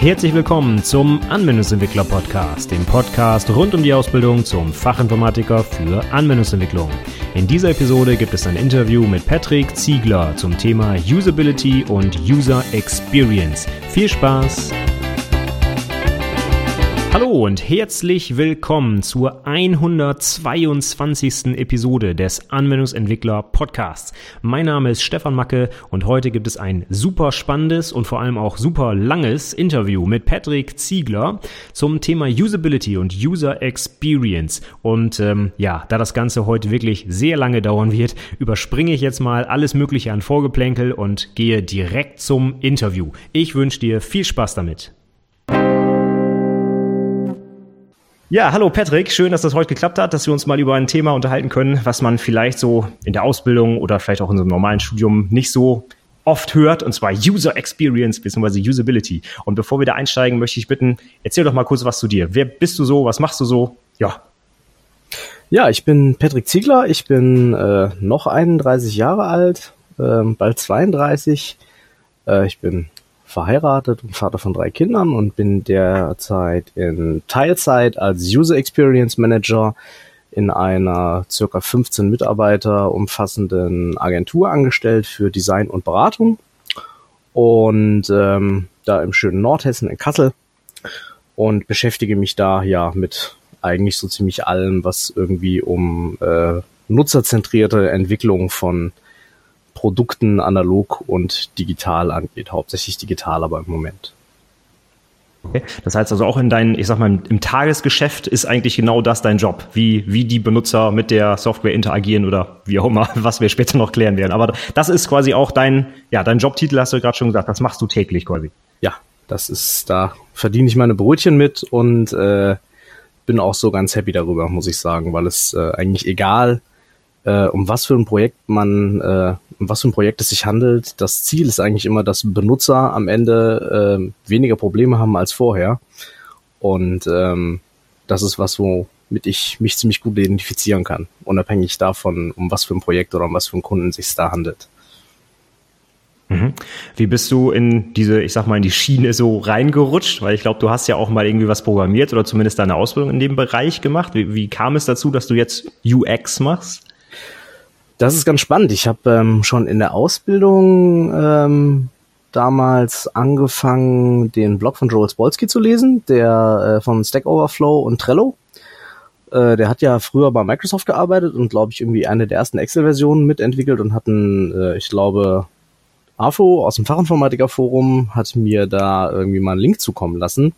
Herzlich willkommen zum Anwendungsentwickler Podcast, dem Podcast rund um die Ausbildung zum Fachinformatiker für Anwendungsentwicklung. In dieser Episode gibt es ein Interview mit Patrick Ziegler zum Thema Usability und User Experience. Viel Spaß! Hallo und herzlich willkommen zur 122. Episode des Anwendungsentwickler Podcasts. Mein Name ist Stefan Macke und heute gibt es ein super spannendes und vor allem auch super langes Interview mit Patrick Ziegler zum Thema Usability und User Experience. Und ähm, ja, da das Ganze heute wirklich sehr lange dauern wird, überspringe ich jetzt mal alles Mögliche an Vorgeplänkel und gehe direkt zum Interview. Ich wünsche dir viel Spaß damit. Ja, hallo Patrick, schön, dass das heute geklappt hat, dass wir uns mal über ein Thema unterhalten können, was man vielleicht so in der Ausbildung oder vielleicht auch in so einem normalen Studium nicht so oft hört, und zwar User Experience bzw. Usability. Und bevor wir da einsteigen, möchte ich bitten, erzähl doch mal kurz was zu dir. Wer bist du so? Was machst du so? Ja. Ja, ich bin Patrick Ziegler, ich bin äh, noch 31 Jahre alt, äh, bald 32. Äh, ich bin verheiratet und Vater von drei Kindern und bin derzeit in Teilzeit als User Experience Manager in einer circa 15 Mitarbeiter umfassenden Agentur angestellt für Design und Beratung. Und ähm, da im schönen Nordhessen in Kassel und beschäftige mich da ja mit eigentlich so ziemlich allem, was irgendwie um äh, nutzerzentrierte Entwicklung von Produkten analog und digital angeht. Hauptsächlich digital, aber im Moment. Okay. Das heißt also auch in deinem, ich sag mal, im Tagesgeschäft ist eigentlich genau das dein Job, wie, wie die Benutzer mit der Software interagieren oder wie auch immer, was wir später noch klären werden. Aber das ist quasi auch dein, ja, dein Jobtitel, hast du gerade schon gesagt, das machst du täglich quasi. Ja, das ist, da verdiene ich meine Brötchen mit und äh, bin auch so ganz happy darüber, muss ich sagen, weil es äh, eigentlich egal, äh, um was für ein Projekt man, äh, um was für ein Projekt es sich handelt. Das Ziel ist eigentlich immer, dass Benutzer am Ende äh, weniger Probleme haben als vorher. Und ähm, das ist was, womit ich mich ziemlich gut identifizieren kann, unabhängig davon, um was für ein Projekt oder um was für einen Kunden sich da handelt. Mhm. Wie bist du in diese, ich sag mal, in die Schiene so reingerutscht? Weil ich glaube, du hast ja auch mal irgendwie was programmiert oder zumindest deine Ausbildung in dem Bereich gemacht. Wie, wie kam es dazu, dass du jetzt UX machst? Das ist ganz spannend. Ich habe ähm, schon in der Ausbildung ähm, damals angefangen, den Blog von Joel Spolsky zu lesen, der äh, von Stack Overflow und Trello. Äh, der hat ja früher bei Microsoft gearbeitet und glaube ich irgendwie eine der ersten Excel-Versionen mitentwickelt und hatten, äh, ich glaube, AFO aus dem Fachinformatiker-Forum hat mir da irgendwie mal einen Link zukommen lassen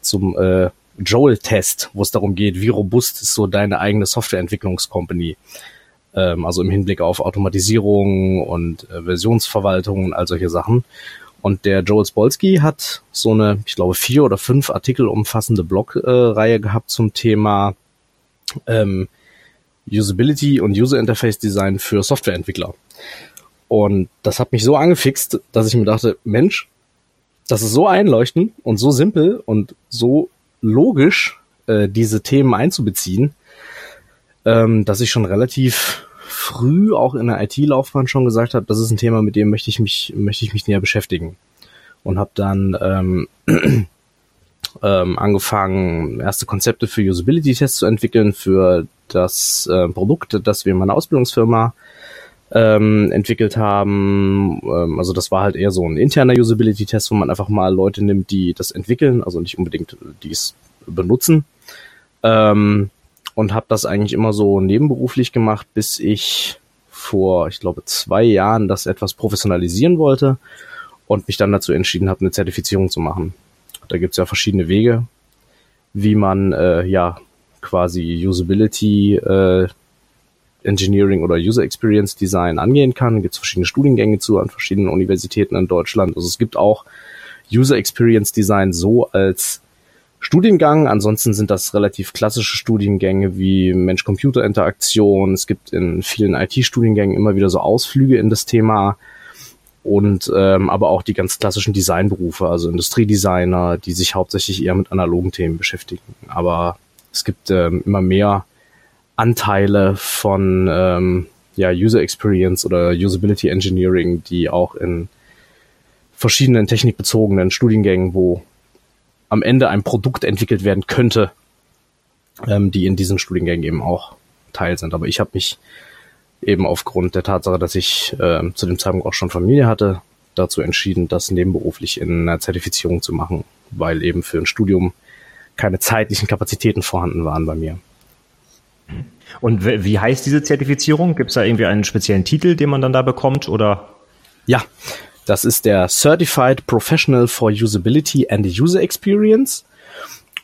zum äh, Joel-Test, wo es darum geht, wie robust ist so deine eigene Softwareentwicklungscompany ähm, also im Hinblick auf Automatisierung und äh, Versionsverwaltung und all solche Sachen. Und der Joel Spolsky hat so eine, ich glaube, vier oder fünf Artikel umfassende Blogreihe äh, gehabt zum Thema ähm, Usability und User Interface Design für Softwareentwickler. Und das hat mich so angefixt, dass ich mir dachte, Mensch, das ist so einleuchtend und so simpel und so logisch, äh, diese Themen einzubeziehen, ähm, dass ich schon relativ früh auch in der IT-Laufbahn schon gesagt habe, das ist ein Thema, mit dem möchte ich mich, möchte ich mich näher beschäftigen. Und habe dann ähm, ähm, angefangen, erste Konzepte für Usability-Tests zu entwickeln für das äh, Produkt, das wir in meiner Ausbildungsfirma ähm, entwickelt haben. Ähm, also das war halt eher so ein interner Usability-Test, wo man einfach mal Leute nimmt, die das entwickeln, also nicht unbedingt die es benutzen. Ähm, und habe das eigentlich immer so nebenberuflich gemacht, bis ich vor, ich glaube, zwei Jahren das etwas professionalisieren wollte und mich dann dazu entschieden habe, eine Zertifizierung zu machen. Da gibt's ja verschiedene Wege, wie man äh, ja quasi Usability äh, Engineering oder User Experience Design angehen kann. Gibt verschiedene Studiengänge zu an verschiedenen Universitäten in Deutschland. Also es gibt auch User Experience Design so als Studiengang. Ansonsten sind das relativ klassische Studiengänge wie Mensch-Computer-Interaktion. Es gibt in vielen IT-Studiengängen immer wieder so Ausflüge in das Thema und ähm, aber auch die ganz klassischen Designberufe, also Industriedesigner, die sich hauptsächlich eher mit analogen Themen beschäftigen. Aber es gibt ähm, immer mehr Anteile von ähm, ja, User Experience oder Usability Engineering, die auch in verschiedenen technikbezogenen Studiengängen, wo am Ende ein Produkt entwickelt werden könnte, ähm, die in diesen Studiengängen eben auch Teil sind. Aber ich habe mich eben aufgrund der Tatsache, dass ich äh, zu dem Zeitpunkt auch schon Familie hatte, dazu entschieden, das nebenberuflich in einer Zertifizierung zu machen, weil eben für ein Studium keine zeitlichen Kapazitäten vorhanden waren bei mir. Und wie heißt diese Zertifizierung? Gibt es da irgendwie einen speziellen Titel, den man dann da bekommt oder? Ja, das ist der Certified Professional for Usability and User Experience.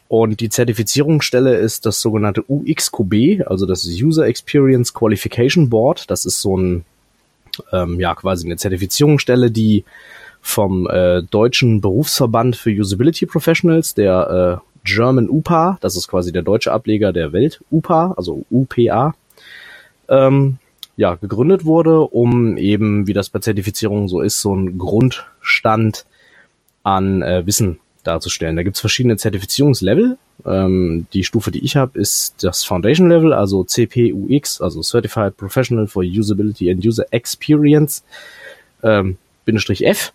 Und die Zertifizierungsstelle ist das sogenannte UXQB, also das User Experience Qualification Board. Das ist so ein, ähm, ja, quasi eine Zertifizierungsstelle, die vom äh, Deutschen Berufsverband für Usability Professionals, der äh, German UPA, das ist quasi der deutsche Ableger der Welt UPA, also UPA, ähm, ja, gegründet wurde, um eben, wie das bei Zertifizierungen so ist, so ein Grundstand an äh, Wissen darzustellen. Da gibt's verschiedene Zertifizierungslevel. Ähm, die Stufe, die ich habe, ist das Foundation Level, also CPUX, also Certified Professional for Usability and User Experience, ähm, Bindestrich F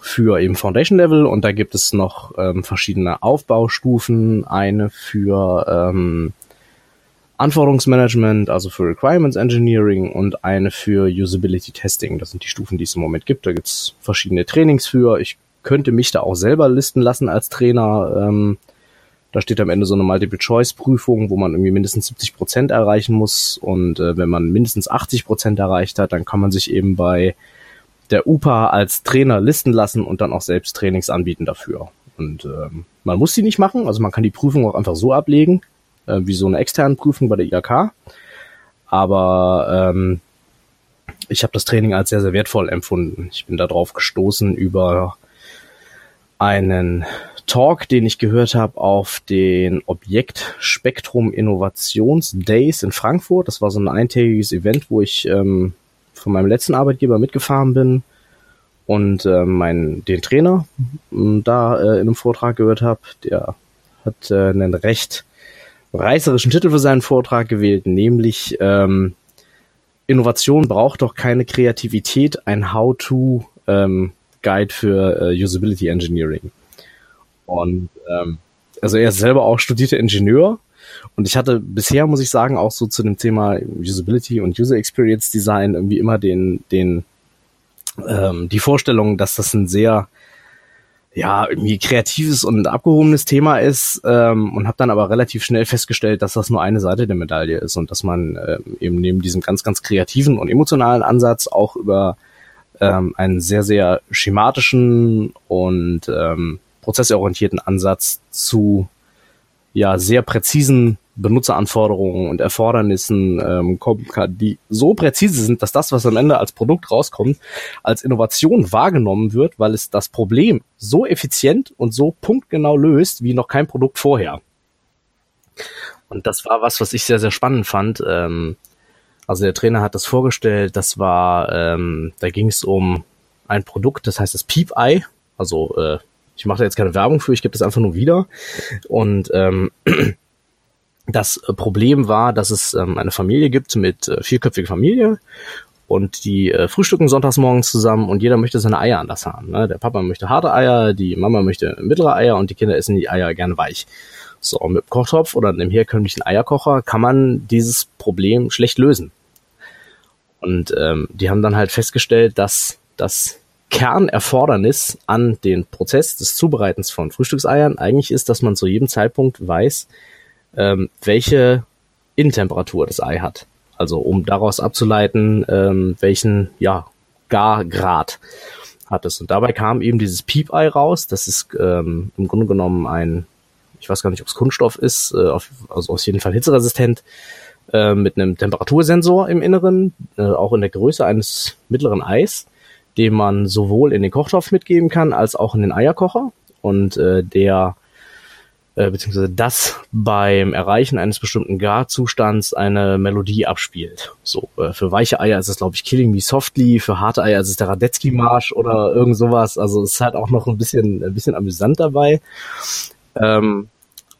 für eben Foundation Level und da gibt es noch ähm, verschiedene Aufbaustufen, eine für ähm, Anforderungsmanagement, also für Requirements Engineering und eine für Usability Testing. Das sind die Stufen, die es im Moment gibt. Da gibt es verschiedene Trainings für. Ich könnte mich da auch selber listen lassen als Trainer. Ähm, da steht am Ende so eine Multiple-Choice-Prüfung, wo man irgendwie mindestens 70 Prozent erreichen muss. Und äh, wenn man mindestens 80 Prozent erreicht hat, dann kann man sich eben bei der UPA als Trainer listen lassen und dann auch selbst Trainings anbieten dafür. Und ähm, man muss die nicht machen, also man kann die Prüfung auch einfach so ablegen, äh, wie so eine externe Prüfung bei der IHK. Aber ähm, ich habe das Training als sehr, sehr wertvoll empfunden. Ich bin darauf gestoßen über einen Talk, den ich gehört habe auf den Objekt Spektrum Innovations Days in Frankfurt. Das war so ein eintägiges Event, wo ich ähm, von meinem letzten Arbeitgeber mitgefahren bin und äh, mein, den Trainer da äh, in einem Vortrag gehört habe. Der hat äh, einen recht reißerischen Titel für seinen Vortrag gewählt, nämlich ähm, Innovation braucht doch keine Kreativität, ein How-to ähm, Guide für äh, Usability Engineering. Und ähm, also er ist selber auch studierter Ingenieur und ich hatte bisher, muss ich sagen, auch so zu dem Thema Usability und User Experience Design irgendwie immer den, den, ähm, die Vorstellung, dass das ein sehr ja, irgendwie kreatives und abgehobenes Thema ist ähm, und habe dann aber relativ schnell festgestellt, dass das nur eine Seite der Medaille ist und dass man ähm, eben neben diesem ganz, ganz kreativen und emotionalen Ansatz auch über ähm, einen sehr, sehr schematischen und ähm, prozessorientierten Ansatz zu ja sehr präzisen Benutzeranforderungen und Erfordernissen ähm, kommen kann, die so präzise sind, dass das, was am Ende als Produkt rauskommt, als Innovation wahrgenommen wird, weil es das Problem so effizient und so punktgenau löst, wie noch kein Produkt vorher. Und das war was, was ich sehr, sehr spannend fand. Ähm, also der Trainer hat das vorgestellt, das war, ähm, da ging es um ein Produkt, das heißt das Peep Eye, also äh, ich mache da jetzt keine Werbung für, ich gebe das einfach nur wieder. Und ähm, das Problem war, dass es ähm, eine Familie gibt mit äh, vierköpfiger Familie und die äh, frühstücken sonntags morgens zusammen und jeder möchte seine Eier anders haben. Ne? Der Papa möchte harte Eier, die Mama möchte mittlere Eier und die Kinder essen die Eier gerne weich. So, mit dem Kochtopf oder einem herkömmlichen Eierkocher kann man dieses Problem schlecht lösen. Und ähm, die haben dann halt festgestellt, dass das Kernerfordernis an den Prozess des Zubereitens von Frühstückseiern eigentlich ist, dass man zu jedem Zeitpunkt weiß, ähm, welche Innentemperatur das Ei hat. Also um daraus abzuleiten, ähm, welchen ja, Gargrad hat es. Und dabei kam eben dieses Piep-Ei raus. Das ist ähm, im Grunde genommen ein, ich weiß gar nicht, ob es Kunststoff ist, äh, auf, also auf jeden Fall hitzeresistent, äh, mit einem Temperatursensor im Inneren, äh, auch in der Größe eines mittleren Eis den man sowohl in den Kochtopf mitgeben kann, als auch in den Eierkocher. Und äh, der äh, beziehungsweise das beim Erreichen eines bestimmten Garzustands eine Melodie abspielt. So, äh, für weiche Eier ist es, glaube ich, Killing Me Softly, für harte Eier ist es der Radetzky-Marsch oder irgend sowas. Also es ist halt auch noch ein bisschen, ein bisschen amüsant dabei. Ähm,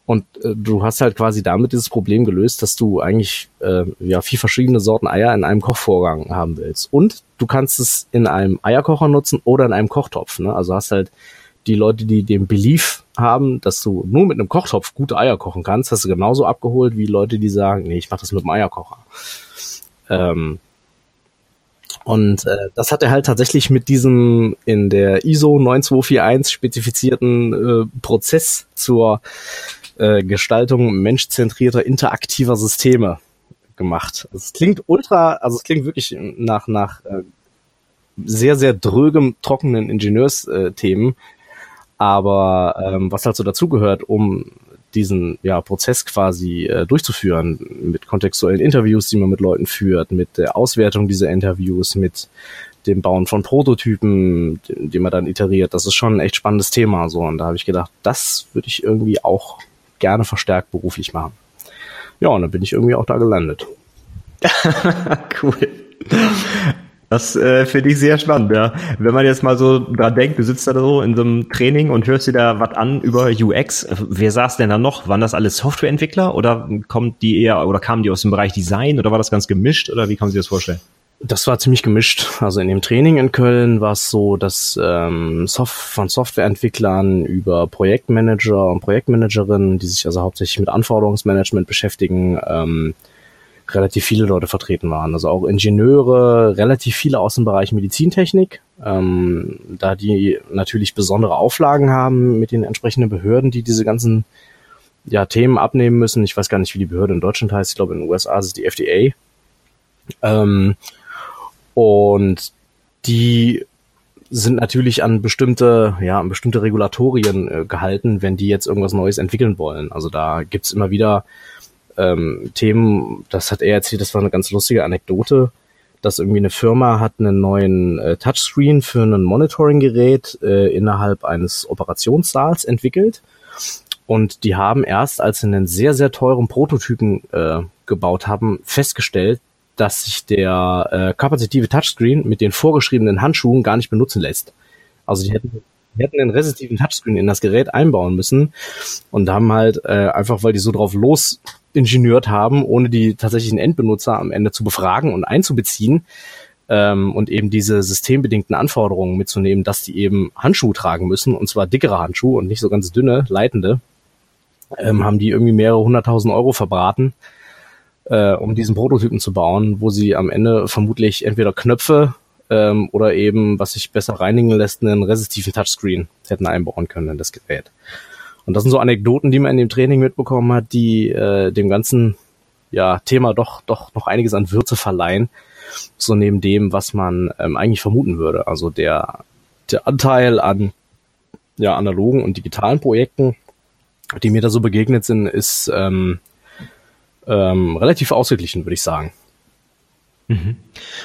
und äh, du hast halt quasi damit dieses Problem gelöst, dass du eigentlich äh, ja vier verschiedene Sorten Eier in einem Kochvorgang haben willst. Und du kannst es in einem Eierkocher nutzen oder in einem Kochtopf. Ne? Also hast halt die Leute, die den Belief haben, dass du nur mit einem Kochtopf gute Eier kochen kannst, hast du genauso abgeholt wie Leute, die sagen, nee, ich mache das mit dem Eierkocher. Ähm, und äh, das hat er halt tatsächlich mit diesem in der ISO 9241 spezifizierten äh, Prozess zur äh, Gestaltung menschzentrierter interaktiver Systeme gemacht. Also es klingt ultra, also es klingt wirklich nach nach äh, sehr sehr drögem trockenen Ingenieursthemen, aber ähm, was halt so dazugehört, um diesen ja, Prozess quasi äh, durchzuführen, mit kontextuellen Interviews, die man mit Leuten führt, mit der Auswertung dieser Interviews, mit dem Bauen von Prototypen, die, man dann iteriert. Das ist schon ein echt spannendes Thema. So. Und da habe ich gedacht, das würde ich irgendwie auch gerne verstärkt beruflich machen. Ja, und dann bin ich irgendwie auch da gelandet. cool. Das äh, finde ich sehr spannend, ja. Wenn man jetzt mal so dran denkt, du sitzt da so in so einem Training und hörst dir da was an über UX. Wer saß denn da noch? Waren das alles Softwareentwickler oder kommt die eher oder kamen die aus dem Bereich Design oder war das ganz gemischt oder wie kann man sich das vorstellen? Das war ziemlich gemischt. Also in dem Training in Köln war es so, dass ähm, Soft von Softwareentwicklern über Projektmanager und Projektmanagerinnen, die sich also hauptsächlich mit Anforderungsmanagement beschäftigen, ähm, relativ viele Leute vertreten waren. Also auch Ingenieure, relativ viele aus dem Bereich Medizintechnik, ähm, da die natürlich besondere Auflagen haben mit den entsprechenden Behörden, die diese ganzen ja, Themen abnehmen müssen. Ich weiß gar nicht, wie die Behörde in Deutschland heißt. Ich glaube, in den USA ist es die FDA. Ähm, und die sind natürlich an bestimmte, ja, an bestimmte Regulatorien äh, gehalten, wenn die jetzt irgendwas Neues entwickeln wollen. Also da gibt's immer wieder ähm, Themen, das hat er erzählt, das war eine ganz lustige Anekdote, dass irgendwie eine Firma hat einen neuen äh, Touchscreen für ein Monitoring-Gerät äh, innerhalb eines Operationssaals entwickelt. Und die haben erst, als sie einen sehr, sehr teuren Prototypen äh, gebaut haben, festgestellt, dass sich der äh, kapazitive Touchscreen mit den vorgeschriebenen Handschuhen gar nicht benutzen lässt. Also die hätten die hätten einen resistiven Touchscreen in das Gerät einbauen müssen und haben halt äh, einfach, weil die so drauf los ingeniert haben, ohne die tatsächlichen Endbenutzer am Ende zu befragen und einzubeziehen ähm, und eben diese systembedingten Anforderungen mitzunehmen, dass die eben Handschuhe tragen müssen und zwar dickere Handschuhe und nicht so ganz dünne, leitende, ähm, haben die irgendwie mehrere hunderttausend Euro verbraten, äh, um diesen Prototypen zu bauen, wo sie am Ende vermutlich entweder Knöpfe ähm, oder eben, was sich besser reinigen lässt, einen resistiven Touchscreen hätten einbauen können in das Gerät. Und das sind so Anekdoten, die man in dem Training mitbekommen hat, die äh, dem ganzen ja, Thema doch, doch noch einiges an Würze verleihen. So neben dem, was man ähm, eigentlich vermuten würde. Also der, der Anteil an ja, analogen und digitalen Projekten, die mir da so begegnet sind, ist ähm, ähm, relativ ausgeglichen, würde ich sagen. Mhm.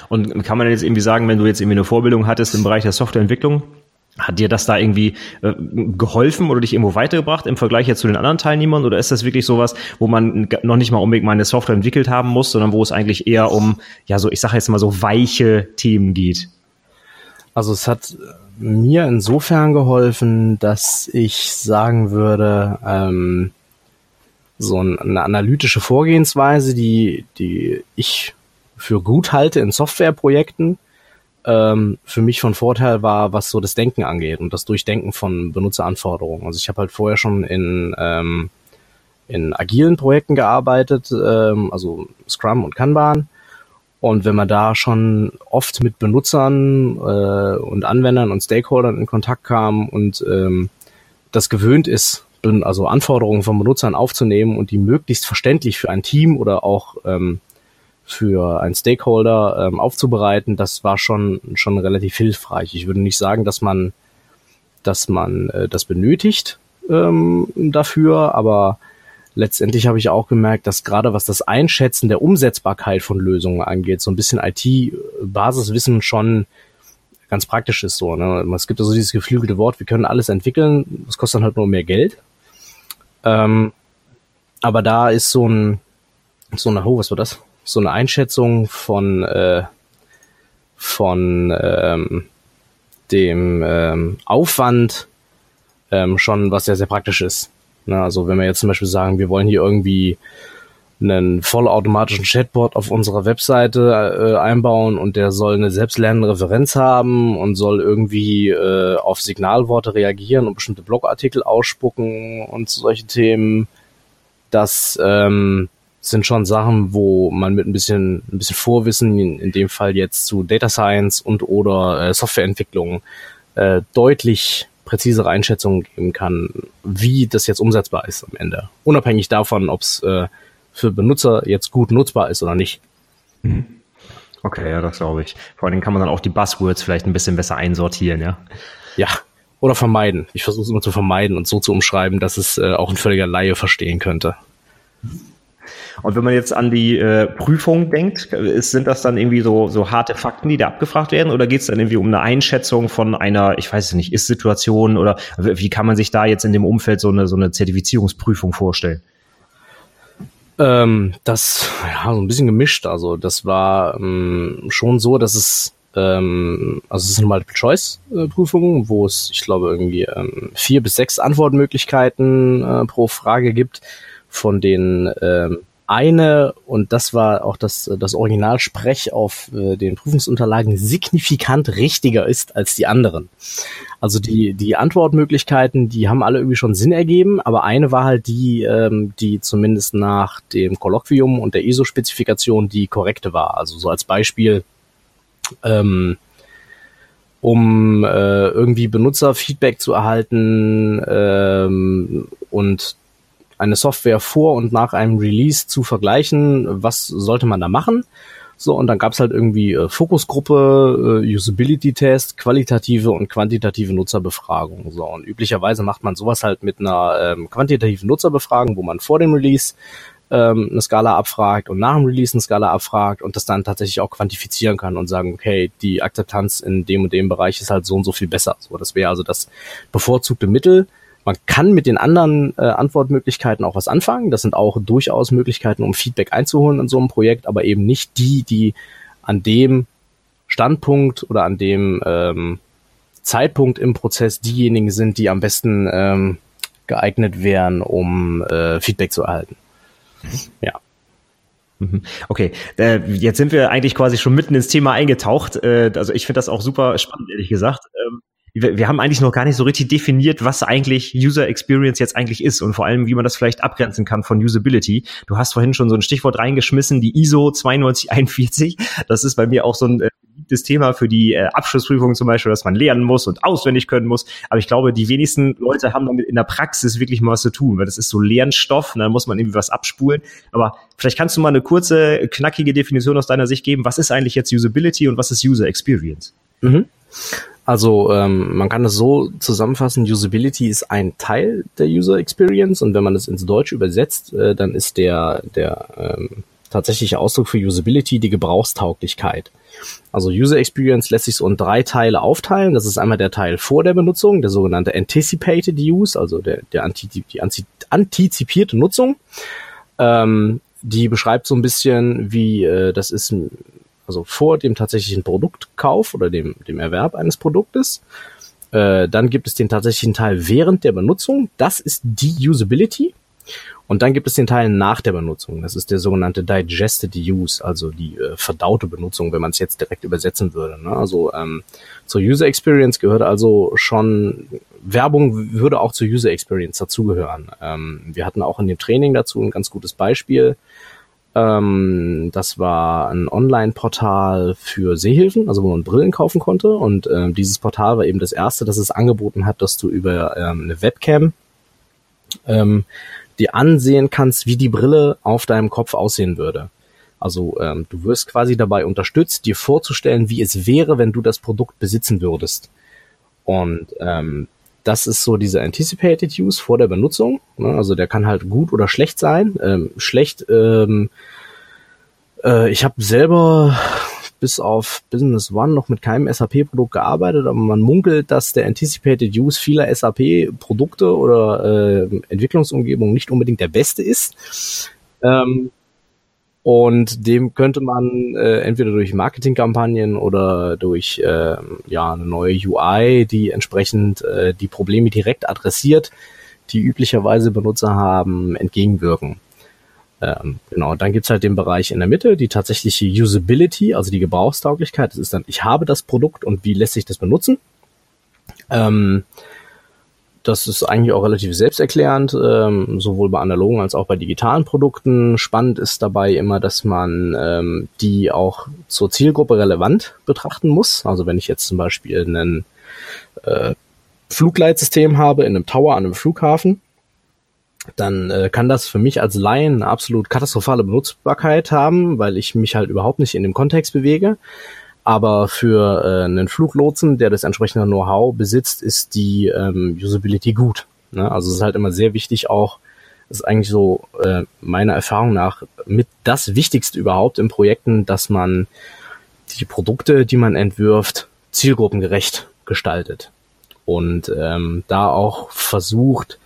Und kann man jetzt irgendwie sagen, wenn du jetzt irgendwie eine Vorbildung hattest im Bereich der Softwareentwicklung, hat dir das da irgendwie äh, geholfen oder dich irgendwo weitergebracht im Vergleich jetzt zu den anderen Teilnehmern? Oder ist das wirklich sowas, wo man noch nicht mal unbedingt mal eine Software entwickelt haben muss, sondern wo es eigentlich eher um, ja, so, ich sage jetzt mal so weiche Themen geht? Also es hat mir insofern geholfen, dass ich sagen würde, ähm, so eine analytische Vorgehensweise, die, die ich für gut halte in Softwareprojekten, ähm, für mich von Vorteil war, was so das Denken angeht und das Durchdenken von Benutzeranforderungen. Also ich habe halt vorher schon in, ähm, in agilen Projekten gearbeitet, ähm, also Scrum und Kanban. Und wenn man da schon oft mit Benutzern äh, und Anwendern und Stakeholdern in Kontakt kam und ähm, das gewöhnt ist, also Anforderungen von Benutzern aufzunehmen und die möglichst verständlich für ein Team oder auch ähm, für einen Stakeholder ähm, aufzubereiten, das war schon schon relativ hilfreich. Ich würde nicht sagen, dass man dass man äh, das benötigt ähm, dafür, aber letztendlich habe ich auch gemerkt, dass gerade was das Einschätzen der Umsetzbarkeit von Lösungen angeht, so ein bisschen IT-Basiswissen schon ganz praktisch ist so. Ne? Es gibt also dieses geflügelte Wort, wir können alles entwickeln, das kostet dann halt nur mehr Geld. Ähm, aber da ist so ein, so eine, oh, was war das? So eine Einschätzung von, äh, von ähm, dem ähm, Aufwand ähm, schon was sehr, sehr praktisch ist. Ne? Also wenn wir jetzt zum Beispiel sagen, wir wollen hier irgendwie einen vollautomatischen Chatbot auf unserer Webseite äh, einbauen und der soll eine selbstlernende Referenz haben und soll irgendwie äh, auf Signalworte reagieren und bestimmte Blogartikel ausspucken und solche Themen. Das ähm, sind schon Sachen, wo man mit ein bisschen, ein bisschen Vorwissen, in, in dem Fall jetzt zu Data Science und oder äh, Softwareentwicklung, äh, deutlich präzisere Einschätzungen geben kann, wie das jetzt umsetzbar ist am Ende. Unabhängig davon, ob es äh, für Benutzer jetzt gut nutzbar ist oder nicht. Mhm. Okay, ja, das glaube ich. Vor allem kann man dann auch die Buzzwords vielleicht ein bisschen besser einsortieren, ja. Ja, oder vermeiden. Ich versuche es immer zu vermeiden und so zu umschreiben, dass es äh, auch ein völliger Laie verstehen könnte. Und wenn man jetzt an die äh, Prüfung denkt, ist, sind das dann irgendwie so, so harte Fakten, die da abgefragt werden? Oder geht es dann irgendwie um eine Einschätzung von einer, ich weiß es nicht, Ist-Situation? Oder wie kann man sich da jetzt in dem Umfeld so eine, so eine Zertifizierungsprüfung vorstellen? Ähm, das, ja, so ein bisschen gemischt. Also das war ähm, schon so, dass es ähm, also es ist eine Multiple-Choice-Prüfung, wo es, ich glaube, irgendwie ähm, vier bis sechs Antwortmöglichkeiten äh, pro Frage gibt, von denen ähm, eine, und das war auch das, das Originalsprech auf äh, den Prüfungsunterlagen, signifikant richtiger ist als die anderen. Also die, die Antwortmöglichkeiten, die haben alle irgendwie schon Sinn ergeben, aber eine war halt die, ähm, die zumindest nach dem Kolloquium und der ISO-Spezifikation die korrekte war. Also so als Beispiel, ähm, um äh, irgendwie Benutzerfeedback zu erhalten ähm, und eine Software vor und nach einem Release zu vergleichen, was sollte man da machen. So, und dann gab's halt irgendwie äh, Fokusgruppe, äh, Usability-Test, qualitative und quantitative Nutzerbefragung. So, und üblicherweise macht man sowas halt mit einer ähm, quantitativen Nutzerbefragung, wo man vor dem Release ähm, eine Skala abfragt und nach dem Release eine Skala abfragt und das dann tatsächlich auch quantifizieren kann und sagen, okay, die Akzeptanz in dem und dem Bereich ist halt so und so viel besser. So, das wäre also das bevorzugte Mittel man kann mit den anderen äh, Antwortmöglichkeiten auch was anfangen. Das sind auch durchaus Möglichkeiten, um Feedback einzuholen in so einem Projekt, aber eben nicht die, die an dem Standpunkt oder an dem ähm, Zeitpunkt im Prozess diejenigen sind, die am besten ähm, geeignet wären, um äh, Feedback zu erhalten. Ja. Mhm. Okay, äh, jetzt sind wir eigentlich quasi schon mitten ins Thema eingetaucht. Äh, also ich finde das auch super spannend, ehrlich gesagt. Ähm, wir, wir haben eigentlich noch gar nicht so richtig definiert, was eigentlich User Experience jetzt eigentlich ist und vor allem, wie man das vielleicht abgrenzen kann von Usability. Du hast vorhin schon so ein Stichwort reingeschmissen, die ISO 9241. Das ist bei mir auch so ein äh, beliebtes Thema für die äh, Abschlussprüfung zum Beispiel, dass man lernen muss und auswendig können muss. Aber ich glaube, die wenigsten Leute haben damit in der Praxis wirklich mal was zu tun, weil das ist so Lernstoff und dann muss man irgendwie was abspulen. Aber vielleicht kannst du mal eine kurze, knackige Definition aus deiner Sicht geben. Was ist eigentlich jetzt Usability und was ist User Experience? Mhm. Also ähm, man kann es so zusammenfassen, Usability ist ein Teil der User Experience und wenn man es ins Deutsche übersetzt, äh, dann ist der, der ähm, tatsächliche Ausdruck für Usability die Gebrauchstauglichkeit. Also User Experience lässt sich so in drei Teile aufteilen. Das ist einmal der Teil vor der Benutzung, der sogenannte Anticipated Use, also der, der anti, die antizipierte Nutzung. Ähm, die beschreibt so ein bisschen, wie äh, das ist also vor dem tatsächlichen Produktkauf oder dem, dem Erwerb eines Produktes. Äh, dann gibt es den tatsächlichen Teil während der Benutzung. Das ist die Usability. Und dann gibt es den Teil nach der Benutzung. Das ist der sogenannte Digested Use, also die äh, verdaute Benutzung, wenn man es jetzt direkt übersetzen würde. Ne? Also ähm, zur User Experience gehört also schon, Werbung würde auch zur User Experience dazugehören. Ähm, wir hatten auch in dem Training dazu ein ganz gutes Beispiel. Ähm, das war ein Online-Portal für Sehhilfen, also wo man Brillen kaufen konnte. Und ähm, dieses Portal war eben das erste, das es angeboten hat, dass du über ähm, eine Webcam ähm, dir ansehen kannst, wie die Brille auf deinem Kopf aussehen würde. Also ähm, du wirst quasi dabei unterstützt, dir vorzustellen, wie es wäre, wenn du das Produkt besitzen würdest. Und ähm, das ist so dieser Anticipated Use vor der Benutzung. Ne? Also der kann halt gut oder schlecht sein. Ähm, schlecht, ähm, äh, ich habe selber bis auf Business One noch mit keinem SAP-Produkt gearbeitet, aber man munkelt, dass der Anticipated Use vieler SAP-Produkte oder äh, Entwicklungsumgebungen nicht unbedingt der beste ist. Ähm, und dem könnte man äh, entweder durch Marketingkampagnen oder durch äh, ja eine neue UI, die entsprechend äh, die Probleme direkt adressiert, die üblicherweise Benutzer haben, entgegenwirken. Ähm, genau, dann gibt's halt den Bereich in der Mitte, die tatsächliche Usability, also die Gebrauchstauglichkeit. Das ist dann, ich habe das Produkt und wie lässt sich das benutzen. Ähm, das ist eigentlich auch relativ selbsterklärend, ähm, sowohl bei analogen als auch bei digitalen Produkten. Spannend ist dabei immer, dass man ähm, die auch zur Zielgruppe relevant betrachten muss. Also wenn ich jetzt zum Beispiel ein äh, Flugleitsystem habe in einem Tower an einem Flughafen, dann äh, kann das für mich als Laien eine absolut katastrophale Benutzbarkeit haben, weil ich mich halt überhaupt nicht in dem Kontext bewege. Aber für äh, einen Fluglotsen, der das entsprechende Know-how besitzt, ist die ähm, Usability gut. Ne? Also es ist halt immer sehr wichtig auch, ist eigentlich so äh, meiner Erfahrung nach mit das Wichtigste überhaupt in Projekten, dass man die Produkte, die man entwirft, zielgruppengerecht gestaltet. Und ähm, da auch versucht,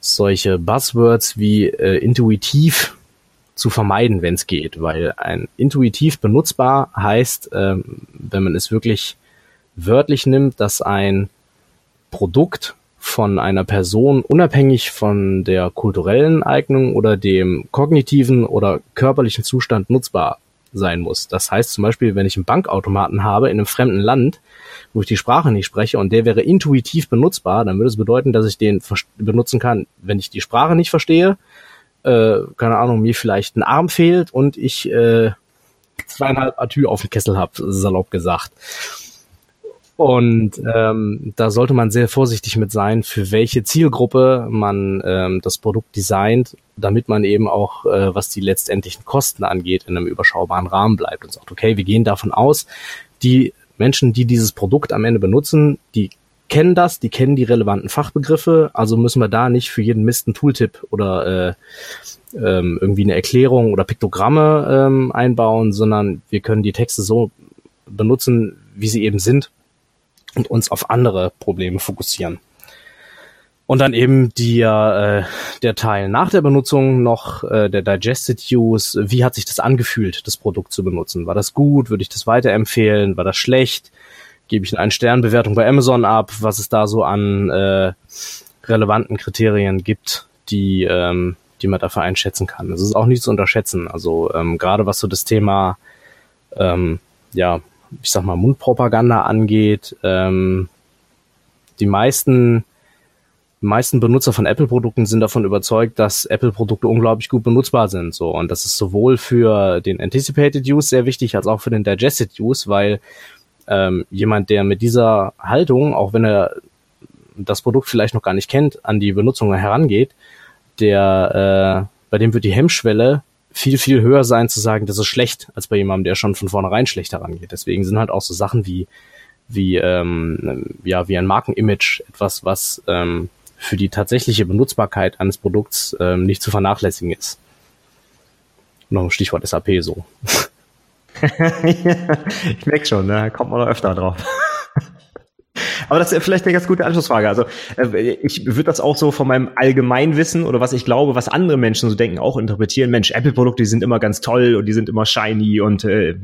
solche Buzzwords wie äh, intuitiv zu vermeiden, wenn es geht, weil ein intuitiv benutzbar heißt, ähm, wenn man es wirklich wörtlich nimmt, dass ein Produkt von einer Person unabhängig von der kulturellen Eignung oder dem kognitiven oder körperlichen Zustand nutzbar sein muss. Das heißt zum Beispiel, wenn ich einen Bankautomaten habe in einem fremden Land, wo ich die Sprache nicht spreche und der wäre intuitiv benutzbar, dann würde es bedeuten, dass ich den benutzen kann, wenn ich die Sprache nicht verstehe, äh, keine Ahnung, mir vielleicht ein Arm fehlt und ich äh, zweieinhalb Atü auf dem Kessel habe, salopp gesagt. Und ähm, da sollte man sehr vorsichtig mit sein, für welche Zielgruppe man ähm, das Produkt designt, damit man eben auch, äh, was die letztendlichen Kosten angeht, in einem überschaubaren Rahmen bleibt und sagt, okay, wir gehen davon aus, die Menschen, die dieses Produkt am Ende benutzen, die kennen das, die kennen die relevanten Fachbegriffe, also müssen wir da nicht für jeden Mist einen Tooltip oder äh, ähm, irgendwie eine Erklärung oder Piktogramme ähm, einbauen, sondern wir können die Texte so benutzen, wie sie eben sind und uns auf andere Probleme fokussieren. Und dann eben die, äh, der Teil nach der Benutzung noch äh, der Digested Use. Wie hat sich das angefühlt, das Produkt zu benutzen? War das gut? Würde ich das weiterempfehlen? War das schlecht? Gebe ich eine Sternbewertung bei Amazon ab? Was es da so an äh, relevanten Kriterien gibt, die, ähm, die man dafür einschätzen kann. Das ist auch nicht zu unterschätzen. Also ähm, gerade was so das Thema, ähm, ja, ich sag mal, Mundpropaganda angeht, ähm, die meisten die meisten Benutzer von Apple-Produkten sind davon überzeugt, dass Apple-Produkte unglaublich gut benutzbar sind. So und das ist sowohl für den Anticipated Use sehr wichtig als auch für den Digested Use, weil ähm, jemand, der mit dieser Haltung, auch wenn er das Produkt vielleicht noch gar nicht kennt, an die Benutzung herangeht, der äh, bei dem wird die Hemmschwelle viel, viel höher sein zu sagen, das ist schlecht, als bei jemandem, der schon von vornherein schlecht herangeht. Deswegen sind halt auch so Sachen wie, wie, ähm, ja, wie ein Markenimage etwas, was ähm, für die tatsächliche Benutzbarkeit eines Produkts ähm, nicht zu vernachlässigen ist. Noch ein Stichwort SAP so. ich merke schon, da kommt man noch öfter drauf. Aber das ist vielleicht eine ganz gute Anschlussfrage. Also äh, ich würde das auch so von meinem Allgemeinwissen oder was ich glaube, was andere Menschen so denken, auch interpretieren. Mensch, Apple-Produkte, die sind immer ganz toll und die sind immer shiny und äh,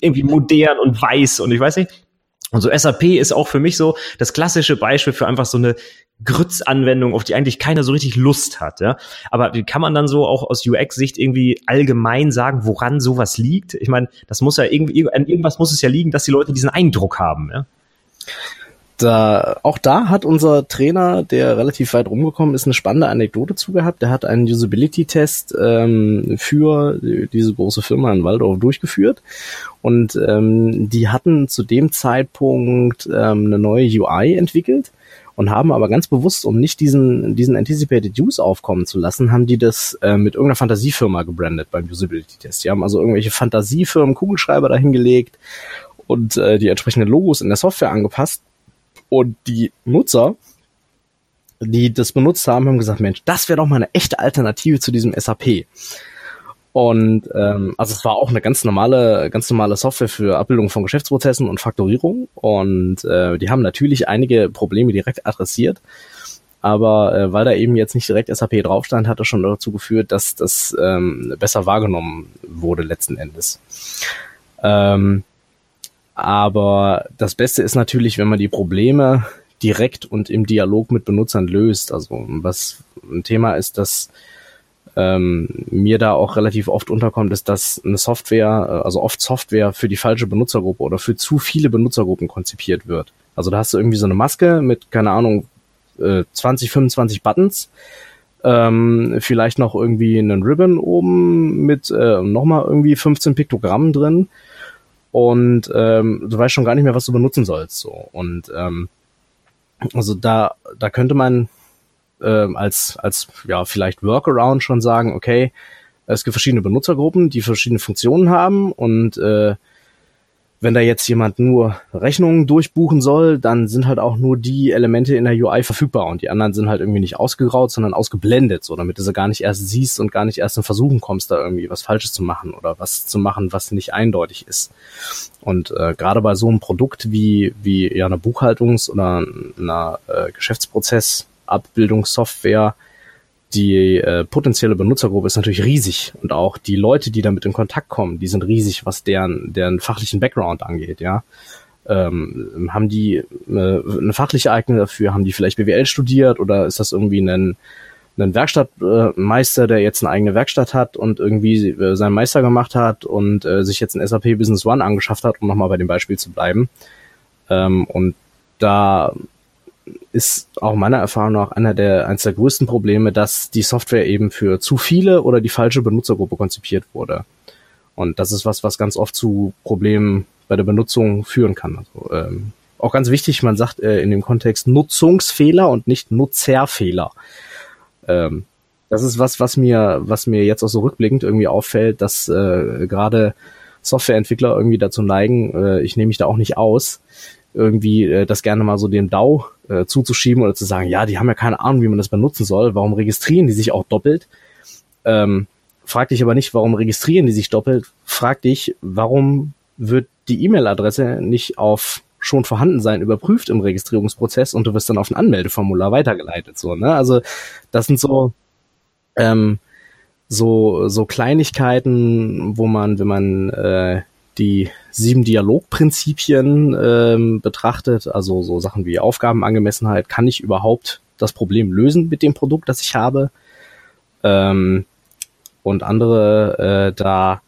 irgendwie modern und weiß und ich weiß nicht. Und so SAP ist auch für mich so das klassische Beispiel für einfach so eine Grütz-Anwendung, auf die eigentlich keiner so richtig Lust hat. Ja? Aber wie kann man dann so auch aus UX-Sicht irgendwie allgemein sagen, woran sowas liegt? Ich meine, das muss ja irgendwie, an irgendwas muss es ja liegen, dass die Leute diesen Eindruck haben. Ja? Da, auch da hat unser Trainer, der relativ weit rumgekommen ist, eine spannende Anekdote zu gehabt. Der hat einen Usability-Test ähm, für diese große Firma in Waldorf durchgeführt und ähm, die hatten zu dem Zeitpunkt ähm, eine neue UI entwickelt und haben aber ganz bewusst, um nicht diesen, diesen Anticipated Use aufkommen zu lassen, haben die das äh, mit irgendeiner Fantasiefirma gebrandet beim Usability-Test. Die haben also irgendwelche Fantasiefirmen Kugelschreiber dahingelegt und äh, die entsprechenden Logos in der Software angepasst und die Nutzer, die das benutzt haben, haben gesagt, Mensch, das wäre doch mal eine echte Alternative zu diesem SAP. Und ähm, also es war auch eine ganz normale, ganz normale Software für Abbildung von Geschäftsprozessen und Faktorierung. Und äh, die haben natürlich einige Probleme direkt adressiert. Aber äh, weil da eben jetzt nicht direkt SAP drauf stand, hat das schon dazu geführt, dass das ähm, besser wahrgenommen wurde letzten Endes. Ähm, aber das Beste ist natürlich, wenn man die Probleme direkt und im Dialog mit Benutzern löst. Also was ein Thema ist, dass ähm, mir da auch relativ oft unterkommt, ist, dass eine Software, äh, also oft Software für die falsche Benutzergruppe oder für zu viele Benutzergruppen konzipiert wird. Also da hast du irgendwie so eine Maske mit, keine Ahnung, äh, 20, 25 Buttons, ähm, vielleicht noch irgendwie einen Ribbon oben mit äh, nochmal irgendwie 15 Piktogrammen drin und ähm, du weißt schon gar nicht mehr, was du benutzen sollst. So. Und ähm, also da, da könnte man ähm, als, als ja, vielleicht Workaround schon sagen, okay, es gibt verschiedene Benutzergruppen, die verschiedene Funktionen haben und äh, wenn da jetzt jemand nur Rechnungen durchbuchen soll, dann sind halt auch nur die Elemente in der UI verfügbar und die anderen sind halt irgendwie nicht ausgegraut, sondern ausgeblendet, so damit du sie gar nicht erst siehst und gar nicht erst in Versuchen kommst, da irgendwie was Falsches zu machen oder was zu machen, was nicht eindeutig ist. Und äh, gerade bei so einem Produkt wie wie ja einer Buchhaltungs- oder einer äh, Geschäftsprozessabbildungssoftware die äh, potenzielle Benutzergruppe ist natürlich riesig und auch die Leute, die damit in Kontakt kommen, die sind riesig, was deren deren fachlichen Background angeht, ja. Ähm, haben die äh, eine fachliche Eignung dafür? Haben die vielleicht BWL studiert oder ist das irgendwie ein ein Werkstattmeister, der jetzt eine eigene Werkstatt hat und irgendwie äh, seinen Meister gemacht hat und äh, sich jetzt ein SAP Business One angeschafft hat, um nochmal bei dem Beispiel zu bleiben. Ähm, und da ist auch meiner Erfahrung nach einer der, eines der größten Probleme, dass die Software eben für zu viele oder die falsche Benutzergruppe konzipiert wurde. Und das ist was, was ganz oft zu Problemen bei der Benutzung führen kann. Also, ähm, auch ganz wichtig, man sagt äh, in dem Kontext Nutzungsfehler und nicht Nutzerfehler. Ähm, das ist was, was mir, was mir jetzt auch so rückblickend irgendwie auffällt, dass äh, gerade Softwareentwickler irgendwie dazu neigen, äh, ich nehme mich da auch nicht aus, irgendwie äh, das gerne mal so dem DAO äh, zuzuschieben oder zu sagen, ja, die haben ja keine Ahnung, wie man das benutzen soll, warum registrieren die sich auch doppelt? Ähm, frag dich aber nicht, warum registrieren die sich doppelt, frag dich, warum wird die E-Mail-Adresse nicht auf schon vorhanden sein überprüft im Registrierungsprozess und du wirst dann auf ein Anmeldeformular weitergeleitet. So, ne? Also das sind so ähm, so so Kleinigkeiten, wo man, wenn man äh, die sieben Dialogprinzipien ähm, betrachtet, also so Sachen wie Aufgabenangemessenheit, kann ich überhaupt das Problem lösen mit dem Produkt, das ich habe? Ähm, und andere äh, da,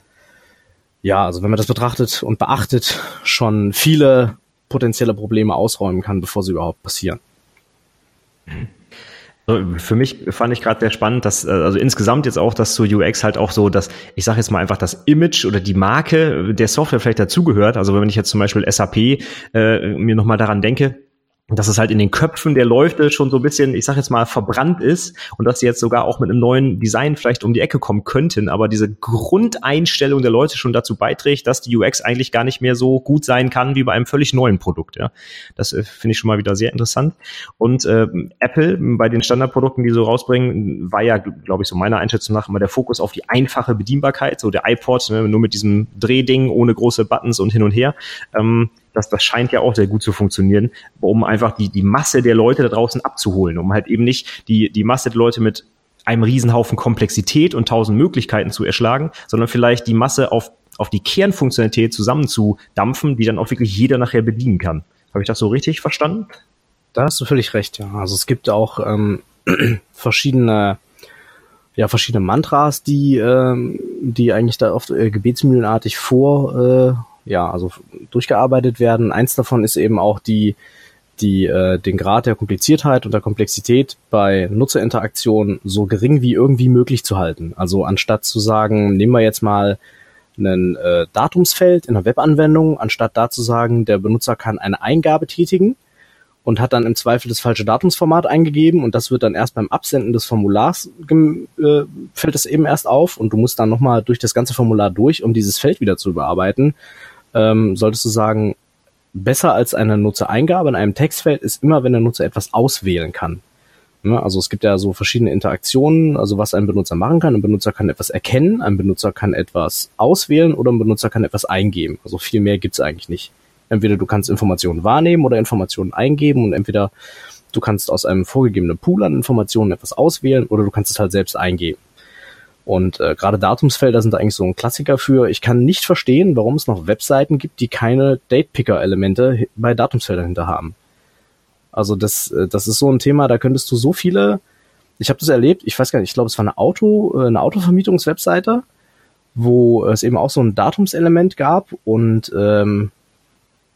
ja, also wenn man das betrachtet und beachtet, schon viele potenzielle Probleme ausräumen kann, bevor sie überhaupt passieren. Mhm. Für mich fand ich gerade sehr spannend, dass äh, also insgesamt jetzt auch, dass zu UX halt auch so, dass ich sage jetzt mal einfach das Image oder die Marke der Software vielleicht dazugehört. Also wenn ich jetzt zum Beispiel SAP äh, mir nochmal daran denke, dass es halt in den Köpfen der Leute schon so ein bisschen, ich sag jetzt mal, verbrannt ist und dass sie jetzt sogar auch mit einem neuen Design vielleicht um die Ecke kommen könnten, aber diese Grundeinstellung der Leute schon dazu beiträgt, dass die UX eigentlich gar nicht mehr so gut sein kann wie bei einem völlig neuen Produkt. Ja. Das äh, finde ich schon mal wieder sehr interessant. Und äh, Apple bei den Standardprodukten, die so rausbringen, war ja, glaube ich, so meiner Einschätzung nach immer der Fokus auf die einfache Bedienbarkeit, so der iPod, ne, nur mit diesem Drehding ohne große Buttons und hin und her. Ähm, das, das scheint ja auch sehr gut zu funktionieren, um einfach die, die Masse der Leute da draußen abzuholen, um halt eben nicht die, die Masse der Leute mit einem Riesenhaufen Komplexität und tausend Möglichkeiten zu erschlagen, sondern vielleicht die Masse auf, auf die Kernfunktionalität zusammenzudampfen, die dann auch wirklich jeder nachher bedienen kann. Habe ich das so richtig verstanden? Da hast du völlig recht, ja. Also es gibt auch ähm, verschiedene ja verschiedene Mantras, die ähm, die eigentlich da oft äh, gebetsmühlenartig vor äh, ja, also durchgearbeitet werden. Eins davon ist eben auch die, die äh, den Grad der Kompliziertheit und der Komplexität bei Nutzerinteraktion so gering wie irgendwie möglich zu halten. Also anstatt zu sagen, nehmen wir jetzt mal ein äh, Datumsfeld in einer Webanwendung, anstatt da zu sagen, der Benutzer kann eine Eingabe tätigen und hat dann im Zweifel das falsche Datumsformat eingegeben und das wird dann erst beim Absenden des Formulars äh, fällt es eben erst auf und du musst dann nochmal durch das ganze Formular durch, um dieses Feld wieder zu überarbeiten ähm, solltest du sagen, besser als eine Nutzereingabe in einem Textfeld ist immer, wenn der Nutzer etwas auswählen kann. Ne? Also es gibt ja so verschiedene Interaktionen, also was ein Benutzer machen kann. Ein Benutzer kann etwas erkennen, ein Benutzer kann etwas auswählen oder ein Benutzer kann etwas eingeben. Also viel mehr gibt's eigentlich nicht. Entweder du kannst Informationen wahrnehmen oder Informationen eingeben und entweder du kannst aus einem vorgegebenen Pool an Informationen etwas auswählen oder du kannst es halt selbst eingeben. Und äh, gerade Datumsfelder sind eigentlich so ein Klassiker für. Ich kann nicht verstehen, warum es noch Webseiten gibt, die keine Date-Picker-Elemente bei Datumsfeldern hinter haben. Also das, äh, das ist so ein Thema, da könntest du so viele ich habe das erlebt, ich weiß gar nicht, ich glaube, es war eine Auto, äh, eine Autovermietungswebseite, wo es eben auch so ein Datumselement gab und ähm,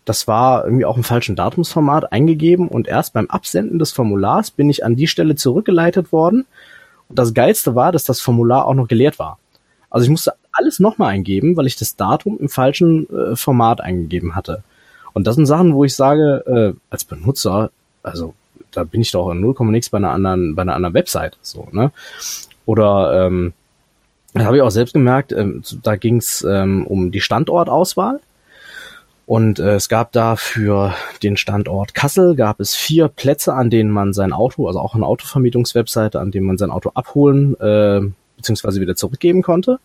das war irgendwie auch im falschen Datumsformat eingegeben und erst beim Absenden des Formulars bin ich an die Stelle zurückgeleitet worden. Das Geilste war, dass das Formular auch noch geleert war. Also ich musste alles nochmal eingeben, weil ich das Datum im falschen äh, Format eingegeben hatte. Und das sind Sachen, wo ich sage, äh, als Benutzer, also da bin ich doch in 0, nix bei einer anderen, bei einer anderen Website. So, ne? Oder ähm, da habe ich auch selbst gemerkt, ähm, da ging es ähm, um die Standortauswahl. Und äh, es gab da für den Standort Kassel gab es vier Plätze, an denen man sein Auto, also auch eine Autovermietungswebseite, an denen man sein Auto abholen äh, bzw. wieder zurückgeben konnte.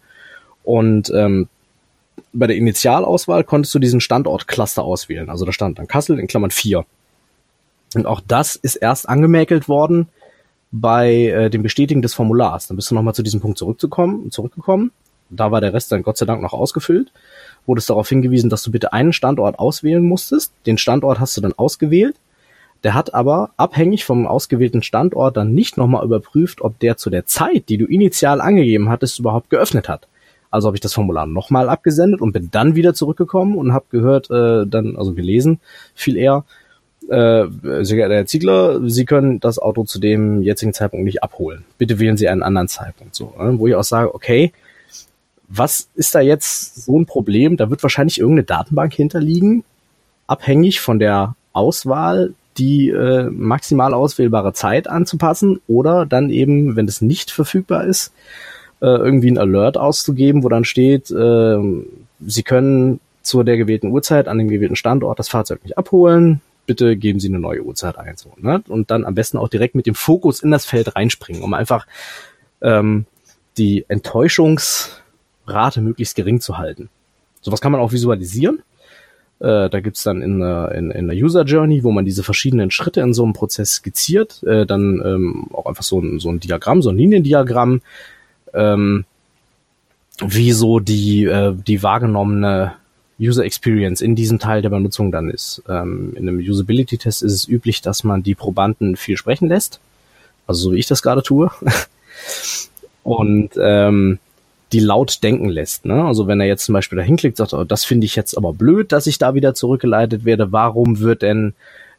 Und ähm, bei der Initialauswahl konntest du diesen Standortcluster auswählen. Also da stand dann Kassel in Klammern vier. Und auch das ist erst angemäkelt worden bei äh, dem Bestätigen des Formulars. Dann bist du nochmal zu diesem Punkt zurückzukommen, zurückgekommen. Da war der Rest dann Gott sei Dank noch ausgefüllt wurdest darauf hingewiesen, dass du bitte einen Standort auswählen musstest. Den Standort hast du dann ausgewählt. Der hat aber abhängig vom ausgewählten Standort dann nicht nochmal überprüft, ob der zu der Zeit, die du initial angegeben hattest, überhaupt geöffnet hat. Also habe ich das Formular nochmal abgesendet und bin dann wieder zurückgekommen und habe gehört, äh, dann, also gelesen, viel eher, äh, sehr geehrter Herr Ziegler, Sie können das Auto zu dem jetzigen Zeitpunkt nicht abholen. Bitte wählen Sie einen anderen Zeitpunkt. So, ne? wo ich auch sage, okay, was ist da jetzt so ein Problem? Da wird wahrscheinlich irgendeine Datenbank hinterliegen, abhängig von der Auswahl, die äh, maximal auswählbare Zeit anzupassen oder dann eben, wenn es nicht verfügbar ist, äh, irgendwie ein Alert auszugeben, wo dann steht, äh, Sie können zu der gewählten Uhrzeit an dem gewählten Standort das Fahrzeug nicht abholen. Bitte geben Sie eine neue Uhrzeit ein. So, ne? Und dann am besten auch direkt mit dem Fokus in das Feld reinspringen, um einfach ähm, die Enttäuschungs- Rate möglichst gering zu halten. Sowas kann man auch visualisieren. Äh, da gibt's dann in, in, in der User Journey, wo man diese verschiedenen Schritte in so einem Prozess skizziert, äh, dann ähm, auch einfach so ein, so ein Diagramm, so ein Liniendiagramm, ähm, wie so die, äh, die wahrgenommene User Experience in diesem Teil der Benutzung dann ist. Ähm, in einem Usability-Test ist es üblich, dass man die Probanden viel sprechen lässt. Also so wie ich das gerade tue. Und ähm, die laut denken lässt. Ne? Also wenn er jetzt zum Beispiel da hinklickt, sagt, oh, das finde ich jetzt aber blöd, dass ich da wieder zurückgeleitet werde, warum wird denn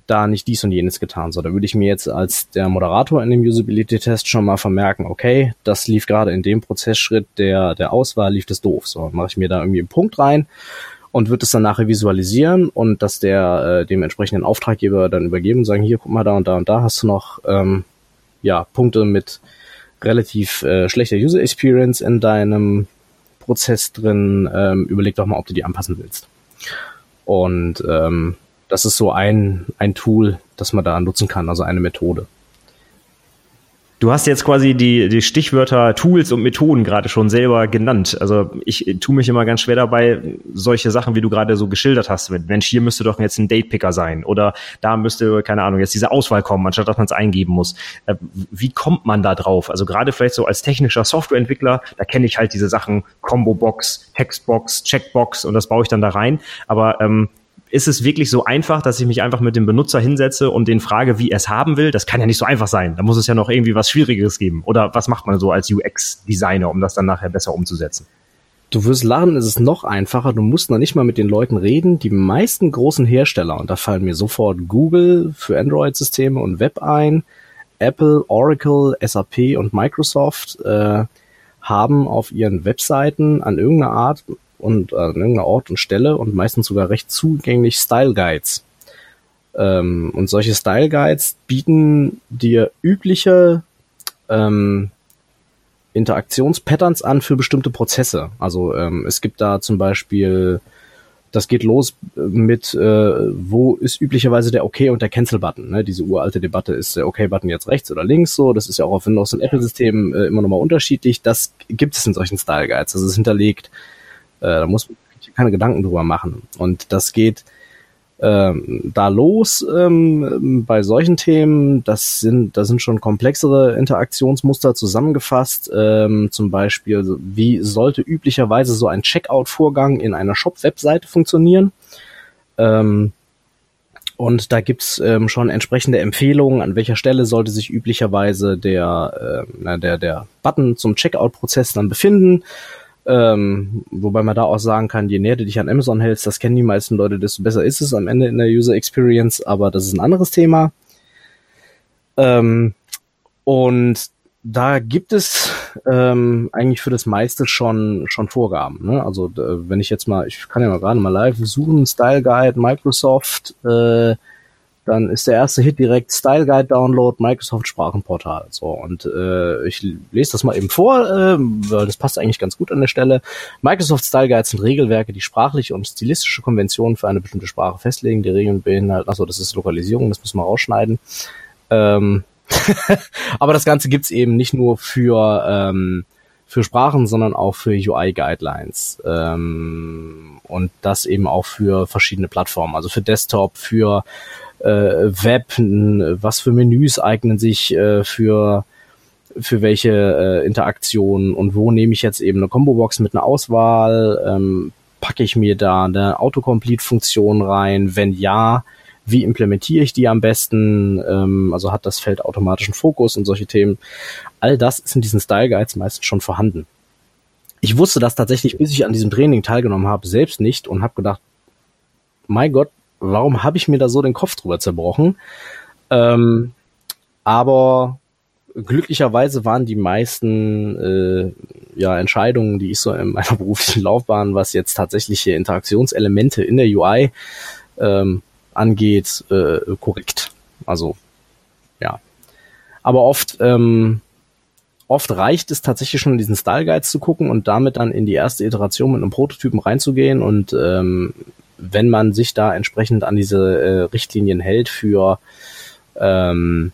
da nicht dies und jenes getan? So, da würde ich mir jetzt als der Moderator in dem Usability-Test schon mal vermerken, okay, das lief gerade in dem Prozessschritt der, der Auswahl, lief das doof. So, mache ich mir da irgendwie einen Punkt rein und wird es dann nachher visualisieren und dass der äh, dem entsprechenden Auftraggeber dann übergeben und sagen, hier, guck mal, da und da und da hast du noch ähm, ja, Punkte mit relativ äh, schlechter User Experience in deinem Prozess drin, ähm, überleg doch mal, ob du die anpassen willst. Und ähm, das ist so ein, ein Tool, das man da nutzen kann, also eine Methode. Du hast jetzt quasi die, die Stichwörter Tools und Methoden gerade schon selber genannt. Also ich tue mich immer ganz schwer dabei, solche Sachen, wie du gerade so geschildert hast. Mensch, hier müsste doch jetzt ein Datepicker sein oder da müsste, keine Ahnung, jetzt diese Auswahl kommen, anstatt dass man es eingeben muss. Äh, wie kommt man da drauf? Also gerade vielleicht so als technischer Softwareentwickler, da kenne ich halt diese Sachen Combo-Box, Textbox, Checkbox und das baue ich dann da rein. Aber ähm, ist es wirklich so einfach, dass ich mich einfach mit dem Benutzer hinsetze und den frage, wie er es haben will? Das kann ja nicht so einfach sein. Da muss es ja noch irgendwie was Schwierigeres geben. Oder was macht man so als UX-Designer, um das dann nachher besser umzusetzen? Du wirst lachen, es ist noch einfacher. Du musst noch nicht mal mit den Leuten reden. Die meisten großen Hersteller, und da fallen mir sofort Google für Android-Systeme und Web ein, Apple, Oracle, SAP und Microsoft, äh, haben auf ihren Webseiten an irgendeiner Art und äh, an irgendeiner Ort und Stelle und meistens sogar recht zugänglich Style Guides. Ähm, und solche Style Guides bieten dir übliche ähm, Interaktionspatterns an für bestimmte Prozesse. Also ähm, es gibt da zum Beispiel, das geht los mit, äh, wo ist üblicherweise der OK und der Cancel-Button. Ne? Diese uralte Debatte, ist der OK-Button jetzt rechts oder links so? Das ist ja auch auf Windows und Apple-Systemen äh, immer nochmal unterschiedlich. Das gibt es in solchen Style Guides. Das ist hinterlegt äh, da muss man keine Gedanken drüber machen. Und das geht ähm, da los ähm, bei solchen Themen. Das sind, da sind schon komplexere Interaktionsmuster zusammengefasst. Ähm, zum Beispiel, wie sollte üblicherweise so ein Checkout-Vorgang in einer Shop-Webseite funktionieren? Ähm, Und da gibt's ähm, schon entsprechende Empfehlungen, an welcher Stelle sollte sich üblicherweise der, äh, der, der Button zum Checkout-Prozess dann befinden. Ähm, wobei man da auch sagen kann, je näher du dich an Amazon hältst, das kennen die meisten Leute, desto besser ist es am Ende in der User Experience, aber das ist ein anderes Thema. Ähm, und da gibt es ähm, eigentlich für das meiste schon schon Vorgaben. Ne? Also wenn ich jetzt mal, ich kann ja mal gerade mal live suchen, Style Guide, Microsoft, äh, dann ist der erste Hit direkt Style Guide Download, Microsoft Sprachenportal. So und äh, ich lese das mal eben vor, äh, weil das passt eigentlich ganz gut an der Stelle. Microsoft Style Guides sind Regelwerke, die sprachliche und stilistische Konventionen für eine bestimmte Sprache festlegen. Die Regeln beinhalten, achso, das ist Lokalisierung, das müssen wir rausschneiden. Ähm, Aber das Ganze gibt's eben nicht nur für, ähm, für Sprachen, sondern auch für UI-Guidelines. Ähm, und das eben auch für verschiedene Plattformen, also für Desktop, für Web, was für Menüs eignen sich äh, für für welche äh, Interaktionen und wo nehme ich jetzt eben eine Combo-Box mit einer Auswahl, ähm, packe ich mir da eine Autocomplete-Funktion rein, wenn ja, wie implementiere ich die am besten, ähm, also hat das Feld automatischen Fokus und solche Themen. All das ist in diesen Style Guides meistens schon vorhanden. Ich wusste das tatsächlich, bis ich an diesem Training teilgenommen habe, selbst nicht und habe gedacht, mein Gott, warum habe ich mir da so den Kopf drüber zerbrochen? Ähm, aber glücklicherweise waren die meisten äh, ja, Entscheidungen, die ich so in meiner beruflichen Laufbahn, was jetzt tatsächliche Interaktionselemente in der UI ähm, angeht, äh, korrekt. Also ja. Aber oft, ähm, oft reicht es tatsächlich schon, diesen Style Guides zu gucken und damit dann in die erste Iteration mit einem Prototypen reinzugehen. Und ähm, wenn man sich da entsprechend an diese äh, Richtlinien hält für ähm,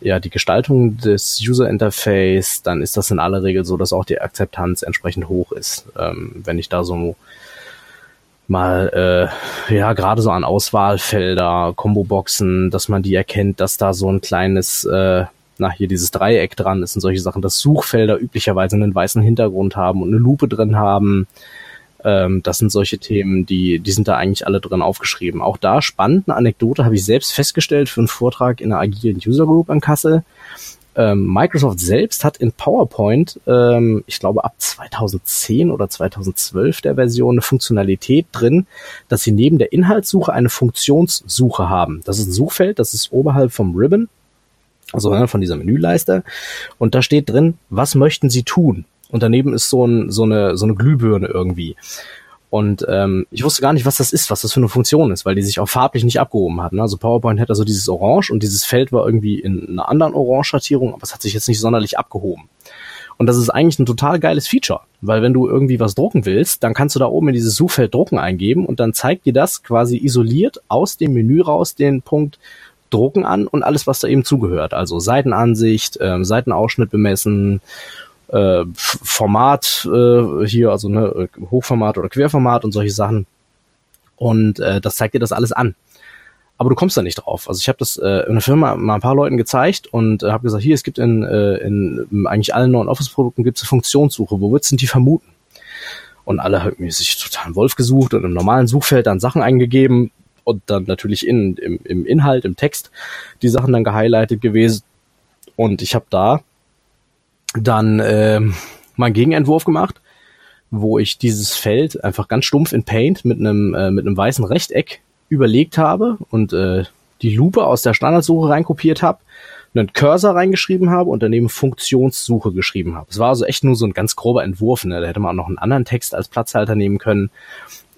ja, die Gestaltung des User Interface, dann ist das in aller Regel so, dass auch die Akzeptanz entsprechend hoch ist. Ähm, wenn ich da so mal äh, ja gerade so an Auswahlfelder, Combo-Boxen, dass man die erkennt, dass da so ein kleines, äh, na hier dieses Dreieck dran ist und solche Sachen, dass Suchfelder üblicherweise einen weißen Hintergrund haben und eine Lupe drin haben. Ähm, das sind solche Themen, die die sind da eigentlich alle drin aufgeschrieben. Auch da spannend, eine Anekdote habe ich selbst festgestellt für einen Vortrag in einer agilen User Group in Kassel ähm, Microsoft selbst hat in PowerPoint, ähm, ich glaube ab 2010 oder 2012 der Version, eine Funktionalität drin, dass sie neben der Inhaltssuche eine Funktionssuche haben. Das ist ein Suchfeld, das ist oberhalb vom Ribbon, also von dieser Menüleiste. Und da steht drin, was möchten Sie tun? Und daneben ist so, ein, so, eine, so eine Glühbirne irgendwie. Und ähm, ich wusste gar nicht, was das ist, was das für eine Funktion ist, weil die sich auch farblich nicht abgehoben hat. Ne? Also PowerPoint hätte also dieses Orange und dieses Feld war irgendwie in einer anderen Orange-Schattierung, aber es hat sich jetzt nicht sonderlich abgehoben. Und das ist eigentlich ein total geiles Feature, weil wenn du irgendwie was drucken willst, dann kannst du da oben in dieses Suchfeld Drucken eingeben und dann zeigt dir das quasi isoliert aus dem Menü raus den Punkt Drucken an und alles, was da eben zugehört. Also Seitenansicht, ähm, Seitenausschnitt bemessen äh, Format äh, hier, also ne, Hochformat oder Querformat und solche Sachen. Und äh, das zeigt dir das alles an. Aber du kommst da nicht drauf. Also ich habe das äh, in der Firma mal ein paar Leuten gezeigt und äh, habe gesagt, hier, es gibt in, äh, in eigentlich allen neuen Office-Produkten gibt es eine Funktionssuche. Wo würdest du die vermuten? Und alle haben sich total einen Wolf gesucht und im normalen Suchfeld dann Sachen eingegeben und dann natürlich in, im, im Inhalt, im Text die Sachen dann gehighlightet gewesen. Und ich habe da dann äh, mal Gegenentwurf gemacht, wo ich dieses Feld einfach ganz stumpf in Paint mit einem äh, mit einem weißen Rechteck überlegt habe und äh, die Lupe aus der Standardsuche reinkopiert habe, einen Cursor reingeschrieben habe und daneben Funktionssuche geschrieben habe. Es war also echt nur so ein ganz grober Entwurf, ne? da hätte man auch noch einen anderen Text als Platzhalter nehmen können,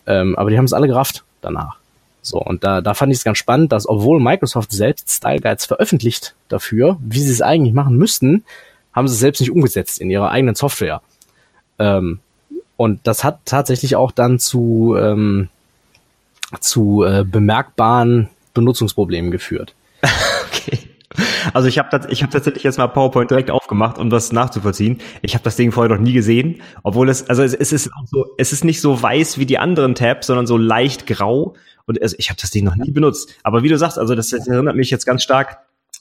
ähm, aber die haben es alle gerafft danach. So, und da, da fand ich es ganz spannend, dass obwohl Microsoft selbst Style Guides veröffentlicht dafür, wie sie es eigentlich machen müssten, haben sie es selbst nicht umgesetzt in ihrer eigenen Software. Ähm, und das hat tatsächlich auch dann zu, ähm, zu äh, bemerkbaren Benutzungsproblemen geführt. okay. Also ich habe ich hab tatsächlich jetzt mal PowerPoint direkt aufgemacht, um das nachzuvollziehen. Ich habe das Ding vorher noch nie gesehen, obwohl es also es, es ist so es ist nicht so weiß wie die anderen Tabs, sondern so leicht grau und also ich habe das Ding noch nie benutzt. Aber wie du sagst, also das erinnert mich jetzt ganz stark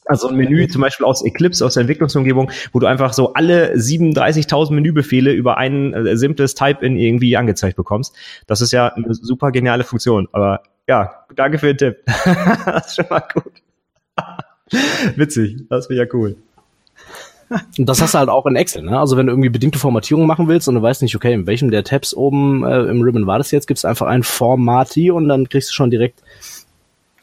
also ein Menü zum Beispiel aus Eclipse, aus der Entwicklungsumgebung, wo du einfach so alle 37.000 Menübefehle über ein äh, simples Type-In irgendwie angezeigt bekommst. Das ist ja eine super geniale Funktion. Aber ja, danke für den Tipp. das ist schon mal gut. Witzig, das wäre ja cool. Und das hast du halt auch in Excel, ne? Also wenn du irgendwie bedingte Formatierung machen willst und du weißt nicht, okay, in welchem der Tabs oben äh, im Ribbon war das jetzt, gibst einfach ein Formati und dann kriegst du schon direkt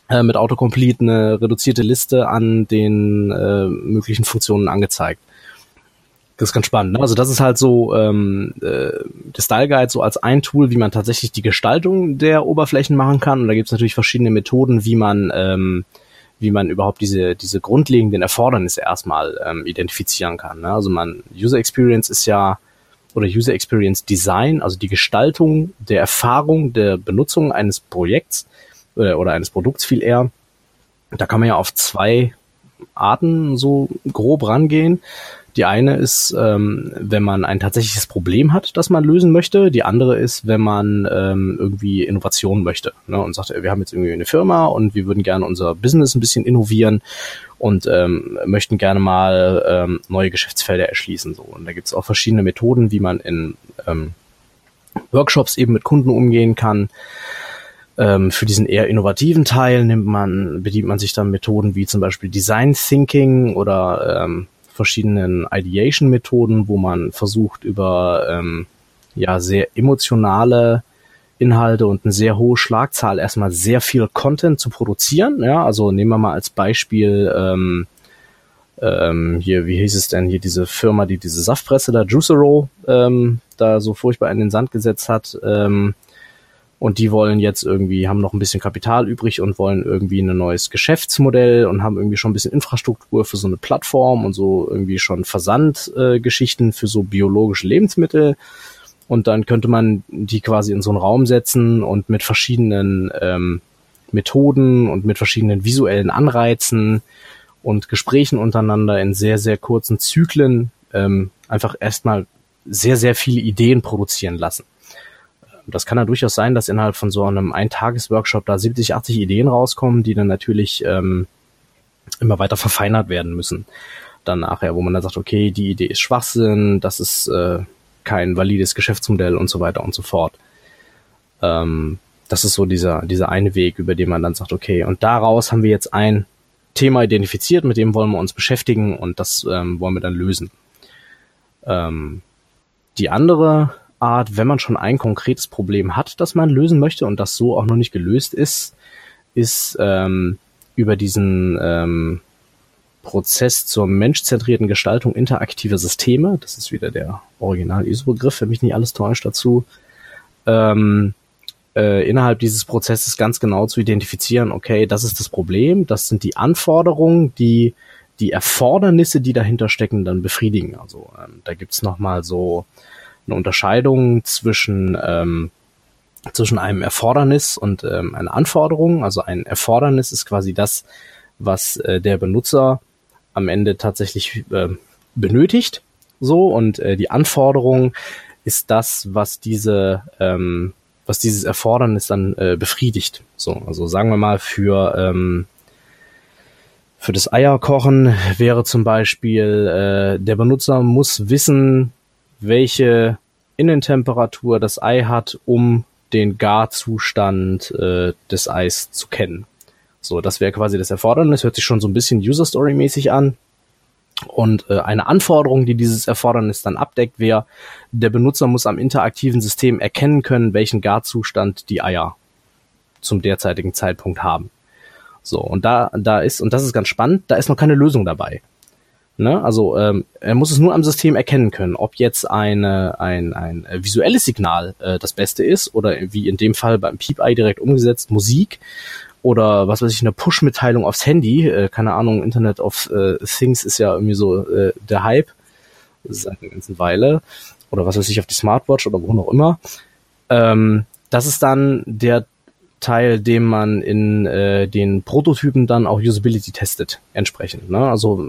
äh, mit Autocomplete eine reduzierte Liste an den äh, möglichen Funktionen angezeigt. Das ist ganz spannend. Ne? Also das ist halt so ähm, äh, der Style Guide so als ein Tool, wie man tatsächlich die Gestaltung der Oberflächen machen kann. Und da gibt es natürlich verschiedene Methoden, wie man ähm, wie man überhaupt diese, diese grundlegenden Erfordernisse erstmal ähm, identifizieren kann. Ne? Also man, User Experience ist ja, oder User Experience Design, also die Gestaltung der Erfahrung der Benutzung eines Projekts äh, oder eines Produkts viel eher. Da kann man ja auf zwei Arten so grob rangehen. Die eine ist, ähm, wenn man ein tatsächliches Problem hat, das man lösen möchte. Die andere ist, wenn man ähm, irgendwie Innovation möchte ne, und sagt, wir haben jetzt irgendwie eine Firma und wir würden gerne unser Business ein bisschen innovieren und ähm, möchten gerne mal ähm, neue Geschäftsfelder erschließen. So. Und da gibt es auch verschiedene Methoden, wie man in ähm, Workshops eben mit Kunden umgehen kann. Ähm, für diesen eher innovativen Teil nimmt man, bedient man sich dann Methoden wie zum Beispiel Design Thinking oder ähm, verschiedenen Ideation-Methoden, wo man versucht, über ähm, ja sehr emotionale Inhalte und eine sehr hohe Schlagzahl erstmal sehr viel Content zu produzieren. Ja, also nehmen wir mal als Beispiel ähm, ähm, hier, wie hieß es denn hier, diese Firma, die diese Saftpresse da, Juicero, ähm, da so furchtbar in den Sand gesetzt hat. Ähm, und die wollen jetzt irgendwie, haben noch ein bisschen Kapital übrig und wollen irgendwie ein neues Geschäftsmodell und haben irgendwie schon ein bisschen Infrastruktur für so eine Plattform und so irgendwie schon Versandgeschichten äh, für so biologische Lebensmittel. Und dann könnte man die quasi in so einen Raum setzen und mit verschiedenen ähm, Methoden und mit verschiedenen visuellen Anreizen und Gesprächen untereinander in sehr, sehr kurzen Zyklen ähm, einfach erstmal sehr, sehr viele Ideen produzieren lassen. Das kann ja durchaus sein, dass innerhalb von so einem Eintages-Workshop da 70, 80 Ideen rauskommen, die dann natürlich ähm, immer weiter verfeinert werden müssen. Dann nachher, wo man dann sagt, okay, die Idee ist Schwachsinn, das ist äh, kein valides Geschäftsmodell und so weiter und so fort. Ähm, das ist so dieser, dieser eine Weg, über den man dann sagt, okay, und daraus haben wir jetzt ein Thema identifiziert, mit dem wollen wir uns beschäftigen und das ähm, wollen wir dann lösen. Ähm, die andere Art, wenn man schon ein konkretes Problem hat, das man lösen möchte und das so auch noch nicht gelöst ist, ist ähm, über diesen ähm, Prozess zur menschzentrierten Gestaltung interaktiver Systeme, das ist wieder der Original-ISO-Begriff, wenn mich nicht alles täuscht dazu, ähm, äh, innerhalb dieses Prozesses ganz genau zu identifizieren, okay, das ist das Problem, das sind die Anforderungen, die die Erfordernisse, die dahinter stecken, dann befriedigen. Also ähm, da gibt's noch mal so eine Unterscheidung zwischen ähm, zwischen einem Erfordernis und ähm, einer Anforderung. Also ein Erfordernis ist quasi das, was äh, der Benutzer am Ende tatsächlich äh, benötigt. So und äh, die Anforderung ist das, was diese ähm, was dieses Erfordernis dann äh, befriedigt. So, also sagen wir mal für ähm, für das Eierkochen wäre zum Beispiel äh, der Benutzer muss wissen, welche Innentemperatur das Ei hat, um den Garzustand äh, des Eis zu kennen. So, das wäre quasi das Erfordernis, hört sich schon so ein bisschen User Story mäßig an. Und äh, eine Anforderung, die dieses Erfordernis dann abdeckt, wäre, der Benutzer muss am interaktiven System erkennen können, welchen Garzustand die Eier zum derzeitigen Zeitpunkt haben. So, und da, da ist, und das ist ganz spannend, da ist noch keine Lösung dabei. Ne? Also ähm, er muss es nur am System erkennen können, ob jetzt eine, ein, ein visuelles Signal äh, das Beste ist oder wie in dem Fall beim Peep-Eye direkt umgesetzt Musik oder was weiß ich, eine Push-Mitteilung aufs Handy. Äh, keine Ahnung, Internet of äh, Things ist ja irgendwie so äh, der Hype seit einer ganzen Weile oder was weiß ich, auf die Smartwatch oder wo auch immer. Ähm, das ist dann der Teil, den man in äh, den Prototypen dann auch Usability testet, entsprechend. Ne? Also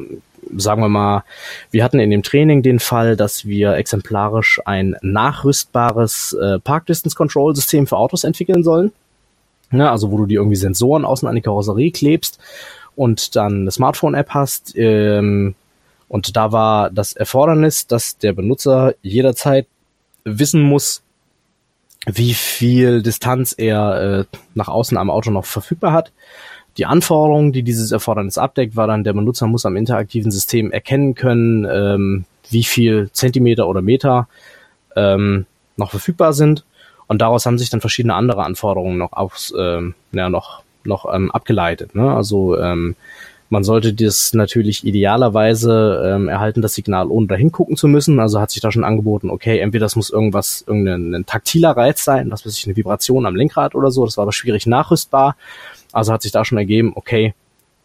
sagen wir mal, wir hatten in dem Training den Fall, dass wir exemplarisch ein nachrüstbares äh, Park Distance Control System für Autos entwickeln sollen. Ja, also wo du dir irgendwie Sensoren außen an die Karosserie klebst und dann eine Smartphone-App hast. Ähm, und da war das Erfordernis, dass der Benutzer jederzeit wissen muss, wie viel Distanz er äh, nach außen am Auto noch verfügbar hat. Die Anforderung, die dieses Erfordernis abdeckt, war dann, der Benutzer muss am interaktiven System erkennen können, ähm, wie viel Zentimeter oder Meter ähm, noch verfügbar sind. Und daraus haben sich dann verschiedene andere Anforderungen noch aus, ähm, ja, noch, noch ähm, abgeleitet. Ne? Also ähm, man sollte das natürlich idealerweise ähm, erhalten, das Signal, ohne dahin gucken zu müssen. Also hat sich da schon angeboten, okay, entweder das muss irgendwas, irgendein ein taktiler Reiz sein, was weiß ich, eine Vibration am Lenkrad oder so, das war aber schwierig nachrüstbar. Also hat sich da schon ergeben, okay,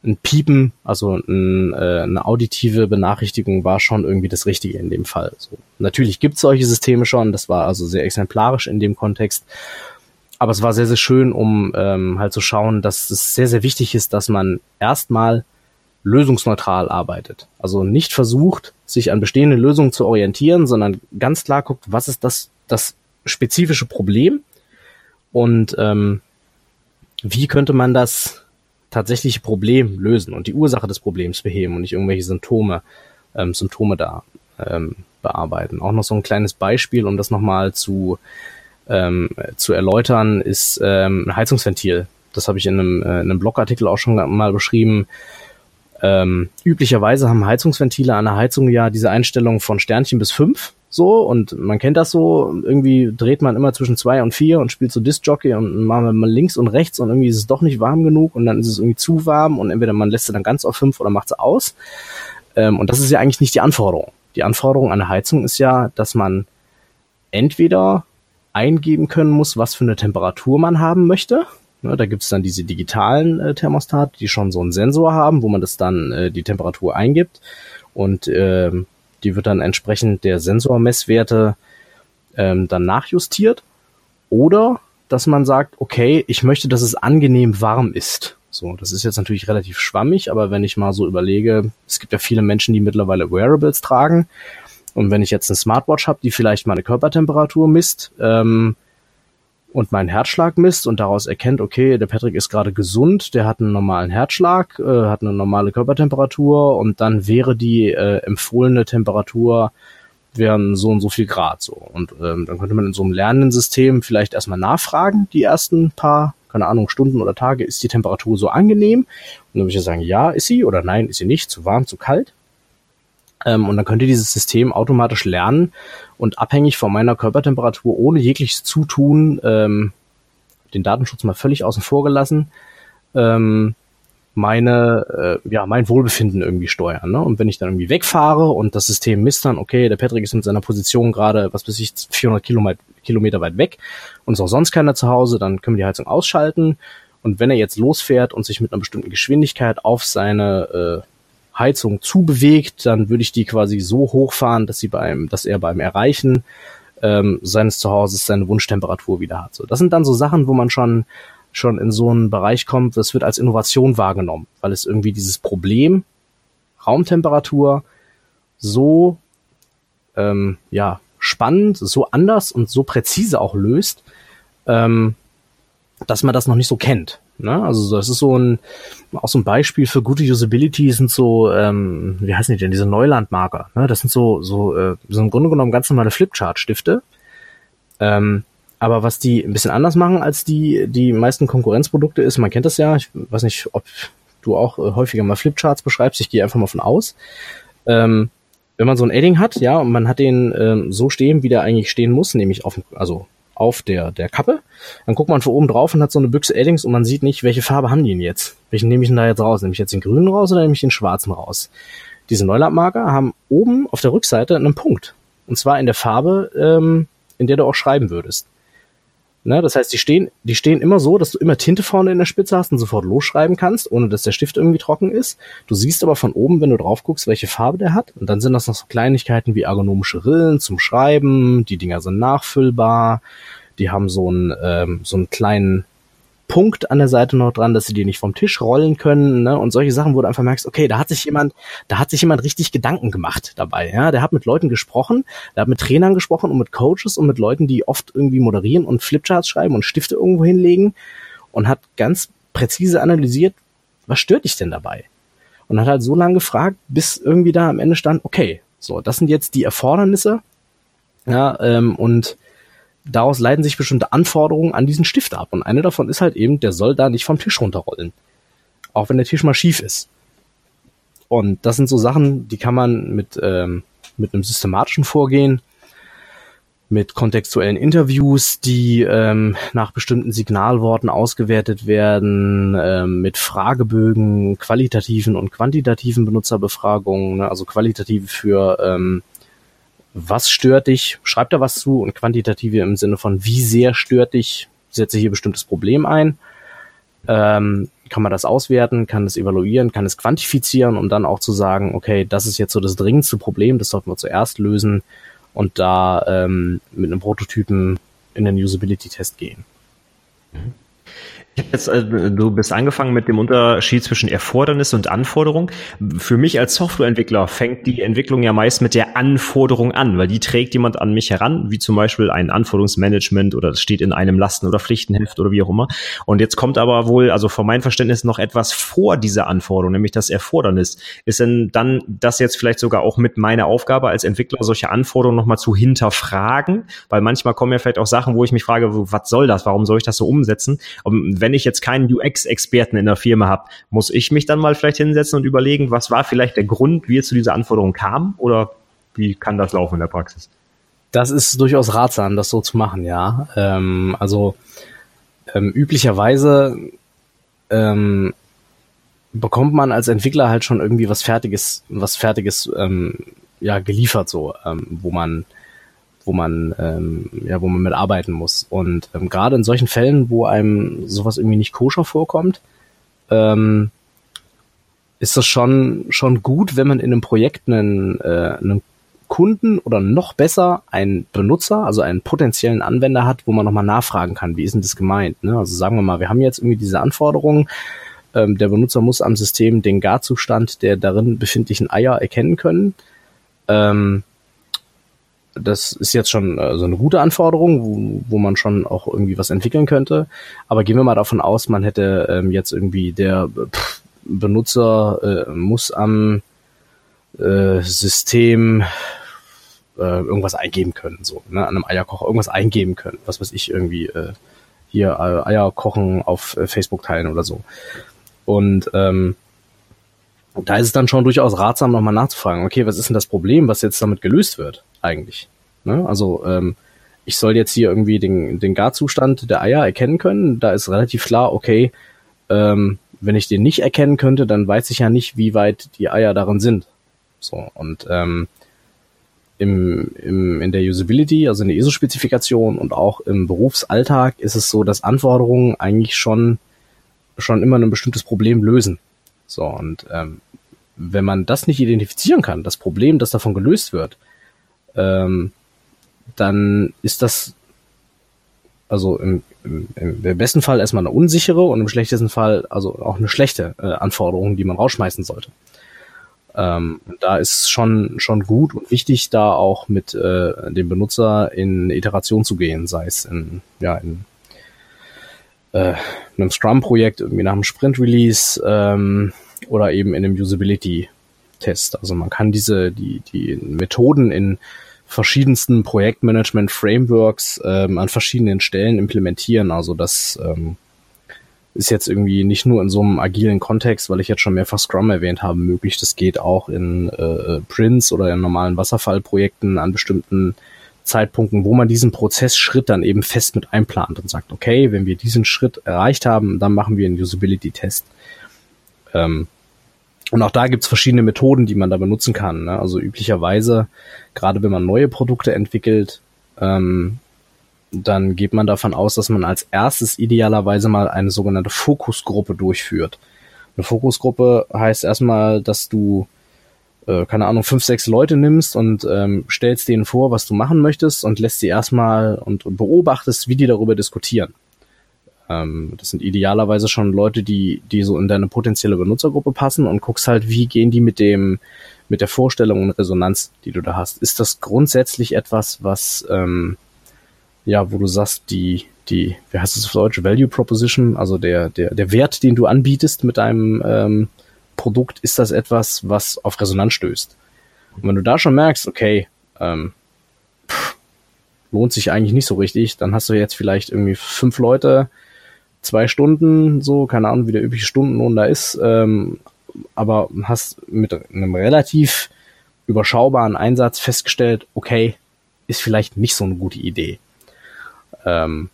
ein Piepen, also ein, äh, eine auditive Benachrichtigung war schon irgendwie das Richtige in dem Fall. So. Natürlich gibt es solche Systeme schon, das war also sehr exemplarisch in dem Kontext. Aber es war sehr, sehr schön, um ähm, halt zu schauen, dass es sehr, sehr wichtig ist, dass man erstmal lösungsneutral arbeitet. Also nicht versucht, sich an bestehenden Lösungen zu orientieren, sondern ganz klar guckt, was ist das, das spezifische Problem und ähm, wie könnte man das tatsächliche Problem lösen und die Ursache des Problems beheben und nicht irgendwelche Symptome, ähm, Symptome da ähm, bearbeiten. Auch noch so ein kleines Beispiel, um das nochmal zu, ähm, zu erläutern, ist ähm, ein Heizungsventil. Das habe ich in einem, äh, in einem Blogartikel auch schon mal beschrieben. Ähm, üblicherweise haben Heizungsventile an der Heizung ja diese Einstellung von Sternchen bis fünf so und man kennt das so, irgendwie dreht man immer zwischen zwei und vier und spielt so Disc-Jockey und machen wir mal links und rechts und irgendwie ist es doch nicht warm genug und dann ist es irgendwie zu warm und entweder man lässt sie dann ganz auf fünf oder macht sie aus. Ähm, und das ist ja eigentlich nicht die Anforderung. Die Anforderung an der Heizung ist ja, dass man entweder eingeben können muss, was für eine Temperatur man haben möchte, Ne, da gibt's dann diese digitalen äh, Thermostate, die schon so einen Sensor haben, wo man das dann äh, die Temperatur eingibt und äh, die wird dann entsprechend der Sensormesswerte ähm, dann nachjustiert. Oder dass man sagt, okay, ich möchte, dass es angenehm warm ist. So, das ist jetzt natürlich relativ schwammig, aber wenn ich mal so überlege, es gibt ja viele Menschen, die mittlerweile Wearables tragen. Und wenn ich jetzt eine Smartwatch habe, die vielleicht meine Körpertemperatur misst, ähm, und meinen Herzschlag misst und daraus erkennt, okay, der Patrick ist gerade gesund, der hat einen normalen Herzschlag, äh, hat eine normale Körpertemperatur und dann wäre die äh, empfohlene Temperatur wären so und so viel Grad so. Und ähm, dann könnte man in so einem lernenden System vielleicht erstmal nachfragen, die ersten paar, keine Ahnung, Stunden oder Tage, ist die Temperatur so angenehm? Und dann würde ich sagen, ja, ist sie oder nein, ist sie nicht, zu warm, zu kalt. Ähm, und dann könnte dieses System automatisch lernen und abhängig von meiner Körpertemperatur ohne jegliches Zutun, ähm, den Datenschutz mal völlig außen vor gelassen, ähm, meine, äh, ja, mein Wohlbefinden irgendwie steuern. Ne? Und wenn ich dann irgendwie wegfahre und das System misst dann, okay, der Patrick ist mit seiner Position gerade, was weiß ich, 400 Kilometer, weit weg und ist auch sonst keiner zu Hause, dann können wir die Heizung ausschalten. Und wenn er jetzt losfährt und sich mit einer bestimmten Geschwindigkeit auf seine äh, Heizung zubewegt, dann würde ich die quasi so hochfahren, dass sie beim, dass er beim Erreichen ähm, seines Zuhauses seine Wunschtemperatur wieder hat. So, das sind dann so Sachen, wo man schon schon in so einen Bereich kommt, das wird als Innovation wahrgenommen, weil es irgendwie dieses Problem Raumtemperatur so ähm, ja spannend, so anders und so präzise auch löst, ähm, dass man das noch nicht so kennt. Ne? Also das ist so ein auch so ein Beispiel für gute Usability sind so, ähm, wie heißen die denn, diese Neulandmarker. Ne? Das sind so, so, äh, so im Grunde genommen ganz normale Flipchart-Stifte. Ähm, aber was die ein bisschen anders machen als die, die meisten Konkurrenzprodukte ist, man kennt das ja, ich weiß nicht, ob du auch äh, häufiger mal Flipcharts beschreibst, ich gehe einfach mal von aus. Ähm, wenn man so ein Edding hat, ja, und man hat den ähm, so stehen, wie der eigentlich stehen muss, nämlich auf, also auf der, der Kappe. Dann guckt man von oben drauf und hat so eine Büchse Eddings und man sieht nicht, welche Farbe haben die denn jetzt. Welchen nehme ich denn da jetzt raus? Nehme ich jetzt den grünen raus oder nehme ich den schwarzen raus? Diese Neulandmarker haben oben auf der Rückseite einen Punkt. Und zwar in der Farbe, ähm, in der du auch schreiben würdest. Ne, das heißt, die stehen, die stehen immer so, dass du immer Tinte vorne in der Spitze hast und sofort losschreiben kannst, ohne dass der Stift irgendwie trocken ist. Du siehst aber von oben, wenn du drauf guckst, welche Farbe der hat. Und dann sind das noch so Kleinigkeiten wie ergonomische Rillen zum Schreiben. Die Dinger sind nachfüllbar. Die haben so einen, ähm, so einen kleinen Punkt an der Seite noch dran, dass sie die nicht vom Tisch rollen können, ne? Und solche Sachen, wo du einfach merkst, okay, da hat sich jemand, da hat sich jemand richtig Gedanken gemacht dabei, ja. Der hat mit Leuten gesprochen, der hat mit Trainern gesprochen und mit Coaches und mit Leuten, die oft irgendwie moderieren und Flipcharts schreiben und Stifte irgendwo hinlegen und hat ganz präzise analysiert, was stört dich denn dabei? Und hat halt so lange gefragt, bis irgendwie da am Ende stand, okay, so, das sind jetzt die Erfordernisse, ja, ähm, und daraus leiten sich bestimmte Anforderungen an diesen Stift ab. Und eine davon ist halt eben, der soll da nicht vom Tisch runterrollen. Auch wenn der Tisch mal schief ist. Und das sind so Sachen, die kann man mit, ähm, mit einem systematischen Vorgehen, mit kontextuellen Interviews, die ähm, nach bestimmten Signalworten ausgewertet werden, ähm, mit Fragebögen, qualitativen und quantitativen Benutzerbefragungen, ne? also qualitative für ähm, was stört dich, schreib da was zu und quantitative im Sinne von wie sehr stört dich, setze hier bestimmtes Problem ein. Ähm, kann man das auswerten, kann es evaluieren, kann es quantifizieren, um dann auch zu sagen, okay, das ist jetzt so das dringendste Problem, das sollten wir zuerst lösen und da ähm, mit einem Prototypen in den Usability-Test gehen. Mhm. Jetzt, äh, du bist angefangen mit dem Unterschied zwischen Erfordernis und Anforderung. Für mich als Softwareentwickler fängt die Entwicklung ja meist mit der Anforderung an, weil die trägt jemand an mich heran, wie zum Beispiel ein Anforderungsmanagement oder das steht in einem Lasten- oder Pflichtenheft oder wie auch immer. Und jetzt kommt aber wohl, also von meinem Verständnis noch etwas vor dieser Anforderung, nämlich das Erfordernis. Ist denn dann das jetzt vielleicht sogar auch mit meiner Aufgabe als Entwickler, solche Anforderungen nochmal zu hinterfragen? Weil manchmal kommen ja vielleicht auch Sachen, wo ich mich frage, was soll das? Warum soll ich das so umsetzen? Und wenn ich jetzt keinen UX-Experten in der Firma habe, muss ich mich dann mal vielleicht hinsetzen und überlegen, was war vielleicht der Grund, wie es zu dieser Anforderung kam oder wie kann das laufen in der Praxis? Das ist durchaus ratsam, das so zu machen, ja. Ähm, also ähm, üblicherweise ähm, bekommt man als Entwickler halt schon irgendwie was Fertiges, was Fertiges ähm, ja geliefert, so, ähm, wo man wo man ähm, ja, wo man mitarbeiten muss. Und ähm, gerade in solchen Fällen, wo einem sowas irgendwie nicht koscher vorkommt, ähm, ist das schon schon gut, wenn man in einem Projekt einen, äh, einen Kunden oder noch besser einen Benutzer, also einen potenziellen Anwender hat, wo man nochmal nachfragen kann, wie ist denn das gemeint? Ne? Also sagen wir mal, wir haben jetzt irgendwie diese Anforderungen, ähm, der Benutzer muss am System den Garzustand der darin befindlichen Eier erkennen können. Ähm, das ist jetzt schon äh, so eine gute Anforderung, wo, wo man schon auch irgendwie was entwickeln könnte. Aber gehen wir mal davon aus, man hätte ähm, jetzt irgendwie der pff, Benutzer äh, muss am äh, System äh, irgendwas eingeben können, so, ne, an einem Eierkocher irgendwas eingeben können, was weiß ich, irgendwie äh, hier äh, Eier kochen auf äh, Facebook teilen oder so. Und ähm, da ist es dann schon durchaus ratsam, nochmal nachzufragen, okay, was ist denn das Problem, was jetzt damit gelöst wird eigentlich? Ne? Also ähm, ich soll jetzt hier irgendwie den, den Garzustand der Eier erkennen können. Da ist relativ klar, okay, ähm, wenn ich den nicht erkennen könnte, dann weiß ich ja nicht, wie weit die Eier darin sind. So, und ähm, im, im, in der Usability, also in der ISO-Spezifikation und auch im Berufsalltag ist es so, dass Anforderungen eigentlich schon, schon immer ein bestimmtes Problem lösen. So, und ähm, wenn man das nicht identifizieren kann, das Problem, das davon gelöst wird, ähm, dann ist das also im, im, im besten Fall erstmal eine unsichere und im schlechtesten Fall also auch eine schlechte äh, Anforderung, die man rausschmeißen sollte. Ähm, da ist schon schon gut und wichtig, da auch mit äh, dem Benutzer in Iteration zu gehen, sei es in ja in äh, einem Scrum-Projekt irgendwie nach einem Sprint-Release ähm, oder eben in einem Usability-Test. Also man kann diese die die Methoden in verschiedensten Projektmanagement-Frameworks ähm, an verschiedenen Stellen implementieren. Also das ähm, ist jetzt irgendwie nicht nur in so einem agilen Kontext, weil ich jetzt schon mehrfach Scrum erwähnt habe, möglich. Das geht auch in äh, Prints oder in normalen Wasserfallprojekten an bestimmten Zeitpunkten, wo man diesen Prozessschritt dann eben fest mit einplant und sagt, okay, wenn wir diesen Schritt erreicht haben, dann machen wir einen Usability-Test. Ähm, und auch da gibt's verschiedene Methoden, die man da benutzen kann. Ne? Also üblicherweise, gerade wenn man neue Produkte entwickelt, ähm, dann geht man davon aus, dass man als erstes idealerweise mal eine sogenannte Fokusgruppe durchführt. Eine Fokusgruppe heißt erstmal, dass du, äh, keine Ahnung, fünf, sechs Leute nimmst und ähm, stellst denen vor, was du machen möchtest und lässt sie erstmal und, beobachtest, wie die darüber diskutieren. Ähm, das sind idealerweise schon Leute, die, die so in deine potenzielle Benutzergruppe passen und guckst halt, wie gehen die mit dem, mit der Vorstellung und Resonanz, die du da hast. Ist das grundsätzlich etwas, was, ähm, ja, wo du sagst, die, die, wie heißt es auf Deutsch, Value Proposition, also der, der, der Wert, den du anbietest mit deinem ähm, Produkt, ist das etwas, was auf Resonanz stößt. Und wenn du da schon merkst, okay, ähm, pff, lohnt sich eigentlich nicht so richtig. Dann hast du jetzt vielleicht irgendwie fünf Leute, zwei Stunden, so, keine Ahnung, wie der übliche Stundenlohn da ist, ähm, aber hast mit einem relativ überschaubaren Einsatz festgestellt, okay, ist vielleicht nicht so eine gute Idee. Ähm,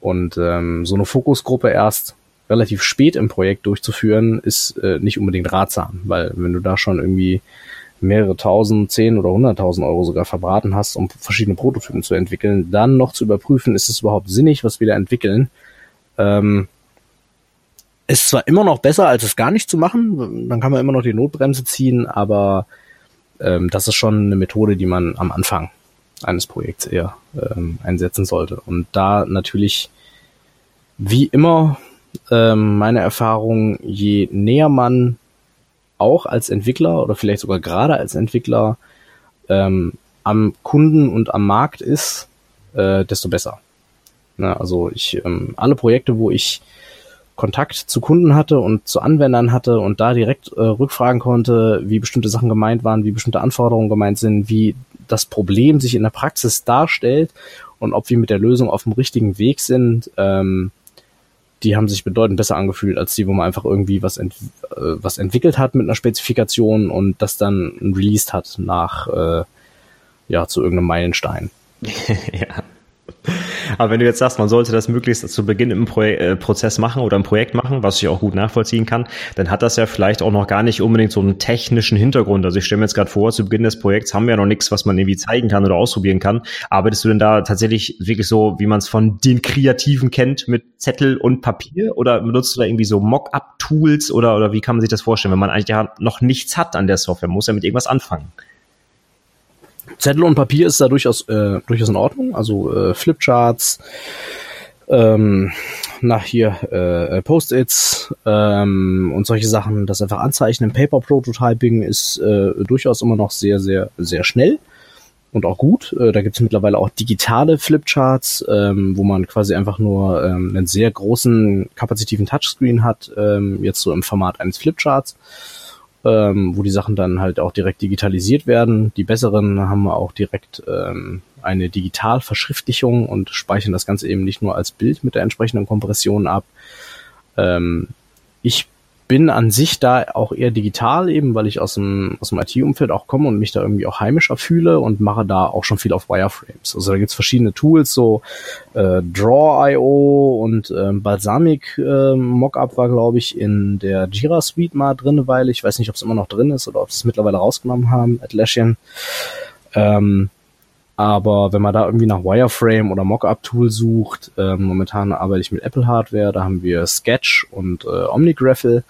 und ähm, so eine Fokusgruppe erst relativ spät im Projekt durchzuführen, ist äh, nicht unbedingt ratsam, weil wenn du da schon irgendwie mehrere tausend, zehn oder hunderttausend Euro sogar verbraten hast, um verschiedene Prototypen zu entwickeln, dann noch zu überprüfen, ist es überhaupt sinnig, was wir da entwickeln, ähm, ist zwar immer noch besser, als es gar nicht zu machen, dann kann man immer noch die Notbremse ziehen, aber ähm, das ist schon eine Methode, die man am Anfang eines Projekts eher ähm, einsetzen sollte. Und da natürlich, wie immer, ähm, meine Erfahrung, je näher man auch als Entwickler oder vielleicht sogar gerade als Entwickler ähm, am Kunden und am Markt ist, äh, desto besser. Ne, also ich ähm, alle Projekte, wo ich Kontakt zu Kunden hatte und zu Anwendern hatte und da direkt äh, rückfragen konnte, wie bestimmte Sachen gemeint waren, wie bestimmte Anforderungen gemeint sind, wie das Problem sich in der Praxis darstellt und ob wir mit der Lösung auf dem richtigen Weg sind, ähm, die haben sich bedeutend besser angefühlt als die, wo man einfach irgendwie was, ent äh, was entwickelt hat mit einer Spezifikation und das dann released hat nach äh, ja zu irgendeinem Meilenstein. ja. Aber wenn du jetzt sagst, man sollte das möglichst zu Beginn im Pro äh, Prozess machen oder im Projekt machen, was ich auch gut nachvollziehen kann, dann hat das ja vielleicht auch noch gar nicht unbedingt so einen technischen Hintergrund. Also ich stelle mir jetzt gerade vor, zu Beginn des Projekts haben wir ja noch nichts, was man irgendwie zeigen kann oder ausprobieren kann. Arbeitest du denn da tatsächlich wirklich so, wie man es von den Kreativen kennt, mit Zettel und Papier? Oder benutzt du da irgendwie so Mock-up-Tools oder, oder wie kann man sich das vorstellen, wenn man eigentlich ja noch nichts hat an der Software, muss ja mit irgendwas anfangen? Zettel und Papier ist da durchaus, äh, durchaus in Ordnung. Also äh, Flipcharts, ähm, nach hier äh, Post-its ähm, und solche Sachen, das einfach anzeichnen. Paper-Prototyping ist äh, durchaus immer noch sehr, sehr, sehr schnell und auch gut. Äh, da gibt es mittlerweile auch digitale Flipcharts, ähm, wo man quasi einfach nur ähm, einen sehr großen kapazitiven Touchscreen hat, ähm, jetzt so im Format eines Flipcharts ähm, wo die Sachen dann halt auch direkt digitalisiert werden. Die besseren haben auch direkt ähm, eine Digitalverschriftlichung und speichern das Ganze eben nicht nur als Bild mit der entsprechenden Kompression ab. Ähm, ich bin an sich da auch eher digital eben, weil ich aus dem, aus dem IT-Umfeld auch komme und mich da irgendwie auch heimischer fühle und mache da auch schon viel auf Wireframes. Also da gibt's verschiedene Tools, so äh, Draw.io und äh, Balsamic äh, Mockup war, glaube ich, in der Jira Suite mal drin, weil ich weiß nicht, ob es immer noch drin ist oder ob es mittlerweile rausgenommen haben, Atlassian. Ähm, aber wenn man da irgendwie nach Wireframe oder Mockup-Tool sucht, äh, momentan arbeite ich mit Apple Hardware, da haben wir Sketch und äh, OmniGraffle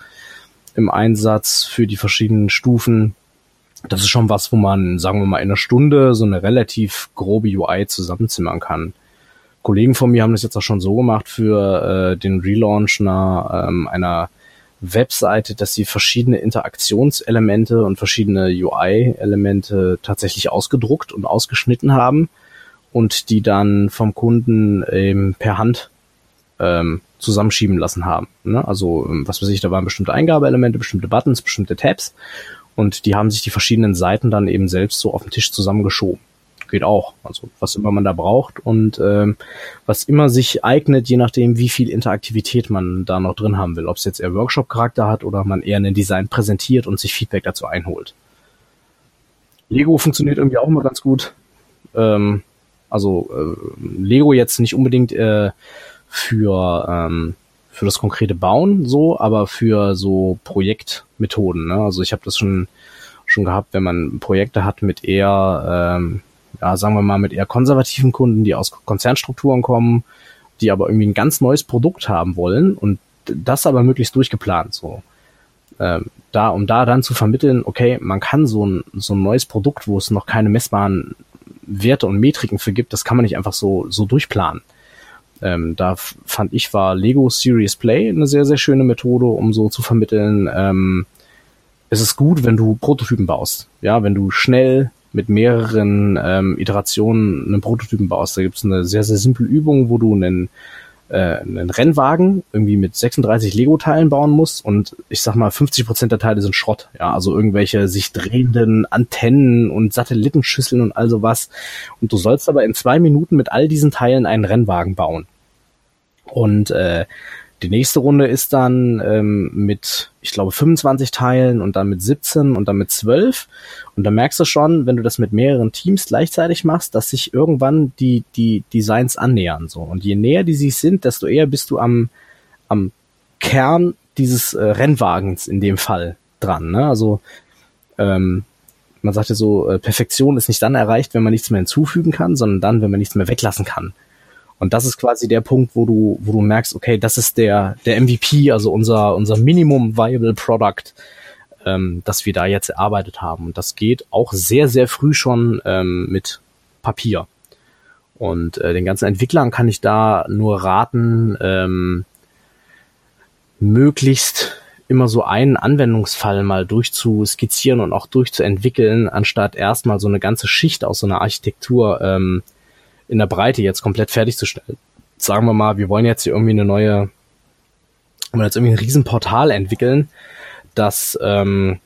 im Einsatz für die verschiedenen Stufen. Das ist schon was, wo man, sagen wir mal, in einer Stunde so eine relativ grobe UI zusammenzimmern kann. Kollegen von mir haben das jetzt auch schon so gemacht für äh, den Relaunch einer, ähm, einer Webseite, dass sie verschiedene Interaktionselemente und verschiedene UI-Elemente tatsächlich ausgedruckt und ausgeschnitten haben und die dann vom Kunden ähm, per Hand ähm, zusammenschieben lassen haben. Ne? Also ähm, was weiß ich, da waren bestimmte Eingabeelemente, bestimmte Buttons, bestimmte Tabs und die haben sich die verschiedenen Seiten dann eben selbst so auf den Tisch zusammengeschoben geht auch. Also was immer man da braucht und ähm, was immer sich eignet, je nachdem, wie viel Interaktivität man da noch drin haben will. Ob es jetzt eher Workshop-Charakter hat oder man eher ein Design präsentiert und sich Feedback dazu einholt. Lego funktioniert irgendwie auch immer ganz gut. Ähm, also äh, Lego jetzt nicht unbedingt äh, für ähm, für das konkrete Bauen so, aber für so Projektmethoden. Ne? Also ich habe das schon schon gehabt, wenn man Projekte hat mit eher ähm, ja, sagen wir mal, mit eher konservativen Kunden, die aus Konzernstrukturen kommen, die aber irgendwie ein ganz neues Produkt haben wollen und das aber möglichst durchgeplant so. Ähm, da, um da dann zu vermitteln, okay, man kann so ein, so ein neues Produkt, wo es noch keine messbaren Werte und Metriken für gibt, das kann man nicht einfach so, so durchplanen. Ähm, da fand ich, war Lego Serious Play eine sehr, sehr schöne Methode, um so zu vermitteln, ähm, es ist gut, wenn du Prototypen baust. Ja, wenn du schnell mit mehreren ähm, Iterationen einen Prototypen baust. Da gibt es eine sehr, sehr simple Übung, wo du einen äh, einen Rennwagen irgendwie mit 36 Lego-Teilen bauen musst und ich sag mal 50 Prozent der Teile sind Schrott, ja, also irgendwelche sich drehenden Antennen und Satellitenschüsseln und all sowas. Und du sollst aber in zwei Minuten mit all diesen Teilen einen Rennwagen bauen. Und äh, die nächste Runde ist dann ähm, mit, ich glaube, 25 Teilen und dann mit 17 und dann mit 12. Und da merkst du schon, wenn du das mit mehreren Teams gleichzeitig machst, dass sich irgendwann die, die Designs annähern. So. Und je näher die sich sind, desto eher bist du am, am Kern dieses äh, Rennwagens in dem Fall dran. Ne? Also ähm, man sagt ja so, äh, Perfektion ist nicht dann erreicht, wenn man nichts mehr hinzufügen kann, sondern dann, wenn man nichts mehr weglassen kann. Und das ist quasi der Punkt, wo du, wo du merkst, okay, das ist der, der MVP, also unser, unser Minimum Viable Product, ähm, das wir da jetzt erarbeitet haben. Und das geht auch sehr, sehr früh schon ähm, mit Papier. Und äh, den ganzen Entwicklern kann ich da nur raten, ähm, möglichst immer so einen Anwendungsfall mal durchzuskizzieren und auch durchzuentwickeln, anstatt erstmal so eine ganze Schicht aus so einer Architektur ähm, in der Breite jetzt komplett fertigzustellen. Sagen wir mal, wir wollen jetzt hier irgendwie eine neue, wollen jetzt irgendwie ein Riesenportal entwickeln, das, ähm,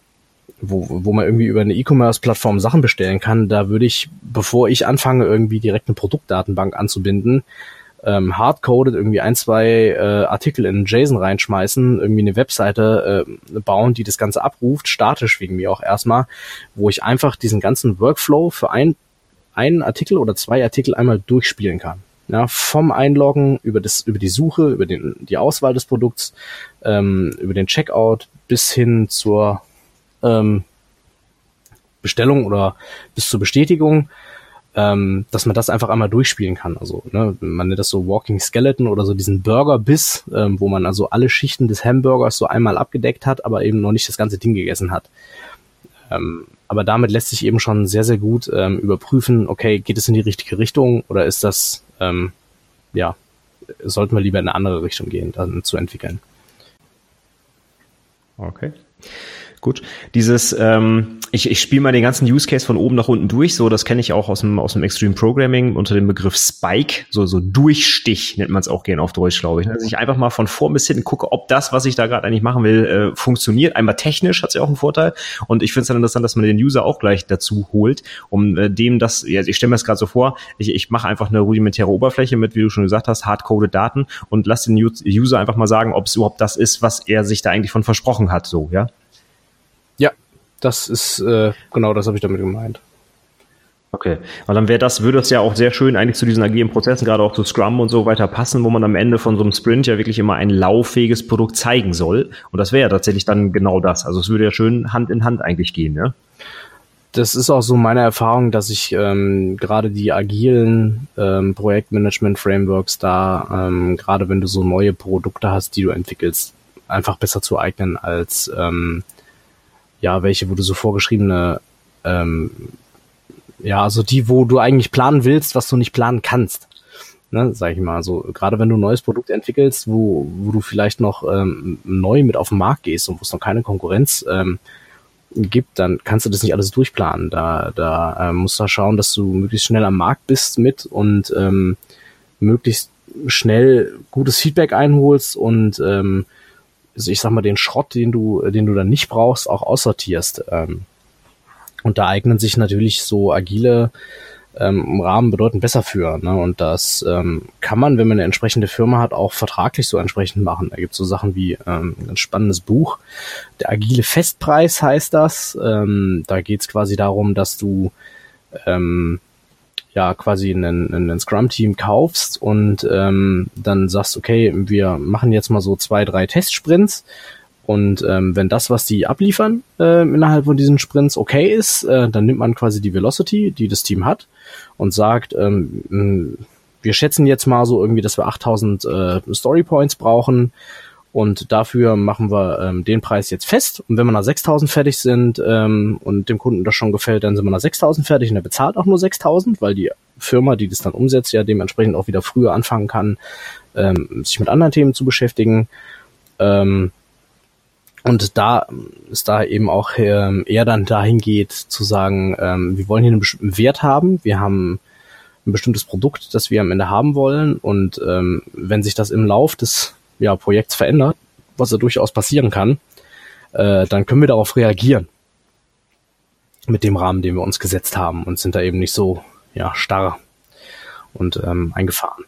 wo, wo man irgendwie über eine E-Commerce-Plattform Sachen bestellen kann, da würde ich, bevor ich anfange, irgendwie direkt eine Produktdatenbank anzubinden, ähm, hardcoded irgendwie ein, zwei äh, Artikel in JSON reinschmeißen, irgendwie eine Webseite äh, bauen, die das Ganze abruft, statisch wegen mir auch erstmal, wo ich einfach diesen ganzen Workflow für ein einen Artikel oder zwei Artikel einmal durchspielen kann. Ja, vom Einloggen über das, über die Suche, über den, die Auswahl des Produkts, ähm, über den Checkout bis hin zur ähm, Bestellung oder bis zur Bestätigung, ähm, dass man das einfach einmal durchspielen kann. Also ne, man nennt das so Walking Skeleton oder so diesen Burger-Biss, ähm, wo man also alle Schichten des Hamburgers so einmal abgedeckt hat, aber eben noch nicht das ganze Ding gegessen hat. Ähm, aber damit lässt sich eben schon sehr, sehr gut ähm, überprüfen, okay, geht es in die richtige Richtung oder ist das, ähm, ja, sollten wir lieber in eine andere Richtung gehen, dann zu entwickeln. Okay. Gut. Dieses, ähm, ich, ich spiele mal den ganzen Use Case von oben nach unten durch. So, das kenne ich auch aus dem, aus dem Extreme Programming unter dem Begriff Spike. So, so Durchstich nennt man es auch gerne auf Deutsch, glaube ich. Also ich einfach mal von vorn bis hinten gucke, ob das, was ich da gerade eigentlich machen will, äh, funktioniert. Einmal technisch hat es ja auch einen Vorteil. Und ich finde es dann interessant, dass man den User auch gleich dazu holt, um äh, dem das, ja, ich stelle mir das gerade so vor, ich, ich mache einfach eine rudimentäre Oberfläche mit, wie du schon gesagt hast, hardcoded Daten und lass den User einfach mal sagen, ob es überhaupt das ist, was er sich da eigentlich von versprochen hat. So, ja. Das ist, äh, genau das habe ich damit gemeint. Okay, weil dann wäre das, würde das ja auch sehr schön eigentlich zu diesen agilen Prozessen, gerade auch zu Scrum und so weiter passen, wo man am Ende von so einem Sprint ja wirklich immer ein lauffähiges Produkt zeigen soll. Und das wäre ja tatsächlich dann genau das. Also es würde ja schön Hand in Hand eigentlich gehen, ja? Das ist auch so meine Erfahrung, dass ich ähm, gerade die agilen ähm, Projektmanagement-Frameworks da, ähm, gerade wenn du so neue Produkte hast, die du entwickelst, einfach besser zu eignen als ähm, ja, welche, wo du so vorgeschriebene, ähm, ja, also die, wo du eigentlich planen willst, was du nicht planen kannst. Ne, sag ich mal, so gerade wenn du ein neues Produkt entwickelst, wo, wo du vielleicht noch ähm, neu mit auf den Markt gehst und wo es noch keine Konkurrenz ähm, gibt, dann kannst du das nicht alles durchplanen. Da, da ähm, musst du schauen, dass du möglichst schnell am Markt bist mit und ähm, möglichst schnell gutes Feedback einholst und ähm, also ich sag mal, den Schrott, den du, den du dann nicht brauchst, auch aussortierst. Ähm, und da eignen sich natürlich so agile ähm, Rahmen bedeutend besser für. Ne? Und das ähm, kann man, wenn man eine entsprechende Firma hat, auch vertraglich so entsprechend machen. Da gibt es so Sachen wie ähm, ein spannendes Buch. Der agile Festpreis heißt das. Ähm, da geht es quasi darum, dass du ähm, ja quasi einen, einen Scrum-Team kaufst und ähm, dann sagst, okay, wir machen jetzt mal so zwei, drei Testsprints und ähm, wenn das, was die abliefern äh, innerhalb von diesen Sprints okay ist, äh, dann nimmt man quasi die Velocity, die das Team hat und sagt, ähm, wir schätzen jetzt mal so irgendwie, dass wir 8000 äh, Story Points brauchen und dafür machen wir ähm, den Preis jetzt fest. Und wenn wir nach 6000 fertig sind ähm, und dem Kunden das schon gefällt, dann sind wir nach 6000 fertig und er bezahlt auch nur 6000, weil die Firma, die das dann umsetzt, ja dementsprechend auch wieder früher anfangen kann, ähm, sich mit anderen Themen zu beschäftigen. Ähm, und da ist da eben auch ähm, eher dann dahin geht zu sagen, ähm, wir wollen hier einen bestimmten Wert haben. Wir haben ein bestimmtes Produkt, das wir am Ende haben wollen. Und ähm, wenn sich das im Lauf des ja, Projekts verändert, was ja durchaus passieren kann, äh, dann können wir darauf reagieren. Mit dem Rahmen, den wir uns gesetzt haben und sind da eben nicht so ja, starr und ähm, eingefahren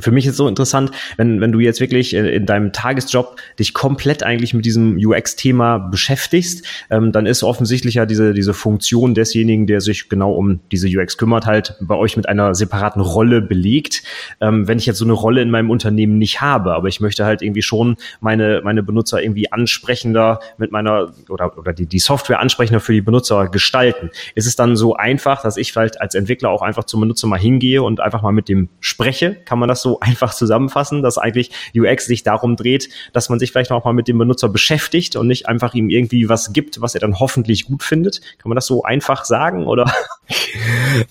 für mich ist so interessant, wenn, wenn du jetzt wirklich in, in deinem Tagesjob dich komplett eigentlich mit diesem UX-Thema beschäftigst, ähm, dann ist offensichtlich ja diese, diese Funktion desjenigen, der sich genau um diese UX kümmert, halt bei euch mit einer separaten Rolle belegt. Ähm, wenn ich jetzt so eine Rolle in meinem Unternehmen nicht habe, aber ich möchte halt irgendwie schon meine, meine Benutzer irgendwie ansprechender mit meiner oder, oder die, die Software ansprechender für die Benutzer gestalten, ist es dann so einfach, dass ich vielleicht als Entwickler auch einfach zum Benutzer mal hingehe und einfach mal mit dem spreche? Kann man das so einfach zusammenfassen, dass eigentlich UX sich darum dreht, dass man sich vielleicht auch mal mit dem Benutzer beschäftigt und nicht einfach ihm irgendwie was gibt, was er dann hoffentlich gut findet. Kann man das so einfach sagen oder?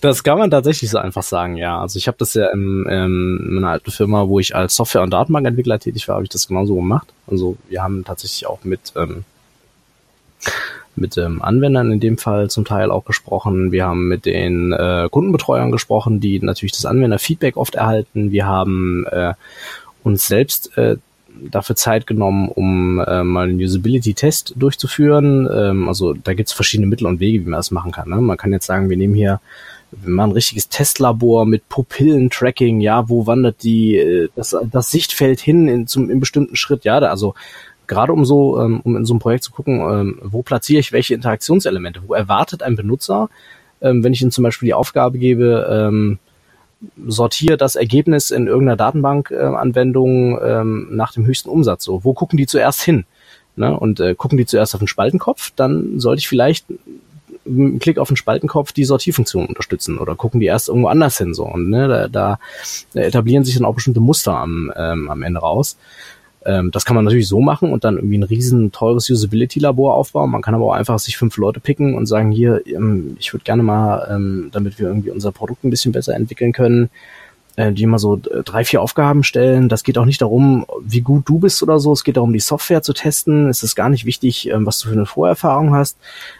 Das kann man tatsächlich so einfach sagen, ja. Also ich habe das ja in, in meiner alten Firma, wo ich als Software- und Datenbankentwickler tätig war, habe ich das genauso gemacht. Also wir haben tatsächlich auch mit ähm, mit ähm, Anwendern in dem Fall zum Teil auch gesprochen. Wir haben mit den äh, Kundenbetreuern gesprochen, die natürlich das Anwenderfeedback oft erhalten. Wir haben äh, uns selbst äh, dafür Zeit genommen, um äh, mal einen Usability-Test durchzuführen. Ähm, also da gibt es verschiedene Mittel und Wege, wie man das machen kann. Ne? Man kann jetzt sagen, wir nehmen hier wir machen ein richtiges Testlabor mit Pupillentracking, ja, wo wandert die äh, das, das Sichtfeld hin in, zum in bestimmten Schritt, ja, da, also gerade um so, ähm, um in so einem Projekt zu gucken, ähm, wo platziere ich welche Interaktionselemente, wo erwartet ein Benutzer, ähm, wenn ich ihm zum Beispiel die Aufgabe gebe, sortiere das Ergebnis in irgendeiner Datenbankanwendung äh, ähm, nach dem höchsten Umsatz. So, wo gucken die zuerst hin? Ne? Und äh, gucken die zuerst auf den Spaltenkopf, dann sollte ich vielleicht einen Klick auf den Spaltenkopf die Sortierfunktion unterstützen oder gucken die erst irgendwo anders hin so und ne, da, da etablieren sich dann auch bestimmte Muster am, ähm, am Ende raus. Ähm, das kann man natürlich so machen und dann irgendwie ein riesen teures Usability-Labor aufbauen. Man kann aber auch einfach sich fünf Leute picken und sagen, hier, ähm, ich würde gerne mal, ähm, damit wir irgendwie unser Produkt ein bisschen besser entwickeln können, äh, die mal so äh, drei, vier Aufgaben stellen. Das geht auch nicht darum, wie gut du bist oder so. Es geht darum, die Software zu testen. Es ist gar nicht wichtig, ähm, was du für eine Vorerfahrung hast.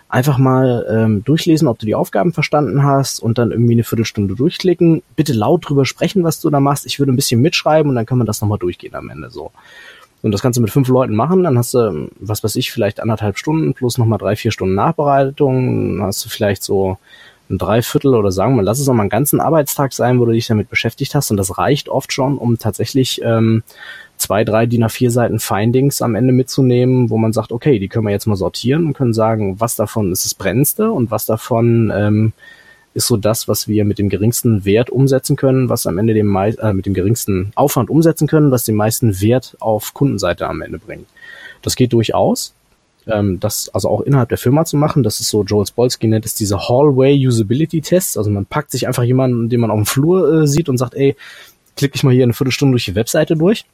Einfach mal ähm, durchlesen, ob du die Aufgaben verstanden hast und dann irgendwie eine Viertelstunde durchklicken. Bitte laut drüber sprechen, was du da machst. Ich würde ein bisschen mitschreiben und dann kann man das nochmal durchgehen am Ende so. Und das kannst du mit fünf Leuten machen, dann hast du, was weiß ich, vielleicht anderthalb Stunden plus nochmal drei, vier Stunden Nachbereitung, dann hast du vielleicht so ein Dreiviertel oder sagen wir, lass es auch mal einen ganzen Arbeitstag sein, wo du dich damit beschäftigt hast. Und das reicht oft schon, um tatsächlich ähm, zwei, drei DIN A4 Seiten Findings am Ende mitzunehmen, wo man sagt, okay, die können wir jetzt mal sortieren und können sagen, was davon ist das Brennendste und was davon ähm, ist so das, was wir mit dem geringsten Wert umsetzen können, was am Ende dem äh, mit dem geringsten Aufwand umsetzen können, was den meisten Wert auf Kundenseite am Ende bringt. Das geht durchaus. Ähm, das also auch innerhalb der Firma zu machen, das ist so Joel Spolsky nennt es diese Hallway Usability Tests. Also man packt sich einfach jemanden, den man auf dem Flur äh, sieht und sagt, ey, klick ich mal hier eine Viertelstunde durch die Webseite durch.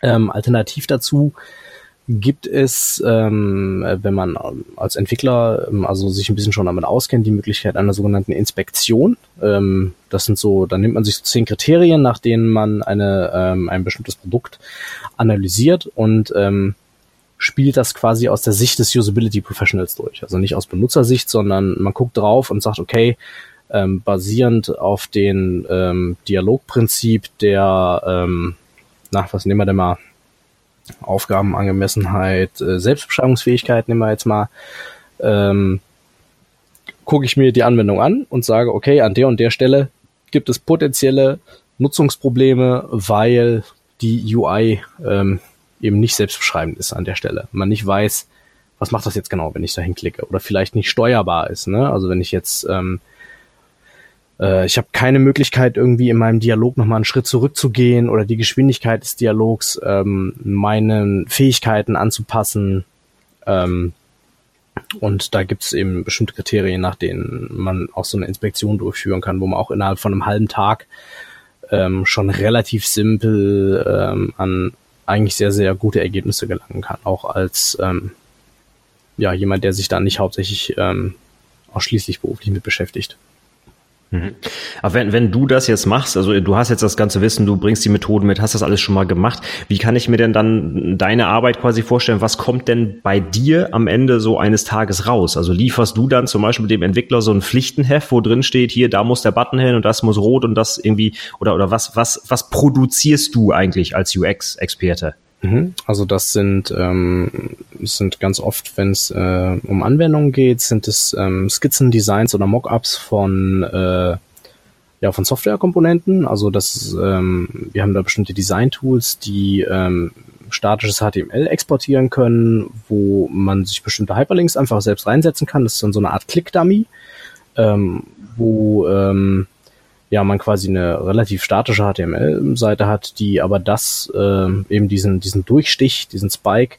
Ähm, alternativ dazu gibt es, ähm, wenn man als Entwickler ähm, also sich ein bisschen schon damit auskennt, die Möglichkeit einer sogenannten Inspektion. Ähm, das sind so, dann nimmt man sich so zehn Kriterien, nach denen man eine, ähm, ein bestimmtes Produkt analysiert und ähm, spielt das quasi aus der Sicht des Usability Professionals durch. Also nicht aus Benutzersicht, sondern man guckt drauf und sagt, okay, ähm, basierend auf den ähm, Dialogprinzip der, ähm, na, was nehmen wir denn mal, Aufgabenangemessenheit, äh, Selbstbeschreibungsfähigkeit nehmen wir jetzt mal, ähm, gucke ich mir die Anwendung an und sage, okay, an der und der Stelle gibt es potenzielle Nutzungsprobleme, weil die UI ähm, eben nicht selbstbeschreibend ist an der Stelle. Man nicht weiß, was macht das jetzt genau, wenn ich da hinklicke oder vielleicht nicht steuerbar ist. Ne? Also wenn ich jetzt ähm, äh, ich habe keine Möglichkeit, irgendwie in meinem Dialog nochmal einen Schritt zurückzugehen oder die Geschwindigkeit des Dialogs ähm, meinen Fähigkeiten anzupassen. Ähm, und da gibt es eben bestimmte Kriterien, nach denen man auch so eine Inspektion durchführen kann, wo man auch innerhalb von einem halben Tag ähm, schon relativ simpel ähm, an eigentlich sehr, sehr gute Ergebnisse gelangen kann, auch als ähm, ja, jemand, der sich da nicht hauptsächlich ähm, ausschließlich beruflich mit beschäftigt. Mhm. Aber wenn, wenn du das jetzt machst, also du hast jetzt das ganze Wissen, du bringst die Methoden mit, hast das alles schon mal gemacht, wie kann ich mir denn dann deine Arbeit quasi vorstellen? Was kommt denn bei dir am Ende so eines Tages raus? Also lieferst du dann zum Beispiel dem Entwickler so ein Pflichtenheft, wo drin steht, hier, da muss der Button hin und das muss rot und das irgendwie, oder, oder was, was, was produzierst du eigentlich als UX-Experte? Mhm. Also das sind, ähm, sind ganz oft, wenn es äh, um Anwendungen geht, sind es ähm, Skizzen, Designs oder Mockups von äh, ja von Softwarekomponenten. Also das, ähm, wir haben da bestimmte Design-Tools, die ähm, statisches HTML exportieren können, wo man sich bestimmte Hyperlinks einfach selbst reinsetzen kann. Das ist dann so eine Art Click-Dummy, ähm, wo ähm, ja man quasi eine relativ statische HTML-Seite hat, die aber das äh, eben diesen diesen Durchstich, diesen Spike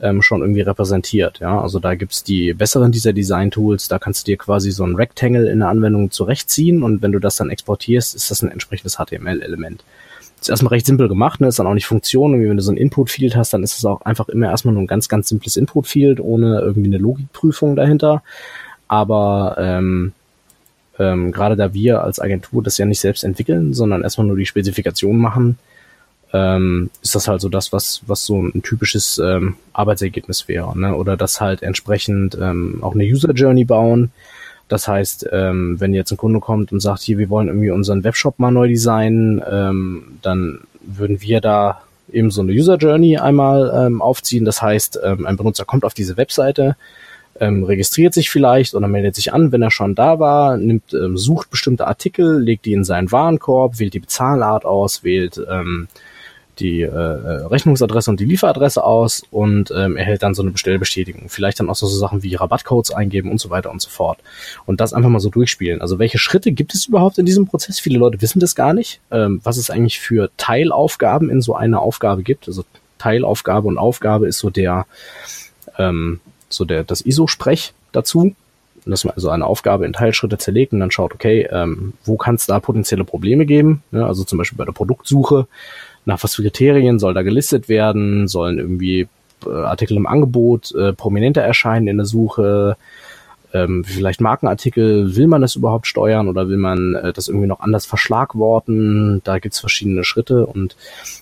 ähm, schon irgendwie repräsentiert. Ja, also da gibt's die besseren dieser Design-Tools. Da kannst du dir quasi so ein Rectangle in der Anwendung zurechtziehen und wenn du das dann exportierst, ist das ein entsprechendes HTML-Element. Ist erstmal recht simpel gemacht, ne? ist dann auch nicht Funktion. Und wenn du so ein Input-Field hast, dann ist es auch einfach immer erstmal nur ein ganz, ganz simples Input-Field ohne irgendwie eine Logikprüfung dahinter. Aber ähm, ähm, gerade da wir als Agentur das ja nicht selbst entwickeln, sondern erstmal nur die Spezifikation machen, ähm, ist das halt so das, was, was so ein typisches ähm, Arbeitsergebnis wäre. Ne? Oder das halt entsprechend ähm, auch eine User Journey bauen. Das heißt, ähm, wenn jetzt ein Kunde kommt und sagt, hier, wir wollen irgendwie unseren Webshop mal neu designen, ähm, dann würden wir da eben so eine User Journey einmal ähm, aufziehen. Das heißt, ähm, ein Benutzer kommt auf diese Webseite, ähm, registriert sich vielleicht oder meldet sich an, wenn er schon da war, nimmt, ähm, sucht bestimmte Artikel, legt die in seinen Warenkorb, wählt die Bezahlart aus, wählt ähm, die äh, äh, Rechnungsadresse und die Lieferadresse aus und ähm, erhält dann so eine Bestellbestätigung. Vielleicht dann auch so, so Sachen wie Rabattcodes eingeben und so weiter und so fort. Und das einfach mal so durchspielen. Also welche Schritte gibt es überhaupt in diesem Prozess? Viele Leute wissen das gar nicht, ähm, was es eigentlich für Teilaufgaben in so einer Aufgabe gibt. Also Teilaufgabe und Aufgabe ist so der ähm, so der, das ISO-Sprech dazu, dass man also eine Aufgabe in Teilschritte zerlegt und dann schaut, okay, ähm, wo kann es da potenzielle Probleme geben? Ja, also zum Beispiel bei der Produktsuche, nach was für Kriterien soll da gelistet werden? Sollen irgendwie äh, Artikel im Angebot äh, prominenter erscheinen in der Suche? Ähm, vielleicht Markenartikel, will man das überhaupt steuern oder will man äh, das irgendwie noch anders verschlagworten? Da gibt's verschiedene Schritte und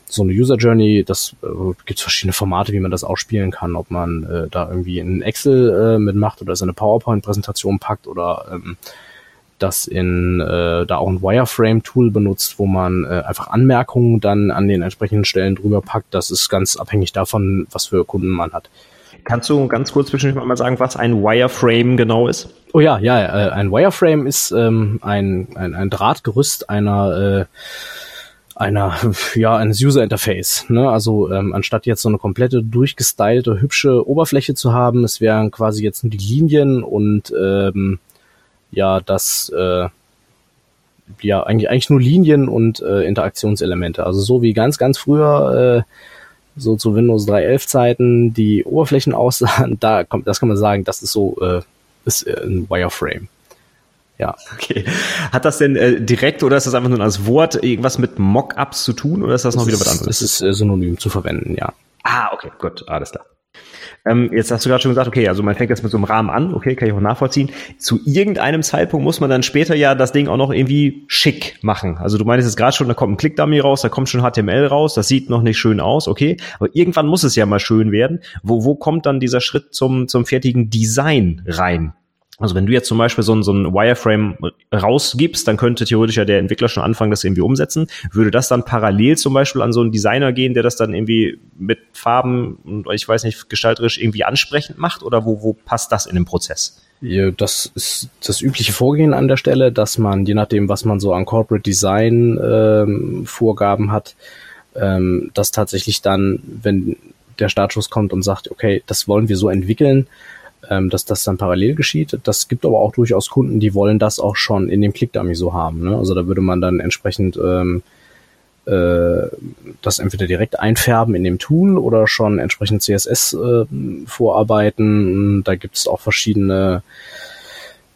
so eine User Journey, das äh, gibt's verschiedene Formate, wie man das ausspielen kann, ob man äh, da irgendwie in Excel äh, mitmacht oder seine PowerPoint-Präsentation packt oder ähm, das in äh, da auch ein Wireframe-Tool benutzt, wo man äh, einfach Anmerkungen dann an den entsprechenden Stellen drüber packt. Das ist ganz abhängig davon, was für Kunden man hat. Kannst du ganz kurz zwischendurch mal sagen, was ein Wireframe genau ist? Oh ja, ja, äh, ein Wireframe ist ähm, ein, ein, ein Drahtgerüst einer äh, einer ja eines User Interface. Ne? Also ähm, anstatt jetzt so eine komplette durchgestylte hübsche Oberfläche zu haben, es wären quasi jetzt nur die Linien und ähm, ja das äh, ja eigentlich eigentlich nur Linien und äh, Interaktionselemente. Also so wie ganz ganz früher äh, so zu Windows 3.11 Zeiten die Oberflächen aussahen, da kommt, das kann man sagen, das ist so äh, ist äh, ein Wireframe. Ja. Okay. Hat das denn äh, direkt oder ist das einfach nur als Wort irgendwas mit Mockups zu tun oder ist das, das noch wieder was anderes? Das ist äh, synonym zu verwenden, ja. Ah, okay, gut, alles klar. Ähm, jetzt hast du gerade schon gesagt, okay, also man fängt jetzt mit so einem Rahmen an, okay, kann ich auch nachvollziehen. Zu irgendeinem Zeitpunkt muss man dann später ja das Ding auch noch irgendwie schick machen. Also du meinst jetzt gerade schon, da kommt ein Click-Dummy raus, da kommt schon HTML raus, das sieht noch nicht schön aus, okay, aber irgendwann muss es ja mal schön werden. Wo, wo kommt dann dieser Schritt zum, zum fertigen Design rein? Also wenn du jetzt zum Beispiel so ein, so ein Wireframe rausgibst, dann könnte theoretisch ja der Entwickler schon anfangen, das irgendwie umsetzen. Würde das dann parallel zum Beispiel an so einen Designer gehen, der das dann irgendwie mit Farben und ich weiß nicht, gestalterisch irgendwie ansprechend macht? Oder wo, wo passt das in den Prozess? Ja, das ist das übliche Vorgehen an der Stelle, dass man, je nachdem, was man so an Corporate Design ähm, Vorgaben hat, ähm, dass tatsächlich dann, wenn der Startschuss kommt und sagt, okay, das wollen wir so entwickeln, ähm, dass das dann parallel geschieht. Das gibt aber auch durchaus Kunden, die wollen das auch schon in dem Clickdummy so haben. Ne? Also da würde man dann entsprechend ähm, äh, das entweder direkt einfärben in dem Tool oder schon entsprechend CSS äh, vorarbeiten. Da gibt es auch verschiedene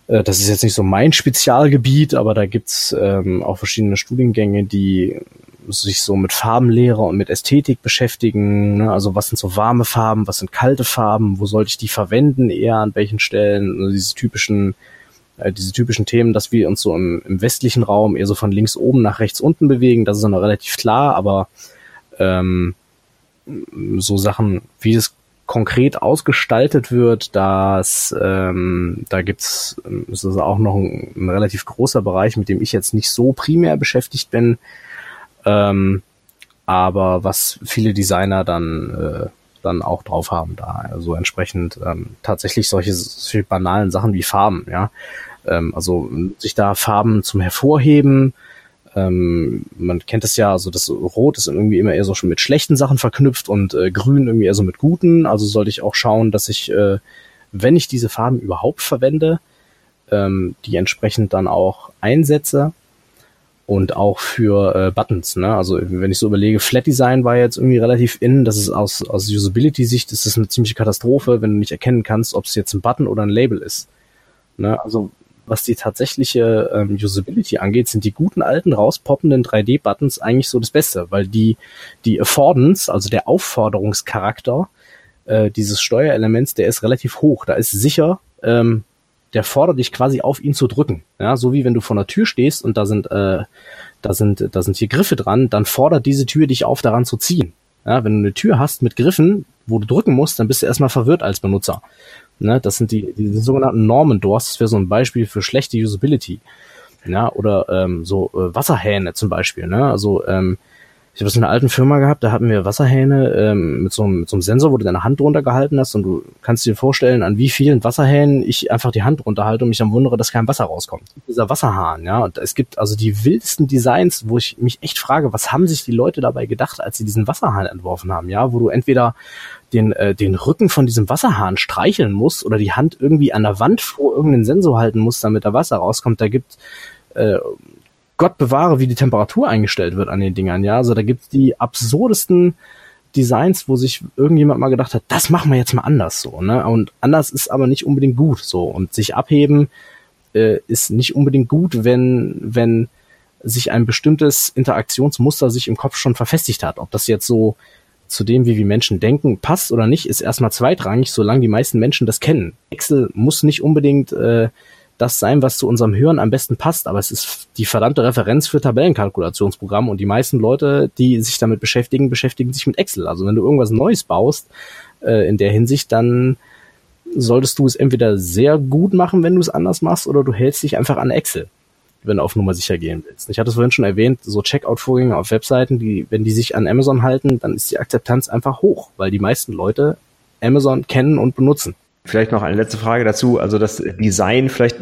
äh, das ist jetzt nicht so mein Spezialgebiet, aber da gibt's ähm, auch verschiedene Studiengänge, die sich so mit Farbenlehre und mit Ästhetik beschäftigen. Ne? Also was sind so warme Farben, was sind kalte Farben, wo sollte ich die verwenden, eher an welchen Stellen, also diese typischen äh, diese typischen Themen, dass wir uns so im, im westlichen Raum eher so von links oben nach rechts unten bewegen, das ist dann noch relativ klar, aber ähm, so Sachen, wie es konkret ausgestaltet wird, dass ähm, da gibt's es ist auch noch ein, ein, relativ großer Bereich, mit dem ich jetzt nicht so primär beschäftigt bin, ähm, aber was viele Designer dann äh, dann auch drauf haben da. Also entsprechend ähm, tatsächlich solche, solche banalen Sachen wie Farben, ja. Ähm, also sich da Farben zum Hervorheben, ähm, man kennt es ja, also das Rot ist irgendwie immer eher so schon mit schlechten Sachen verknüpft und äh, Grün irgendwie eher so mit guten. Also sollte ich auch schauen, dass ich, äh, wenn ich diese Farben überhaupt verwende, ähm, die entsprechend dann auch einsetze und auch für äh, Buttons. Ne? Also wenn ich so überlege, Flat Design war jetzt irgendwie relativ in. Das ist aus, aus Usability-Sicht ist das eine ziemliche Katastrophe, wenn du nicht erkennen kannst, ob es jetzt ein Button oder ein Label ist. Ne? Also was die tatsächliche ähm, Usability angeht, sind die guten alten rauspoppenden 3D-Buttons eigentlich so das Beste, weil die die Affordance, also der Aufforderungscharakter äh, dieses Steuerelements, der ist relativ hoch. Da ist sicher ähm, der fordert dich quasi auf, ihn zu drücken. Ja, so wie wenn du vor einer Tür stehst und da sind, äh, da sind, da sind hier Griffe dran, dann fordert diese Tür dich auf, daran zu ziehen. Ja, wenn du eine Tür hast mit Griffen, wo du drücken musst, dann bist du erstmal verwirrt als Benutzer. Ne, das sind die, die sogenannten Norman Doors. Das wäre so ein Beispiel für schlechte Usability. Ja, oder ähm, so äh, Wasserhähne zum Beispiel. Ne? Also ähm, ich habe es in einer alten Firma gehabt, da hatten wir Wasserhähne ähm, mit, so einem, mit so einem Sensor, wo du deine Hand drunter gehalten hast und du kannst dir vorstellen, an wie vielen Wasserhähnen ich einfach die Hand drunter halte und mich dann wundere, dass kein Wasser rauskommt. Dieser Wasserhahn, ja, und es gibt also die wildesten Designs, wo ich mich echt frage, was haben sich die Leute dabei gedacht, als sie diesen Wasserhahn entworfen haben, ja, wo du entweder den, äh, den Rücken von diesem Wasserhahn streicheln musst oder die Hand irgendwie an der Wand vor irgendeinen Sensor halten musst, damit da Wasser rauskommt. Da gibt äh, Gott bewahre, wie die Temperatur eingestellt wird an den Dingern, ja. Also da gibt's die absurdesten Designs, wo sich irgendjemand mal gedacht hat, das machen wir jetzt mal anders so, ne? Und anders ist aber nicht unbedingt gut so. Und sich abheben äh, ist nicht unbedingt gut, wenn, wenn sich ein bestimmtes Interaktionsmuster sich im Kopf schon verfestigt hat. Ob das jetzt so zu dem, wie wir Menschen denken, passt oder nicht, ist erstmal zweitrangig, solange die meisten Menschen das kennen. Excel muss nicht unbedingt äh, das sein, was zu unserem Hören am besten passt. Aber es ist die verdammte Referenz für Tabellenkalkulationsprogramme und die meisten Leute, die sich damit beschäftigen, beschäftigen sich mit Excel. Also wenn du irgendwas Neues baust äh, in der Hinsicht, dann solltest du es entweder sehr gut machen, wenn du es anders machst, oder du hältst dich einfach an Excel, wenn du auf Nummer sicher gehen willst. Ich hatte es vorhin schon erwähnt, so Checkout-Vorgänge auf Webseiten, die, wenn die sich an Amazon halten, dann ist die Akzeptanz einfach hoch, weil die meisten Leute Amazon kennen und benutzen. Vielleicht noch eine letzte Frage dazu. Also das Design, vielleicht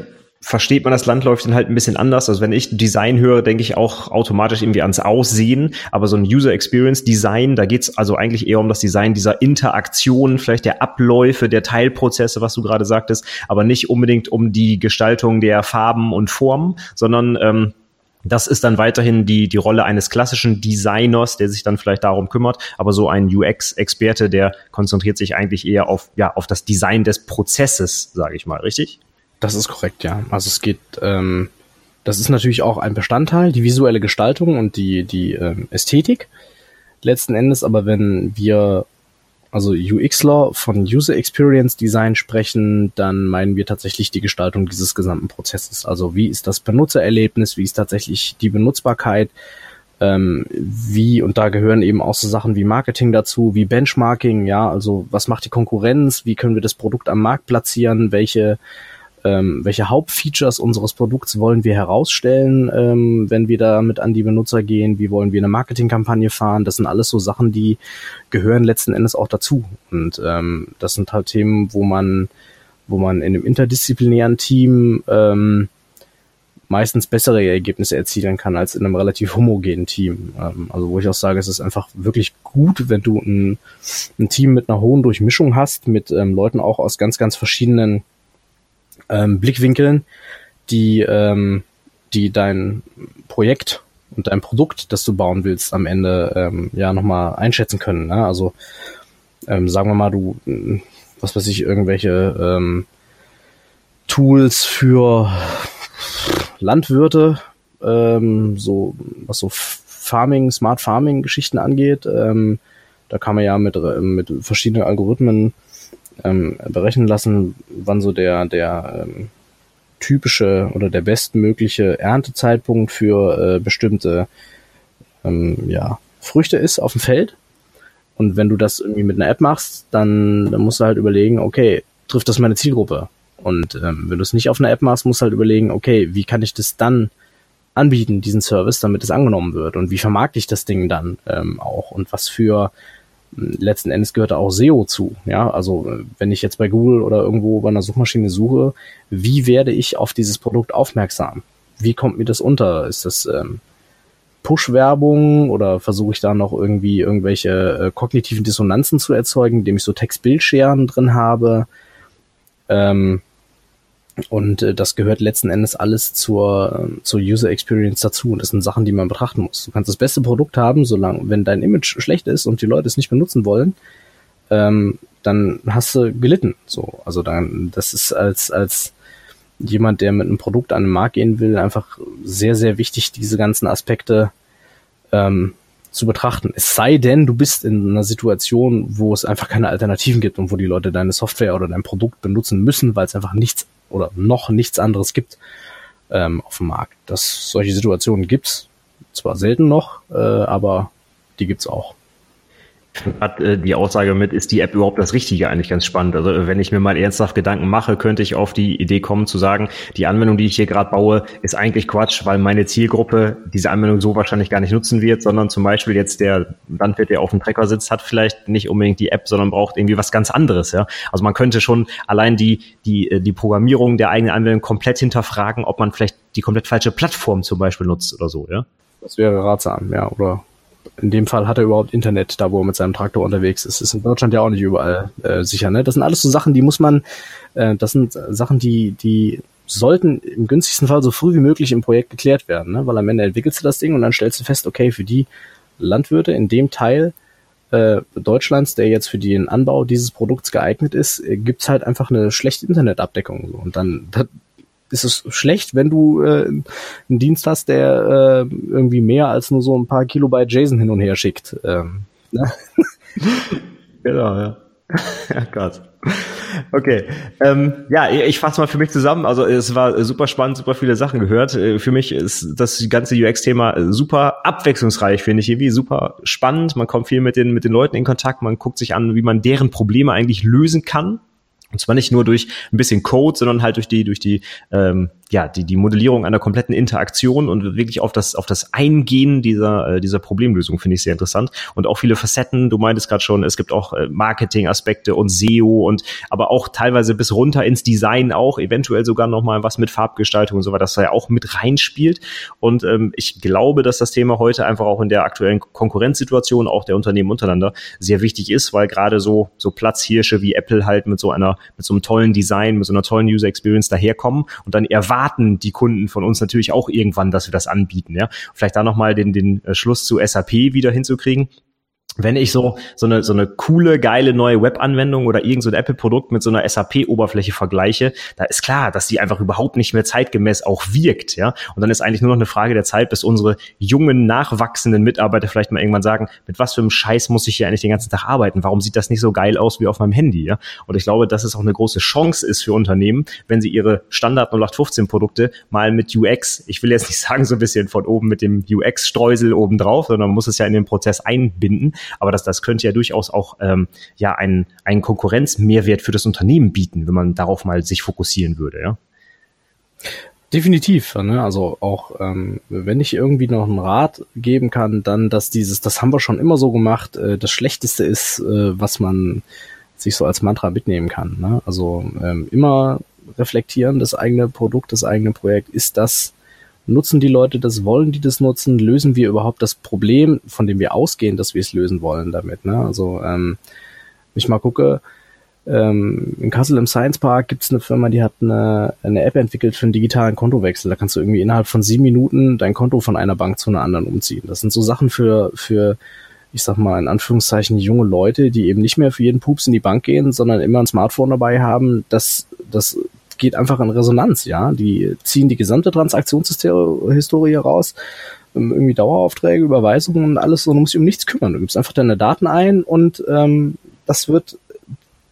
versteht man das landläufig dann halt ein bisschen anders. Also wenn ich Design höre, denke ich auch automatisch irgendwie ans Aussehen. Aber so ein User Experience Design, da geht's also eigentlich eher um das Design dieser Interaktion, vielleicht der Abläufe, der Teilprozesse, was du gerade sagtest, aber nicht unbedingt um die Gestaltung der Farben und Formen, sondern ähm, das ist dann weiterhin die, die Rolle eines klassischen Designers, der sich dann vielleicht darum kümmert. Aber so ein UX-Experte, der konzentriert sich eigentlich eher auf, ja, auf das Design des Prozesses, sage ich mal, richtig? Das ist korrekt, ja. Also es geht, ähm, das ist natürlich auch ein Bestandteil, die visuelle Gestaltung und die, die ähm, Ästhetik. Letzten Endes aber, wenn wir also UXler von User Experience Design sprechen, dann meinen wir tatsächlich die Gestaltung dieses gesamten Prozesses. Also wie ist das Benutzererlebnis, wie ist tatsächlich die Benutzbarkeit, ähm, wie, und da gehören eben auch so Sachen wie Marketing dazu, wie Benchmarking, ja, also was macht die Konkurrenz, wie können wir das Produkt am Markt platzieren, welche ähm, welche Hauptfeatures unseres Produkts wollen wir herausstellen, ähm, wenn wir damit an die Benutzer gehen, wie wollen wir eine Marketingkampagne fahren, das sind alles so Sachen, die gehören letzten Endes auch dazu. Und ähm, das sind halt Themen, wo man, wo man in einem interdisziplinären Team ähm, meistens bessere Ergebnisse erzielen kann als in einem relativ homogenen Team. Ähm, also wo ich auch sage, es ist einfach wirklich gut, wenn du ein, ein Team mit einer hohen Durchmischung hast, mit ähm, Leuten auch aus ganz, ganz verschiedenen ähm, Blickwinkeln, die, ähm, die dein Projekt und dein Produkt, das du bauen willst, am Ende ähm, ja nochmal einschätzen können. Ne? Also ähm, sagen wir mal, du, was weiß ich, irgendwelche ähm, Tools für Landwirte, ähm, so was so Farming, Smart Farming Geschichten angeht. Ähm, da kann man ja mit, mit verschiedenen Algorithmen ähm, berechnen lassen, wann so der, der ähm, typische oder der bestmögliche Erntezeitpunkt für äh, bestimmte ähm, ja, Früchte ist auf dem Feld. Und wenn du das irgendwie mit einer App machst, dann, dann musst du halt überlegen, okay, trifft das meine Zielgruppe? Und ähm, wenn du es nicht auf einer App machst, musst du halt überlegen, okay, wie kann ich das dann anbieten, diesen Service, damit es angenommen wird? Und wie vermarkte ich das Ding dann ähm, auch? Und was für letzten Endes gehört da auch SEO zu. Ja, also wenn ich jetzt bei Google oder irgendwo bei einer Suchmaschine suche, wie werde ich auf dieses Produkt aufmerksam? Wie kommt mir das unter? Ist das ähm, Push-Werbung oder versuche ich da noch irgendwie irgendwelche äh, kognitiven Dissonanzen zu erzeugen, indem ich so Text-Bild-Scheren drin habe? Ähm, und äh, das gehört letzten Endes alles zur, äh, zur User Experience dazu. Und das sind Sachen, die man betrachten muss. Du kannst das beste Produkt haben, solange, wenn dein Image schlecht ist und die Leute es nicht benutzen wollen, ähm, dann hast du gelitten. So, also dann, das ist als, als jemand, der mit einem Produkt an den Markt gehen will, einfach sehr, sehr wichtig, diese ganzen Aspekte ähm, zu betrachten. Es sei denn, du bist in einer Situation, wo es einfach keine Alternativen gibt und wo die Leute deine Software oder dein Produkt benutzen müssen, weil es einfach nichts oder noch nichts anderes gibt ähm, auf dem Markt. Das, solche Situationen gibt's zwar selten noch, äh, aber die gibt's auch hat äh, die Aussage mit, ist die App überhaupt das Richtige eigentlich ganz spannend. Also wenn ich mir mal ernsthaft Gedanken mache, könnte ich auf die Idee kommen zu sagen, die Anwendung, die ich hier gerade baue, ist eigentlich Quatsch, weil meine Zielgruppe diese Anwendung so wahrscheinlich gar nicht nutzen wird, sondern zum Beispiel jetzt der Landwirt, der auf dem Trecker sitzt, hat vielleicht nicht unbedingt die App, sondern braucht irgendwie was ganz anderes. Ja? Also man könnte schon allein die, die, äh, die Programmierung der eigenen Anwendung komplett hinterfragen, ob man vielleicht die komplett falsche Plattform zum Beispiel nutzt oder so. Ja? Das wäre ratsam, ja, oder in dem Fall hat er überhaupt Internet, da wo er mit seinem Traktor unterwegs ist. Ist in Deutschland ja auch nicht überall äh, sicher. Ne? Das sind alles so Sachen, die muss man, äh, das sind Sachen, die, die sollten im günstigsten Fall so früh wie möglich im Projekt geklärt werden, ne? weil am Ende entwickelst du das Ding und dann stellst du fest, okay, für die Landwirte in dem Teil äh, Deutschlands, der jetzt für den Anbau dieses Produkts geeignet ist, äh, gibt's halt einfach eine schlechte Internetabdeckung. So. Und dann, ist es schlecht, wenn du äh, einen Dienst hast, der äh, irgendwie mehr als nur so ein paar Kilobyte JSON hin und her schickt. Ähm, ne? genau, ja. ja, Gott. Okay. Ähm, ja, ich fasse mal für mich zusammen. Also es war super spannend, super viele Sachen gehört. Äh, für mich ist das ganze UX-Thema super abwechslungsreich, finde ich irgendwie super spannend. Man kommt viel mit den, mit den Leuten in Kontakt, man guckt sich an, wie man deren Probleme eigentlich lösen kann. Und zwar nicht nur durch ein bisschen Code, sondern halt durch die, durch die, ähm, ja, die, die Modellierung einer kompletten Interaktion und wirklich auf das, auf das Eingehen dieser, äh, dieser Problemlösung finde ich sehr interessant. Und auch viele Facetten, du meintest gerade schon, es gibt auch äh, Marketing-Aspekte und SEO und aber auch teilweise bis runter ins Design auch, eventuell sogar nochmal was mit Farbgestaltung und so weiter, das da ja auch mit reinspielt. Und ähm, ich glaube, dass das Thema heute einfach auch in der aktuellen Konkurrenzsituation auch der Unternehmen untereinander sehr wichtig ist, weil gerade so, so Platzhirsche wie Apple halt mit so einer, mit so einem tollen Design, mit so einer tollen User Experience daherkommen und dann erwarten, erwarten die Kunden von uns natürlich auch irgendwann, dass wir das anbieten. Ja, vielleicht da nochmal den den äh, Schluss zu SAP wieder hinzukriegen wenn ich so so eine so eine coole geile neue Webanwendung oder irgend so ein Apple Produkt mit so einer SAP Oberfläche vergleiche, da ist klar, dass die einfach überhaupt nicht mehr zeitgemäß auch wirkt, ja? Und dann ist eigentlich nur noch eine Frage der Zeit, bis unsere jungen nachwachsenden Mitarbeiter vielleicht mal irgendwann sagen, mit was für einem Scheiß muss ich hier eigentlich den ganzen Tag arbeiten? Warum sieht das nicht so geil aus wie auf meinem Handy, ja? Und ich glaube, dass es auch eine große Chance ist für Unternehmen, wenn sie ihre Standard 0815 Produkte mal mit UX, ich will jetzt nicht sagen so ein bisschen von oben mit dem UX Streusel oben drauf, sondern man muss es ja in den Prozess einbinden aber das, das könnte ja durchaus auch ähm, ja einen, einen Konkurrenzmehrwert für das Unternehmen bieten, wenn man darauf mal sich fokussieren würde, ja. Definitiv, ne? also auch ähm, wenn ich irgendwie noch einen Rat geben kann, dann, dass dieses, das haben wir schon immer so gemacht, äh, das Schlechteste ist, äh, was man sich so als Mantra mitnehmen kann. Ne? Also ähm, immer reflektieren, das eigene Produkt, das eigene Projekt, ist das Nutzen die Leute das? Wollen die das nutzen? Lösen wir überhaupt das Problem, von dem wir ausgehen, dass wir es lösen wollen damit? Ne? Also ähm, ich mal gucke, ähm, in Kassel im Science Park gibt es eine Firma, die hat eine, eine App entwickelt für einen digitalen Kontowechsel. Da kannst du irgendwie innerhalb von sieben Minuten dein Konto von einer Bank zu einer anderen umziehen. Das sind so Sachen für, für ich sag mal, in Anführungszeichen junge Leute, die eben nicht mehr für jeden Pups in die Bank gehen, sondern immer ein Smartphone dabei haben, das, das geht einfach in Resonanz, ja. Die ziehen die gesamte Transaktionshistorie raus, ähm, irgendwie Daueraufträge, Überweisungen und alles so, du musst dich um nichts kümmern. Du gibst einfach deine Daten ein und ähm, das wird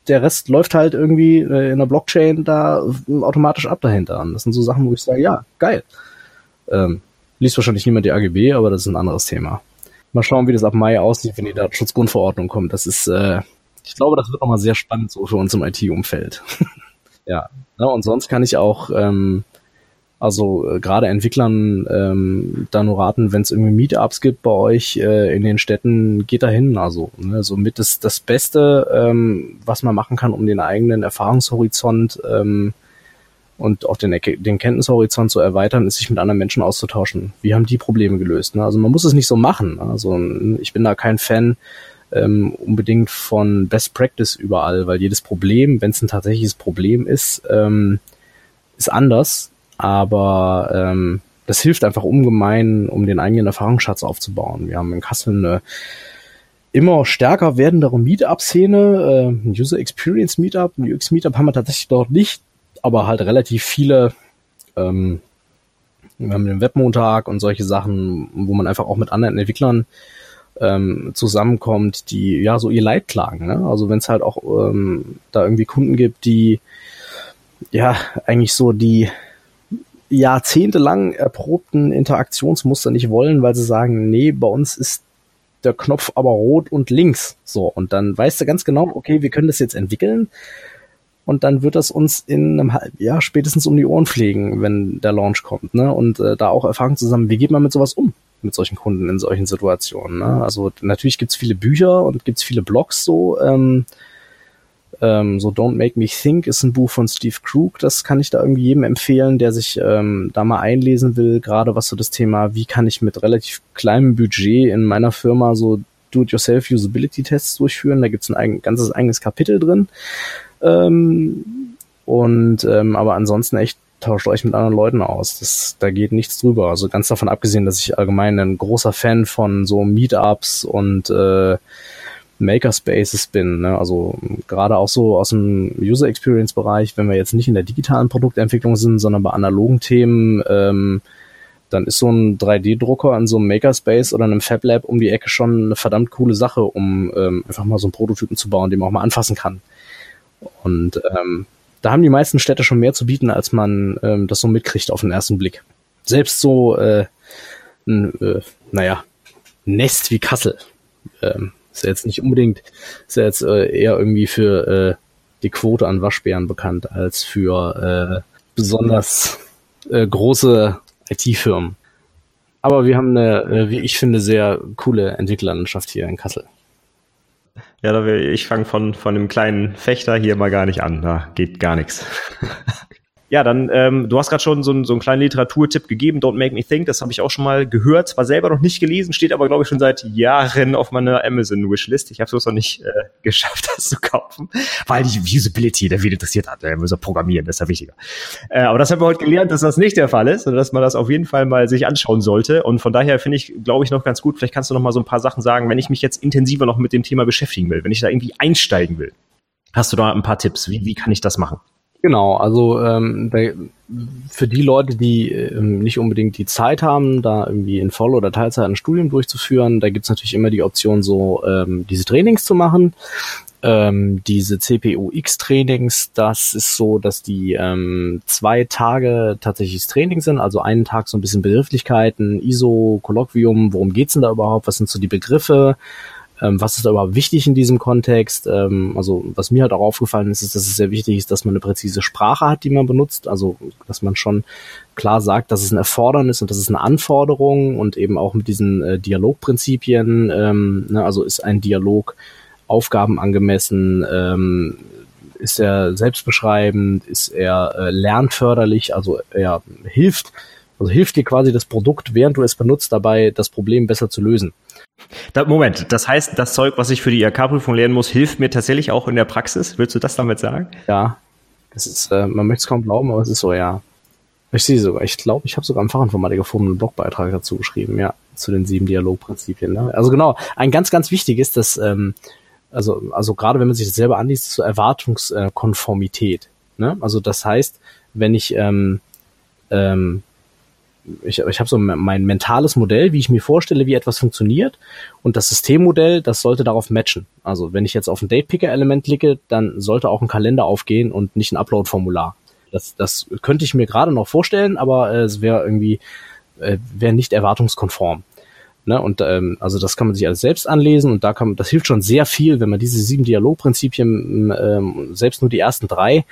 der Rest läuft halt irgendwie äh, in der Blockchain da automatisch ab dahinter an. Das sind so Sachen, wo ich sage, ja, geil. Ähm, liest wahrscheinlich niemand die AGB, aber das ist ein anderes Thema. Mal schauen, wie das ab Mai aussieht, wenn die Datenschutzgrundverordnung kommt. Das ist, äh, ich glaube, das wird nochmal sehr spannend so für uns im IT-Umfeld. ja. ja. Und sonst kann ich auch ähm, also äh, gerade Entwicklern ähm, da nur raten, wenn es irgendwie Meetups gibt bei euch äh, in den Städten, geht da hin. Also ne, somit das, das Beste, ähm, was man machen kann, um den eigenen Erfahrungshorizont ähm, und auch den, den Kenntnishorizont zu erweitern, ist sich mit anderen Menschen auszutauschen. Wie haben die Probleme gelöst? Ne? Also man muss es nicht so machen. Ne? Also ich bin da kein Fan ähm, unbedingt von Best Practice überall, weil jedes Problem, wenn es ein tatsächliches Problem ist, ähm, ist anders aber ähm, das hilft einfach ungemein, um den eigenen Erfahrungsschatz aufzubauen. Wir haben in Kassel eine immer stärker werdendere Meetup-Szene, äh, User Experience Meetup, ein UX Meetup haben wir tatsächlich dort nicht, aber halt relativ viele. Ähm, wir haben den Webmontag und solche Sachen, wo man einfach auch mit anderen Entwicklern ähm, zusammenkommt, die ja so ihr Leid klagen. Ne? Also wenn es halt auch ähm, da irgendwie Kunden gibt, die ja eigentlich so die jahrzehntelang erprobten Interaktionsmuster nicht wollen, weil sie sagen, nee, bei uns ist der Knopf aber rot und links. So, und dann weißt du ganz genau, okay, wir können das jetzt entwickeln. Und dann wird das uns in einem halben Jahr spätestens um die Ohren pflegen, wenn der Launch kommt. Ne? Und äh, da auch Erfahrung zusammen, wie geht man mit sowas um, mit solchen Kunden in solchen Situationen. Ne? Also natürlich gibt's viele Bücher und gibt's viele Blogs so. Ähm, ähm, so Don't Make Me Think ist ein Buch von Steve Krug. Das kann ich da irgendwie jedem empfehlen, der sich ähm, da mal einlesen will. Gerade was so das Thema, wie kann ich mit relativ kleinem Budget in meiner Firma so Do-it-yourself Usability-Tests durchführen. Da gibt's ein eigen, ganzes eigenes Kapitel drin. Ähm, und ähm, aber ansonsten echt tauscht euch mit anderen Leuten aus. Das, da geht nichts drüber. Also ganz davon abgesehen, dass ich allgemein ein großer Fan von so Meetups und äh, Makerspaces bin. Ne? Also gerade auch so aus dem User Experience Bereich, wenn wir jetzt nicht in der digitalen Produktentwicklung sind, sondern bei analogen Themen, ähm, dann ist so ein 3D-Drucker an so einem Makerspace oder einem Fab Lab um die Ecke schon eine verdammt coole Sache, um ähm, einfach mal so einen Prototypen zu bauen, den man auch mal anfassen kann. Und ähm, da haben die meisten Städte schon mehr zu bieten, als man ähm, das so mitkriegt auf den ersten Blick. Selbst so äh, ein, äh, naja, Nest wie Kassel ähm, ist ja jetzt nicht unbedingt, ist ja jetzt äh, eher irgendwie für äh, die Quote an Waschbären bekannt als für äh, besonders äh, große IT-Firmen. Aber wir haben eine, äh, wie ich finde, sehr coole Entwicklerlandschaft hier in Kassel. Ja, ich fange von, von einem kleinen Fechter hier mal gar nicht an. Da geht gar nichts. Ja, dann, ähm, du hast gerade schon so, so einen kleinen Literaturtipp gegeben, Don't Make Me Think, das habe ich auch schon mal gehört, zwar selber noch nicht gelesen, steht aber, glaube ich, schon seit Jahren auf meiner Amazon-Wishlist. Ich habe es noch nicht äh, geschafft, das zu kaufen, weil die Usability der viel interessiert hat. Er muss ja programmieren, das ist ja wichtiger. Äh, aber das haben wir heute gelernt, dass das nicht der Fall ist und dass man das auf jeden Fall mal sich anschauen sollte. Und von daher finde ich, glaube ich, noch ganz gut, vielleicht kannst du noch mal so ein paar Sachen sagen, wenn ich mich jetzt intensiver noch mit dem Thema beschäftigen will, wenn ich da irgendwie einsteigen will. Hast du da ein paar Tipps? Wie, wie kann ich das machen? Genau, also ähm, für die Leute, die ähm, nicht unbedingt die Zeit haben, da irgendwie in Voll- oder Teilzeit ein Studium durchzuführen, da gibt's natürlich immer die Option, so ähm, diese Trainings zu machen. Ähm, diese CPU-X-Trainings, das ist so, dass die ähm, zwei Tage tatsächlich das Training sind, also einen Tag so ein bisschen Begrifflichkeiten, ISO, Kolloquium, worum geht's denn da überhaupt, was sind so die Begriffe, ähm, was ist da überhaupt wichtig in diesem Kontext? Ähm, also was mir halt auch aufgefallen ist, ist, dass es sehr wichtig ist, dass man eine präzise Sprache hat, die man benutzt. Also dass man schon klar sagt, dass es ein Erfordernis und das ist eine Anforderung und eben auch mit diesen äh, Dialogprinzipien. Ähm, ne, also ist ein Dialog aufgabenangemessen, ähm, ist er selbstbeschreibend, ist er äh, lernförderlich, also er hilft, also hilft dir quasi das Produkt, während du es benutzt, dabei das Problem besser zu lösen. Da, Moment, das heißt, das Zeug, was ich für die IHK-Prüfung lernen muss, hilft mir tatsächlich auch in der Praxis? Willst du das damit sagen? Ja, das ist, äh, man möchte es kaum glauben, aber es ist so, ja. Ich sehe sogar, ich glaube, ich habe sogar im Fachinformatikerforum einen Blogbeitrag dazu geschrieben, ja, zu den sieben Dialogprinzipien. Ne? Also genau, ein ganz, ganz wichtiges, dass, ähm, also, also gerade wenn man sich das selber anliest, zur Erwartungskonformität. Ne? Also das heißt, wenn ich ähm, ähm, ich, ich habe so mein mentales Modell, wie ich mir vorstelle, wie etwas funktioniert. Und das Systemmodell, das sollte darauf matchen. Also wenn ich jetzt auf ein Date-Picker-Element klicke, dann sollte auch ein Kalender aufgehen und nicht ein Upload-Formular. Das, das könnte ich mir gerade noch vorstellen, aber äh, es wäre irgendwie, äh, wäre nicht erwartungskonform. Ne, und ähm, also das kann man sich alles selbst anlesen und da kann das hilft schon sehr viel, wenn man diese sieben Dialogprinzipien, ähm, selbst nur die ersten drei,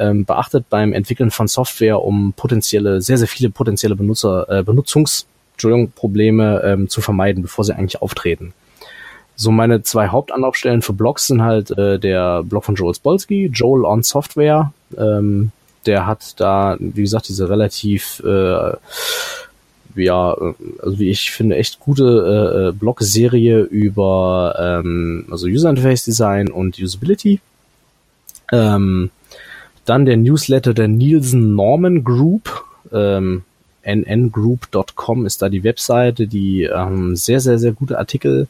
ähm, beachtet beim Entwickeln von Software, um potenzielle, sehr, sehr viele potenzielle Benutzer, äh, Benutzungs, Entschuldigung, Probleme ähm, zu vermeiden, bevor sie eigentlich auftreten. So meine zwei Hauptanlaufstellen für Blogs sind halt äh, der Blog von Joel Spolsky, Joel on Software. Ähm, der hat da, wie gesagt, diese relativ äh, ja, also wie ich finde, echt gute äh, äh, Blog-Serie über ähm, also User Interface Design und Usability. Ähm, dann der Newsletter der Nielsen Norman Group. Ähm, nngroup.com ist da die Webseite, die ähm, sehr, sehr, sehr gute Artikel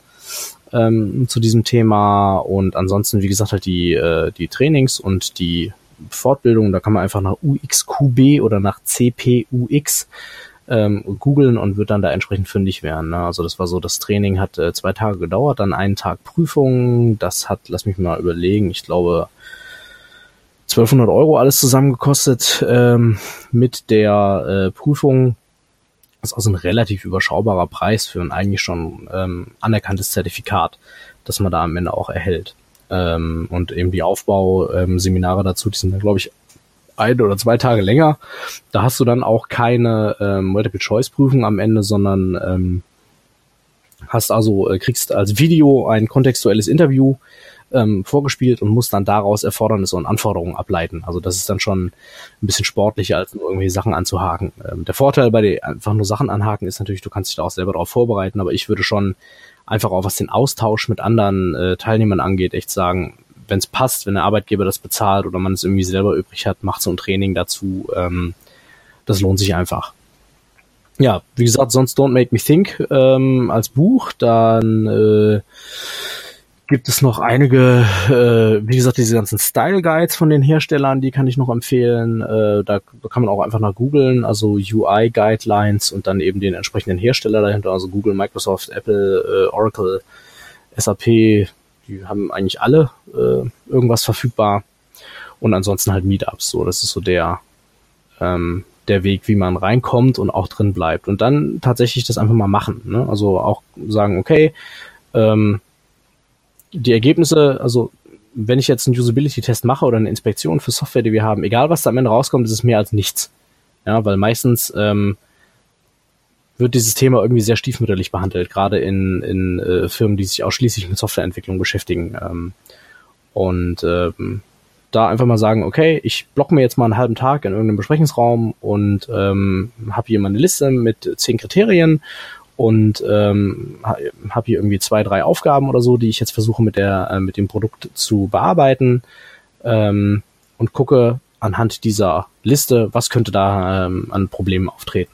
ähm, zu diesem Thema und ansonsten, wie gesagt, halt die, äh, die Trainings und die Fortbildung, da kann man einfach nach UXQB oder nach CPUX ähm, googeln und wird dann da entsprechend fündig werden. Ne? Also das war so, das Training hat äh, zwei Tage gedauert, dann einen Tag Prüfung. Das hat, lass mich mal überlegen, ich glaube 1200 Euro alles zusammengekostet ähm, mit der äh, Prüfung. Das ist also ein relativ überschaubarer Preis für ein eigentlich schon ähm, anerkanntes Zertifikat, das man da am Ende auch erhält. Ähm, und eben die Aufbauseminare ähm, dazu, die sind dann, glaube ich, ein oder zwei Tage länger. Da hast du dann auch keine ähm, Multiple-Choice-Prüfung am Ende, sondern ähm, hast also, äh, kriegst als Video ein kontextuelles Interview ähm, vorgespielt und musst dann daraus Erfordernisse und Anforderungen ableiten. Also das ist dann schon ein bisschen sportlicher, als nur irgendwie Sachen anzuhaken. Ähm, der Vorteil bei den einfach nur Sachen anhaken ist natürlich, du kannst dich da auch selber darauf vorbereiten, aber ich würde schon einfach auch was den Austausch mit anderen äh, Teilnehmern angeht, echt sagen, wenn es passt, wenn der Arbeitgeber das bezahlt oder man es irgendwie selber übrig hat, macht so ein Training dazu. Ähm, das lohnt sich einfach. Ja, wie gesagt, sonst Don't Make Me Think ähm, als Buch. Dann äh, gibt es noch einige, äh, wie gesagt, diese ganzen Style Guides von den Herstellern, die kann ich noch empfehlen. Äh, da, da kann man auch einfach nach googeln, also UI Guidelines und dann eben den entsprechenden Hersteller dahinter, also Google, Microsoft, Apple, äh, Oracle, SAP, die haben eigentlich alle äh, irgendwas verfügbar. Und ansonsten halt Meetups. So, das ist so der, ähm, der Weg, wie man reinkommt und auch drin bleibt. Und dann tatsächlich das einfach mal machen. Ne? Also auch sagen, okay, ähm, die Ergebnisse, also wenn ich jetzt einen Usability-Test mache oder eine Inspektion für Software, die wir haben, egal was da am Ende rauskommt, ist es mehr als nichts. Ja, weil meistens ähm, wird dieses Thema irgendwie sehr stiefmütterlich behandelt, gerade in, in äh, Firmen, die sich ausschließlich mit Softwareentwicklung beschäftigen. Ähm, und ähm, da einfach mal sagen, okay, ich block mir jetzt mal einen halben Tag in irgendeinem Besprechungsraum und ähm, habe hier meine Liste mit zehn Kriterien und ähm, habe hier irgendwie zwei, drei Aufgaben oder so, die ich jetzt versuche mit der äh, mit dem Produkt zu bearbeiten ähm, und gucke anhand dieser Liste, was könnte da ähm, an Problemen auftreten.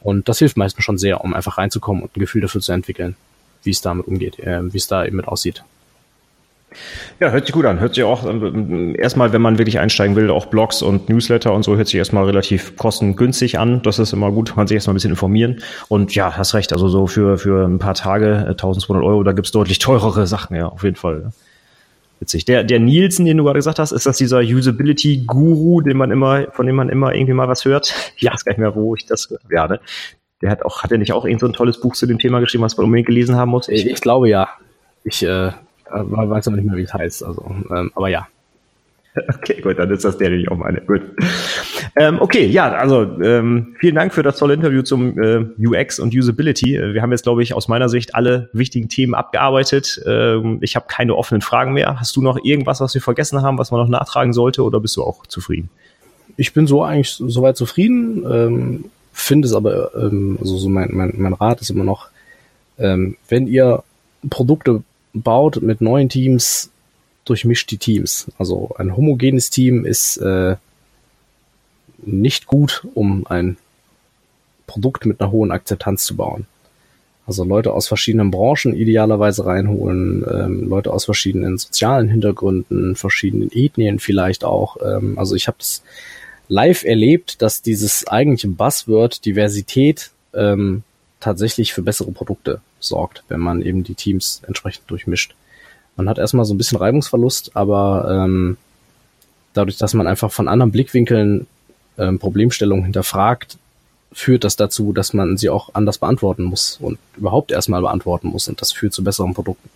Und das hilft meistens schon sehr, um einfach reinzukommen und ein Gefühl dafür zu entwickeln, wie es damit umgeht, äh, wie es da eben mit aussieht. Ja, hört sich gut an. Hört sich auch äh, erstmal, wenn man wirklich einsteigen will, auch Blogs und Newsletter und so, hört sich erstmal relativ kostengünstig an. Das ist immer gut, man sich erstmal ein bisschen informieren. Und ja, hast recht, also so für, für ein paar Tage 1200 äh, Euro, da gibt's deutlich teurere Sachen, ja, auf jeden Fall witzig. Der, der Nielsen, den du gerade gesagt hast, ist das dieser Usability-Guru, den man immer, von dem man immer irgendwie mal was hört? Ich weiß gar nicht mehr, wo ich das werde. Der hat auch, hat er nicht auch irgend so ein tolles Buch zu dem Thema geschrieben, was man unbedingt gelesen haben muss? Ich, ich glaube ja. Ich äh, weiß aber nicht mehr, wie es heißt. Also, ähm, aber ja. Okay, gut, dann ist das der, den ich auch meine. Gut. Ähm, okay, ja, also ähm, vielen Dank für das tolle Interview zum äh, UX und Usability. Äh, wir haben jetzt, glaube ich, aus meiner Sicht alle wichtigen Themen abgearbeitet. Ähm, ich habe keine offenen Fragen mehr. Hast du noch irgendwas, was wir vergessen haben, was man noch nachtragen sollte, oder bist du auch zufrieden? Ich bin so eigentlich soweit zufrieden. Ähm, Finde es aber, ähm, also so mein, mein, mein Rat ist immer noch, ähm, wenn ihr Produkte baut mit neuen Teams, durchmischt die Teams. Also ein homogenes Team ist äh, nicht gut, um ein Produkt mit einer hohen Akzeptanz zu bauen. Also Leute aus verschiedenen Branchen idealerweise reinholen, ähm, Leute aus verschiedenen sozialen Hintergründen, verschiedenen Ethnien vielleicht auch. Ähm, also ich habe das live erlebt, dass dieses eigentliche Buzzword Diversität ähm, tatsächlich für bessere Produkte sorgt, wenn man eben die Teams entsprechend durchmischt. Man hat erstmal so ein bisschen Reibungsverlust, aber ähm, dadurch, dass man einfach von anderen Blickwinkeln ähm, Problemstellungen hinterfragt, führt das dazu, dass man sie auch anders beantworten muss und überhaupt erstmal beantworten muss und das führt zu besseren Produkten.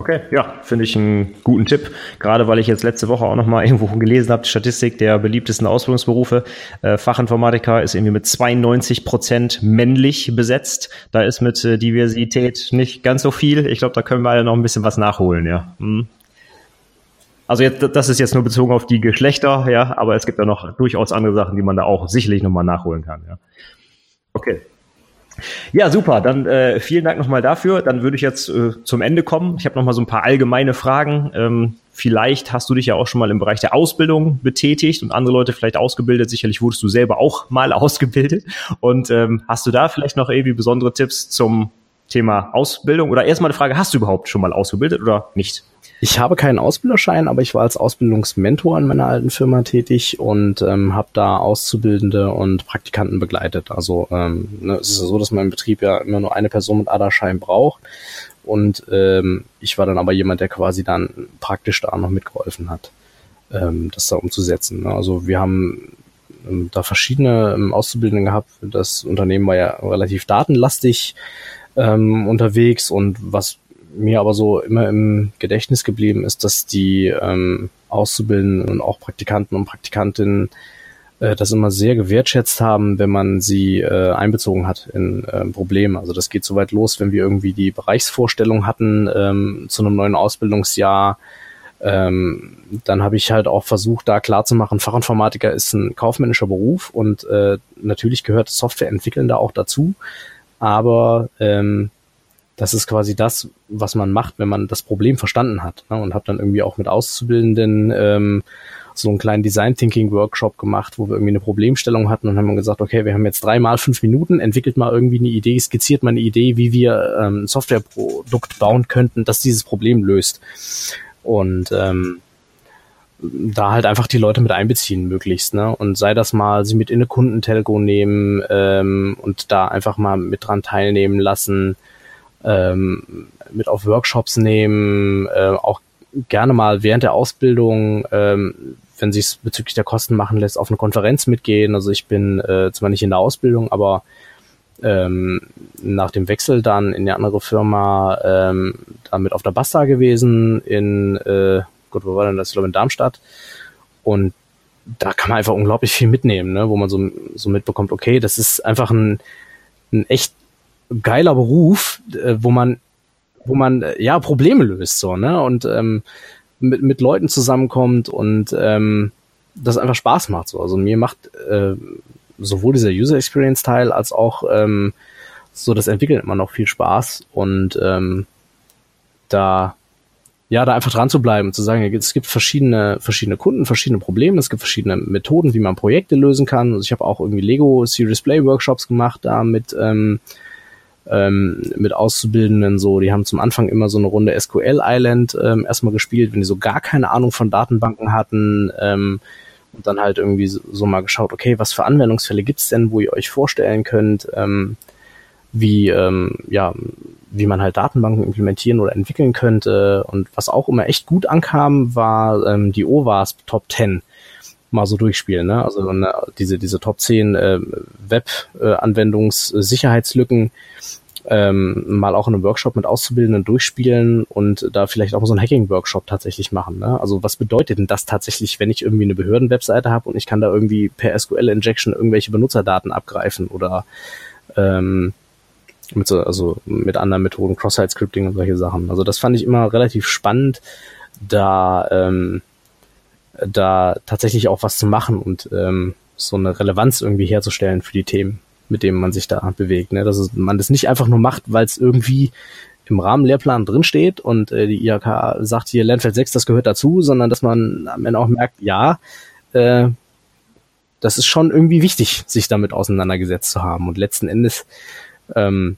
Okay, ja, finde ich einen guten Tipp. Gerade weil ich jetzt letzte Woche auch nochmal irgendwo gelesen habe, die Statistik der beliebtesten Ausbildungsberufe. Äh, Fachinformatiker ist irgendwie mit 92 Prozent männlich besetzt. Da ist mit äh, Diversität nicht ganz so viel. Ich glaube, da können wir alle noch ein bisschen was nachholen, ja. Hm. Also jetzt, das ist jetzt nur bezogen auf die Geschlechter, ja, aber es gibt ja noch durchaus andere Sachen, die man da auch sicherlich nochmal nachholen kann, ja. Okay. Ja, super. Dann äh, vielen Dank nochmal dafür. Dann würde ich jetzt äh, zum Ende kommen. Ich habe nochmal so ein paar allgemeine Fragen. Ähm, vielleicht hast du dich ja auch schon mal im Bereich der Ausbildung betätigt und andere Leute vielleicht ausgebildet. Sicherlich wurdest du selber auch mal ausgebildet. Und ähm, hast du da vielleicht noch irgendwie besondere Tipps zum Thema Ausbildung? Oder erstmal eine Frage, hast du überhaupt schon mal ausgebildet oder nicht? Ich habe keinen Ausbilderschein, aber ich war als Ausbildungsmentor in meiner alten Firma tätig und ähm, habe da Auszubildende und Praktikanten begleitet. Also ähm, ne, es ist ja so, dass im Betrieb ja immer nur eine Person mit ADA-Schein braucht. Und ähm, ich war dann aber jemand, der quasi dann praktisch da noch mitgeholfen hat, ähm, das da umzusetzen. Ne? Also wir haben ähm, da verschiedene ähm, Auszubildende gehabt. Das Unternehmen war ja relativ datenlastig ähm, unterwegs und was mir aber so immer im Gedächtnis geblieben ist, dass die ähm, Auszubildenden und auch Praktikanten und Praktikantinnen äh, das immer sehr gewertschätzt haben, wenn man sie äh, einbezogen hat in äh, Probleme. Also das geht so weit los, wenn wir irgendwie die Bereichsvorstellung hatten ähm, zu einem neuen Ausbildungsjahr. Ähm, dann habe ich halt auch versucht, da klarzumachen, Fachinformatiker ist ein kaufmännischer Beruf und äh, natürlich gehört Software entwickeln da auch dazu. Aber ähm, das ist quasi das, was man macht, wenn man das Problem verstanden hat. Ne? Und habe dann irgendwie auch mit Auszubildenden ähm, so einen kleinen Design Thinking Workshop gemacht, wo wir irgendwie eine Problemstellung hatten und haben gesagt, okay, wir haben jetzt dreimal fünf Minuten, entwickelt mal irgendwie eine Idee, skizziert mal eine Idee, wie wir ähm, ein Softwareprodukt bauen könnten, das dieses Problem löst. Und ähm, da halt einfach die Leute mit einbeziehen möglichst, ne? Und sei das mal, sie mit in eine Kundentelco nehmen ähm, und da einfach mal mit dran teilnehmen lassen, ähm, mit auf Workshops nehmen, äh, auch gerne mal während der Ausbildung, ähm, wenn sich bezüglich der Kosten machen lässt, auf eine Konferenz mitgehen. Also ich bin äh, zwar nicht in der Ausbildung, aber ähm, nach dem Wechsel dann in eine andere Firma ähm, damit auf der Basta gewesen in, äh, gut, wo war denn das? Ich glaube in Darmstadt. Und da kann man einfach unglaublich viel mitnehmen, ne? wo man so, so mitbekommt, okay, das ist einfach ein, ein echt geiler Beruf, äh, wo man, wo man äh, ja Probleme löst so, ne? Und ähm, mit, mit Leuten zusammenkommt und ähm, das einfach Spaß macht. So. Also mir macht äh, sowohl dieser User Experience Teil als auch ähm, so das Entwickeln immer noch viel Spaß und ähm, da ja, da einfach dran zu bleiben, zu sagen, es gibt verschiedene, verschiedene Kunden, verschiedene Probleme, es gibt verschiedene Methoden, wie man Projekte lösen kann. Also ich habe auch irgendwie Lego Serious Play Workshops gemacht, da mit ähm, ähm, mit Auszubildenden so, die haben zum Anfang immer so eine Runde SQL Island ähm, erstmal gespielt, wenn die so gar keine Ahnung von Datenbanken hatten ähm, und dann halt irgendwie so, so mal geschaut, okay, was für Anwendungsfälle gibt's denn, wo ihr euch vorstellen könnt, ähm, wie ähm, ja wie man halt Datenbanken implementieren oder entwickeln könnte. Und was auch immer echt gut ankam, war ähm, die OWASP Top 10 mal so durchspielen. Ne? Also eine, diese, diese Top 10 äh, Web-Anwendungssicherheitslücken, äh, ähm, mal auch in einem Workshop mit Auszubildenden durchspielen und da vielleicht auch so einen Hacking-Workshop tatsächlich machen. Ne? Also was bedeutet denn das tatsächlich, wenn ich irgendwie eine Behörden-Webseite habe und ich kann da irgendwie per SQL-Injection irgendwelche Benutzerdaten abgreifen oder ähm, mit so, also mit anderen Methoden, Cross-Site-Scripting und solche Sachen. Also das fand ich immer relativ spannend, da ähm, da tatsächlich auch was zu machen und ähm, so eine Relevanz irgendwie herzustellen für die Themen mit dem man sich da bewegt. Ne? Dass man das nicht einfach nur macht, weil es irgendwie im Rahmenlehrplan drinsteht und äh, die IHK sagt hier Lernfeld 6, das gehört dazu, sondern dass man am Ende auch merkt, ja, äh, das ist schon irgendwie wichtig, sich damit auseinandergesetzt zu haben. Und letzten Endes ähm,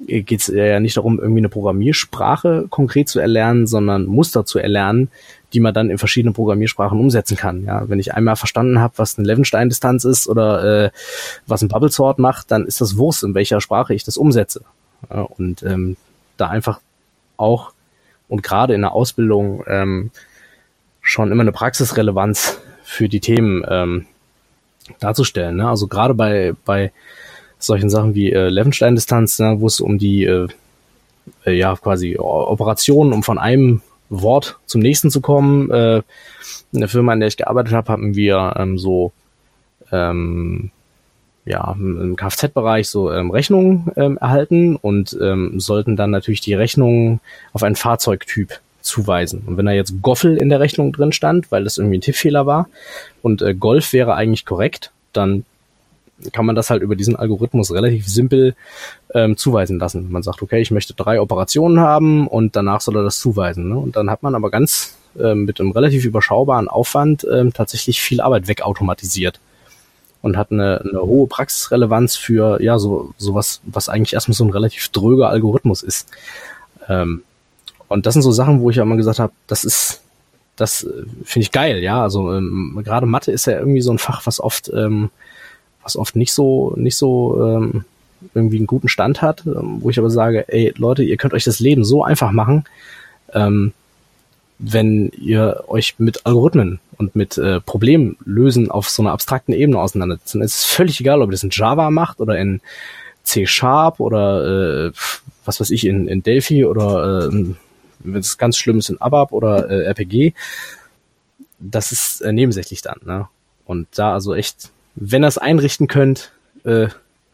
geht es ja nicht darum, irgendwie eine Programmiersprache konkret zu erlernen, sondern Muster zu erlernen, die man dann in verschiedenen Programmiersprachen umsetzen kann. Ja, wenn ich einmal verstanden habe, was eine Levenstein-Distanz ist oder äh, was ein Bubble Sort macht, dann ist das Wurst, in welcher Sprache ich das umsetze. Ja, und ähm, da einfach auch und gerade in der Ausbildung ähm, schon immer eine Praxisrelevanz für die Themen ähm, darzustellen. Ne? Also gerade bei, bei solchen Sachen wie äh, Levenstein-Distanz, ne, wo es um die äh, äh, ja quasi Operationen, um von einem Wort zum nächsten zu kommen. Äh, in der Firma, in der ich gearbeitet habe, haben wir ähm, so ähm, ja, im Kfz-Bereich so ähm, Rechnungen ähm, erhalten und ähm, sollten dann natürlich die Rechnungen auf einen Fahrzeugtyp zuweisen. Und wenn da jetzt Goffel in der Rechnung drin stand, weil das irgendwie ein Tippfehler war und äh, Golf wäre eigentlich korrekt, dann kann man das halt über diesen Algorithmus relativ simpel ähm, zuweisen lassen. Man sagt, okay, ich möchte drei Operationen haben und danach soll er das zuweisen. Ne? Und dann hat man aber ganz äh, mit einem relativ überschaubaren Aufwand äh, tatsächlich viel Arbeit wegautomatisiert und hat eine, eine hohe Praxisrelevanz für ja so sowas, was eigentlich erstmal so ein relativ dröger Algorithmus ist. Ähm, und das sind so Sachen, wo ich ja immer gesagt habe, das ist, das äh, finde ich geil, ja. Also ähm, gerade Mathe ist ja irgendwie so ein Fach, was oft, ähm, was oft nicht so, nicht so ähm, irgendwie einen guten Stand hat, ähm, wo ich aber sage, ey Leute, ihr könnt euch das Leben so einfach machen, ähm, wenn ihr euch mit Algorithmen und mit äh, Problemlösen auf so einer abstrakten Ebene auseinandersetzt. Dann ist es völlig egal, ob ihr das in Java macht oder in C Sharp oder äh, was weiß ich, in, in Delphi oder äh, wenn es ganz schlimm ist in ABAP oder äh, RPG, das ist äh, nebensächlich dann. Ne? Und da also echt, wenn ihr es einrichten könnt, äh,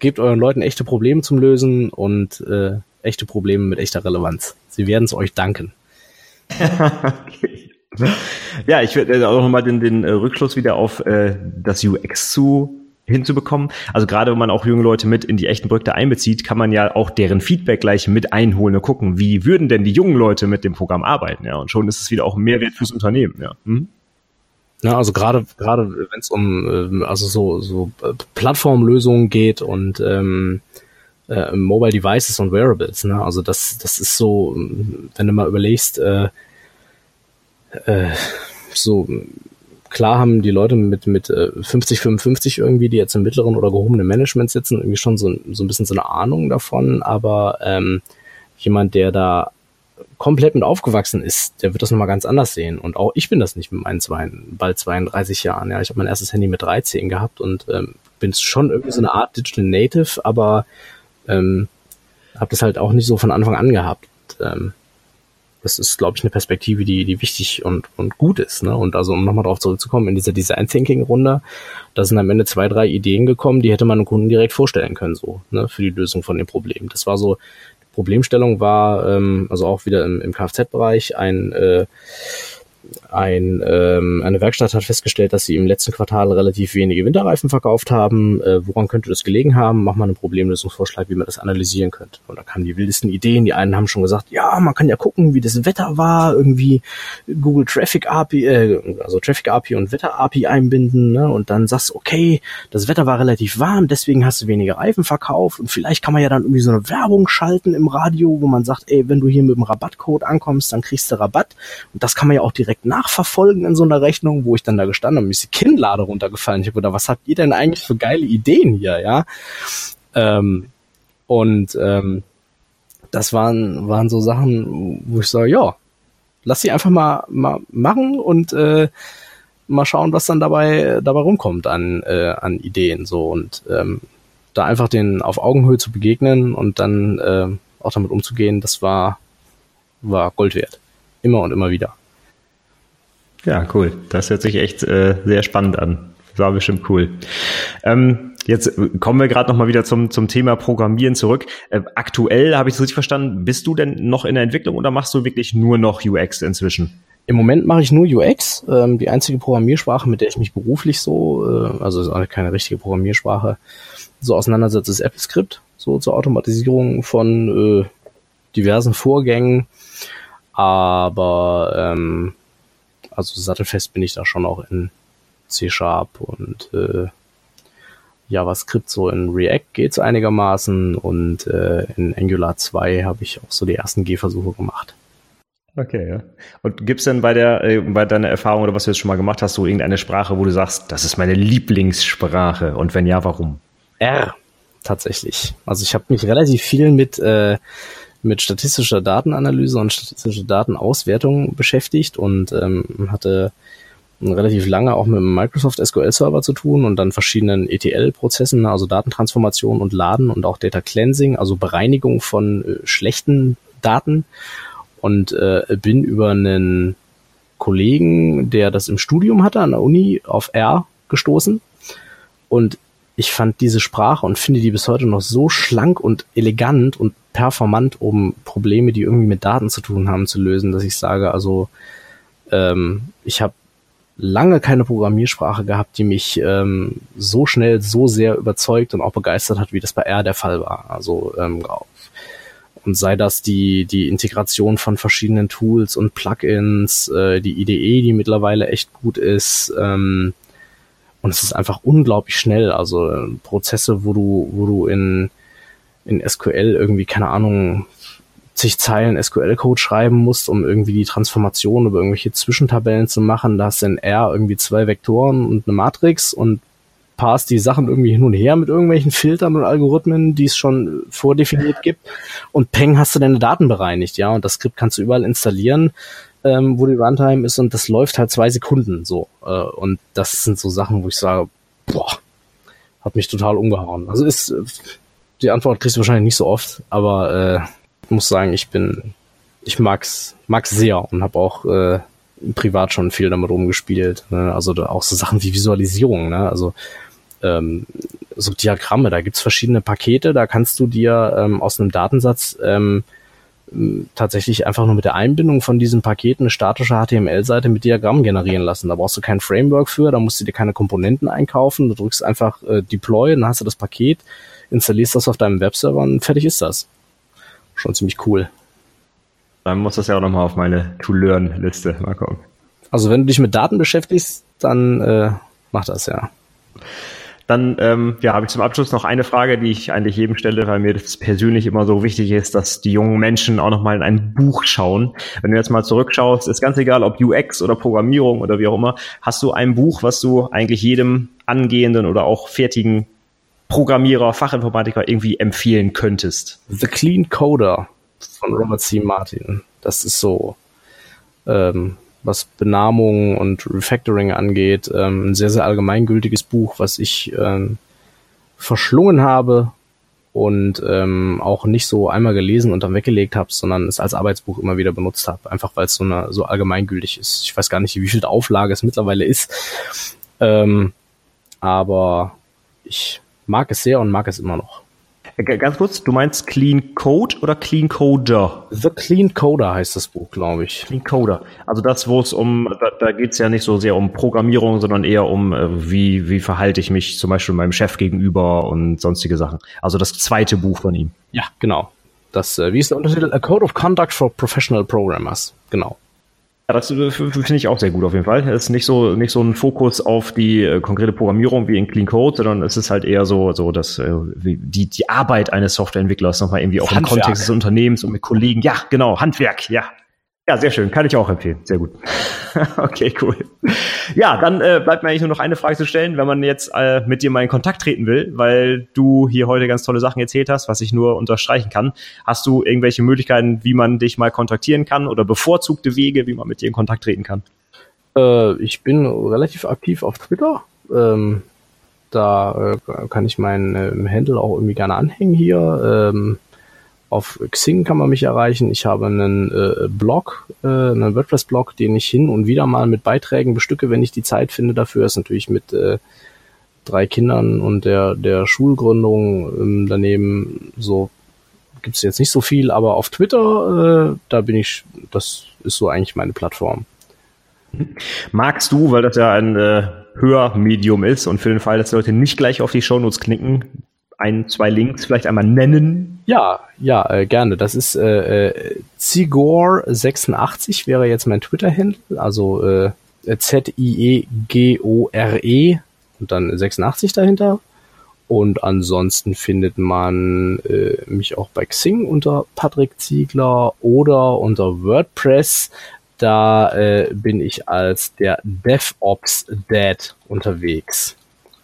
gebt euren Leuten echte Probleme zum Lösen und äh, echte Probleme mit echter Relevanz. Sie werden es euch danken. okay. Ja, ich werde auch nochmal den, den äh, Rückschluss wieder auf äh, das UX zu hinzubekommen. Also gerade wenn man auch junge Leute mit in die echten Projekte einbezieht, kann man ja auch deren Feedback gleich mit einholen und gucken, wie würden denn die jungen Leute mit dem Programm arbeiten, ja. Und schon ist es wieder auch ein Mehrwert fürs Unternehmen, ja. Mhm. Ja, also gerade gerade wenn es um äh, also so so äh, Plattformlösungen geht und ähm, äh, Mobile Devices und Wearables, ne? Also das das ist so, wenn du mal überlegst, äh, äh, so klar haben die Leute mit, mit 50, äh, 55 irgendwie, die jetzt im mittleren oder gehobenen Management sitzen, irgendwie schon so, so ein bisschen so eine Ahnung davon, aber ähm, jemand, der da komplett mit aufgewachsen ist, der wird das nochmal ganz anders sehen. Und auch ich bin das nicht mit meinen zwei, bald 32 Jahren. Ja, ich habe mein erstes Handy mit 13 gehabt und ähm, bin schon irgendwie so eine Art Digital Native, aber ähm, habe das halt auch nicht so von Anfang an gehabt. Ähm, das ist, glaube ich, eine Perspektive, die, die wichtig und, und gut ist. Ne? Und also, um nochmal darauf zurückzukommen, in dieser Design Thinking Runde, da sind am Ende zwei, drei Ideen gekommen, die hätte man dem Kunden direkt vorstellen können, so, ne, für die Lösung von dem Problem. Das war so, Problemstellung war, ähm, also auch wieder im, im Kfz-Bereich, ein äh, ein, ähm, eine Werkstatt hat festgestellt, dass sie im letzten Quartal relativ wenige Winterreifen verkauft haben. Äh, woran könnte das gelegen haben? Mach mal einen Problemlösungsvorschlag, wie man das analysieren könnte. Und da kamen die wildesten Ideen. Die einen haben schon gesagt, ja, man kann ja gucken, wie das Wetter war, irgendwie Google Traffic API, äh, also Traffic API und Wetter API einbinden, ne? Und dann sagst, okay, das Wetter war relativ warm, deswegen hast du weniger Reifen verkauft und vielleicht kann man ja dann irgendwie so eine Werbung schalten im Radio, wo man sagt, ey, wenn du hier mit dem Rabattcode ankommst, dann kriegst du Rabatt. Und das kann man ja auch direkt direkt nachverfolgen in so einer Rechnung, wo ich dann da gestanden habe, mir ist die Kinnlade runtergefallen. Ich habe gedacht, was habt ihr denn eigentlich für geile Ideen hier, ja? Ähm, und ähm, das waren, waren so Sachen, wo ich sage, ja, lass sie einfach mal, mal machen und äh, mal schauen, was dann dabei, dabei rumkommt an, äh, an Ideen. So und ähm, da einfach den auf Augenhöhe zu begegnen und dann äh, auch damit umzugehen, das war, war Gold wert. Immer und immer wieder. Ja, cool. Das hört sich echt äh, sehr spannend an. Das war bestimmt cool. Ähm, jetzt kommen wir gerade noch mal wieder zum, zum Thema Programmieren zurück. Äh, aktuell, habe ich das richtig verstanden, bist du denn noch in der Entwicklung oder machst du wirklich nur noch UX inzwischen? Im Moment mache ich nur UX. Ähm, die einzige Programmiersprache, mit der ich mich beruflich so, äh, also ist auch keine richtige Programmiersprache, so auseinandersetze, ist AppleScript, so zur Automatisierung von äh, diversen Vorgängen. Aber ähm, also sattelfest bin ich da schon auch in C-Sharp und äh, JavaScript, so in React geht's einigermaßen und äh, in Angular 2 habe ich auch so die ersten Gehversuche gemacht. Okay, ja. Und gibt's denn bei der, äh, bei deiner Erfahrung oder was du jetzt schon mal gemacht hast, so irgendeine Sprache, wo du sagst, das ist meine Lieblingssprache? Und wenn ja, warum? R, tatsächlich. Also ich habe mich relativ viel mit, äh, mit statistischer Datenanalyse und statistischer Datenauswertung beschäftigt und ähm, hatte relativ lange auch mit dem Microsoft SQL Server zu tun und dann verschiedenen ETL-Prozessen, also Datentransformation und Laden und auch Data Cleansing, also Bereinigung von äh, schlechten Daten. Und äh, bin über einen Kollegen, der das im Studium hatte an der Uni, auf R gestoßen. Und ich fand diese Sprache und finde die bis heute noch so schlank und elegant und performant, um Probleme, die irgendwie mit Daten zu tun haben, zu lösen, dass ich sage, also ähm, ich habe lange keine Programmiersprache gehabt, die mich ähm, so schnell, so sehr überzeugt und auch begeistert hat, wie das bei R der Fall war. Also ähm, und sei das die, die Integration von verschiedenen Tools und Plugins, äh, die IDE, die mittlerweile echt gut ist. Ähm, und es ist einfach unglaublich schnell. Also äh, Prozesse, wo du, wo du in, in SQL irgendwie, keine Ahnung, zig Zeilen SQL-Code schreiben musst, um irgendwie die Transformation über irgendwelche Zwischentabellen zu machen. Da hast du in R irgendwie zwei Vektoren und eine Matrix und passt die Sachen irgendwie hin und her mit irgendwelchen Filtern und Algorithmen, die es schon vordefiniert gibt. Und peng hast du deine Daten bereinigt, ja. Und das Skript kannst du überall installieren, ähm, wo die Runtime ist und das läuft halt zwei Sekunden so. Äh, und das sind so Sachen, wo ich sage, boah, hat mich total umgehauen. Also ist die Antwort kriegst du wahrscheinlich nicht so oft, aber äh, ich muss sagen, ich bin, ich mag's, mag's sehr und habe auch äh, privat schon viel damit rumgespielt. Ne? Also auch so Sachen wie Visualisierung. Ne? Also ähm, so Diagramme, da gibt's verschiedene Pakete, da kannst du dir ähm, aus einem Datensatz ähm, tatsächlich einfach nur mit der Einbindung von diesen Paketen eine statische HTML-Seite mit Diagrammen generieren lassen. Da brauchst du kein Framework für, da musst du dir keine Komponenten einkaufen, du drückst einfach äh, Deploy, dann hast du das Paket, installierst das auf deinem Webserver und fertig ist das. Schon ziemlich cool. Dann muss das ja auch nochmal auf meine To-Learn-Liste mal kommen. Also wenn du dich mit Daten beschäftigst, dann äh, mach das ja. Dann ähm, ja, habe ich zum Abschluss noch eine Frage, die ich eigentlich jedem stelle, weil mir das persönlich immer so wichtig ist, dass die jungen Menschen auch nochmal in ein Buch schauen. Wenn du jetzt mal zurückschaust, ist ganz egal, ob UX oder Programmierung oder wie auch immer, hast du ein Buch, was du eigentlich jedem angehenden oder auch fertigen Programmierer, Fachinformatiker irgendwie empfehlen könntest? The Clean Coder von Robert C. Martin. Das ist so ähm, was Benamung und Refactoring angeht, ähm, ein sehr, sehr allgemeingültiges Buch, was ich ähm, verschlungen habe und ähm, auch nicht so einmal gelesen und dann weggelegt habe, sondern es als Arbeitsbuch immer wieder benutzt habe, einfach weil es so, eine, so allgemeingültig ist. Ich weiß gar nicht, wie viel Auflage es mittlerweile ist, ähm, aber ich mag es sehr und mag es immer noch. Ganz kurz, du meinst Clean Code oder Clean Coder? The Clean Coder heißt das Buch, glaube ich. Clean Coder. Also das, wo es um, da, da geht es ja nicht so sehr um Programmierung, sondern eher um, äh, wie, wie verhalte ich mich zum Beispiel meinem Chef gegenüber und sonstige Sachen. Also das zweite Buch von ihm. Ja, genau. Das, äh, wie ist der Untertitel? A Code of Conduct for Professional Programmers. Genau. Ja, das äh, finde ich auch sehr gut auf jeden Fall. Es ist nicht so nicht so ein Fokus auf die äh, konkrete Programmierung wie in Clean Code, sondern es ist halt eher so so dass äh, die die Arbeit eines Softwareentwicklers nochmal irgendwie auch Handwerk. im Kontext des Unternehmens und mit Kollegen. Ja, genau, Handwerk. Ja, ja, sehr schön. Kann ich auch empfehlen. Sehr gut. okay, cool. Ja, dann äh, bleibt mir eigentlich nur noch eine Frage zu stellen, wenn man jetzt äh, mit dir mal in Kontakt treten will, weil du hier heute ganz tolle Sachen erzählt hast, was ich nur unterstreichen kann. Hast du irgendwelche Möglichkeiten, wie man dich mal kontaktieren kann oder bevorzugte Wege, wie man mit dir in Kontakt treten kann? Äh, ich bin relativ aktiv auf Twitter. Ähm, da äh, kann ich meinen äh, Handle auch irgendwie gerne anhängen hier. Ähm, auf Xing kann man mich erreichen. Ich habe einen äh, Blog, äh, einen WordPress-Blog, den ich hin und wieder mal mit Beiträgen bestücke, wenn ich die Zeit finde dafür. Ist natürlich mit äh, drei Kindern und der, der Schulgründung ähm, daneben so gibt's jetzt nicht so viel, aber auf Twitter, äh, da bin ich, das ist so eigentlich meine Plattform. Magst du, weil das ja ein äh, Hörmedium ist und für den Fall, dass Leute nicht gleich auf die Shownotes knicken, ein, zwei Links vielleicht einmal nennen? Ja, ja, äh, gerne. Das ist äh, äh, Zigor86 wäre jetzt mein Twitter-Handle, also äh, Z-I-E-G-O-R-E -E und dann 86 dahinter. Und ansonsten findet man äh, mich auch bei Xing unter Patrick Ziegler oder unter WordPress. Da äh, bin ich als der DevOps Dad unterwegs.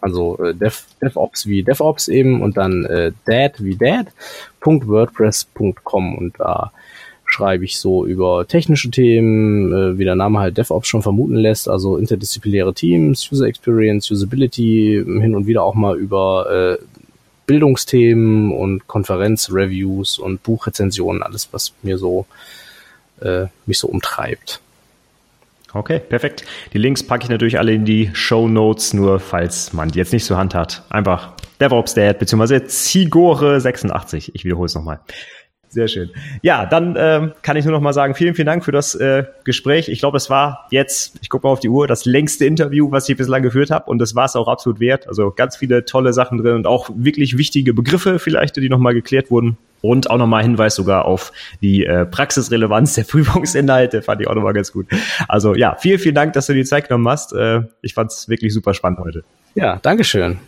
Also äh, Dev, DevOps wie DevOps eben und dann äh, Dad wie Dad.wordpress.com und da schreibe ich so über technische Themen, äh, wie der Name halt DevOps schon vermuten lässt, also interdisziplinäre Teams, User Experience, Usability, hin und wieder auch mal über äh, Bildungsthemen und Konferenzreviews und Buchrezensionen, alles was mir so äh, mich so umtreibt. Okay, perfekt. Die Links packe ich natürlich alle in die Show Notes, nur falls man die jetzt nicht zur Hand hat. Einfach DevOps Dad bzw. Zigore86. Ich wiederhole es nochmal. Sehr schön. Ja, dann ähm, kann ich nur noch mal sagen, vielen, vielen Dank für das äh, Gespräch. Ich glaube, es war jetzt, ich gucke mal auf die Uhr, das längste Interview, was ich bislang geführt habe. Und das war es auch absolut wert. Also ganz viele tolle Sachen drin und auch wirklich wichtige Begriffe vielleicht, die noch mal geklärt wurden. Und auch nochmal Hinweis sogar auf die äh, Praxisrelevanz der Prüfungsinhalte, fand ich auch nochmal ganz gut. Also ja, vielen, vielen Dank, dass du die Zeit genommen hast. Äh, ich fand es wirklich super spannend heute. Ja, Dankeschön.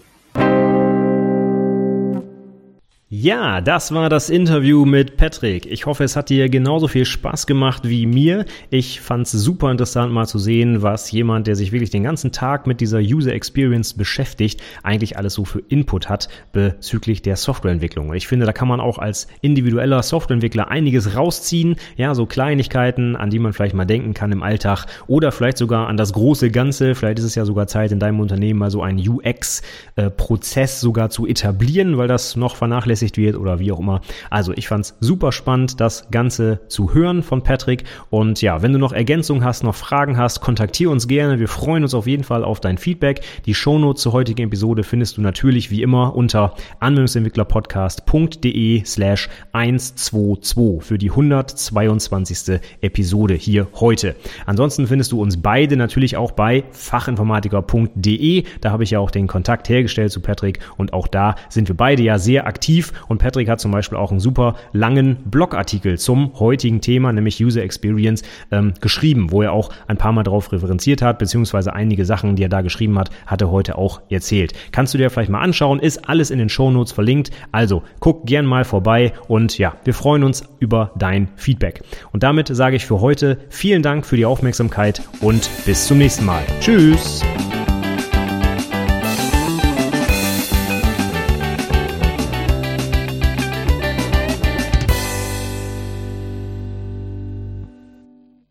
Ja, das war das Interview mit Patrick. Ich hoffe, es hat dir genauso viel Spaß gemacht wie mir. Ich fand es super interessant mal zu sehen, was jemand, der sich wirklich den ganzen Tag mit dieser User Experience beschäftigt, eigentlich alles so für Input hat bezüglich der Softwareentwicklung. Ich finde, da kann man auch als individueller Softwareentwickler einiges rausziehen. Ja, so Kleinigkeiten, an die man vielleicht mal denken kann im Alltag oder vielleicht sogar an das große Ganze. Vielleicht ist es ja sogar Zeit in deinem Unternehmen mal so einen UX-Prozess sogar zu etablieren, weil das noch vernachlässigt vernachlässigt wird oder wie auch immer. Also ich fand es super spannend, das Ganze zu hören von Patrick. Und ja, wenn du noch Ergänzungen hast, noch Fragen hast, kontaktiere uns gerne. Wir freuen uns auf jeden Fall auf dein Feedback. Die Shownotes zur heutigen Episode findest du natürlich wie immer unter anwendungsentwicklerpodcast.de slash 122 für die 122. Episode hier heute. Ansonsten findest du uns beide natürlich auch bei fachinformatiker.de. Da habe ich ja auch den Kontakt hergestellt zu Patrick und auch da sind wir beide ja sehr aktiv und Patrick hat zum Beispiel auch einen super langen Blogartikel zum heutigen Thema, nämlich User Experience, ähm, geschrieben, wo er auch ein paar Mal darauf referenziert hat, beziehungsweise einige Sachen, die er da geschrieben hat, hat er heute auch erzählt. Kannst du dir vielleicht mal anschauen, ist alles in den Shownotes verlinkt. Also guck gern mal vorbei und ja, wir freuen uns über dein Feedback. Und damit sage ich für heute vielen Dank für die Aufmerksamkeit und bis zum nächsten Mal. Tschüss!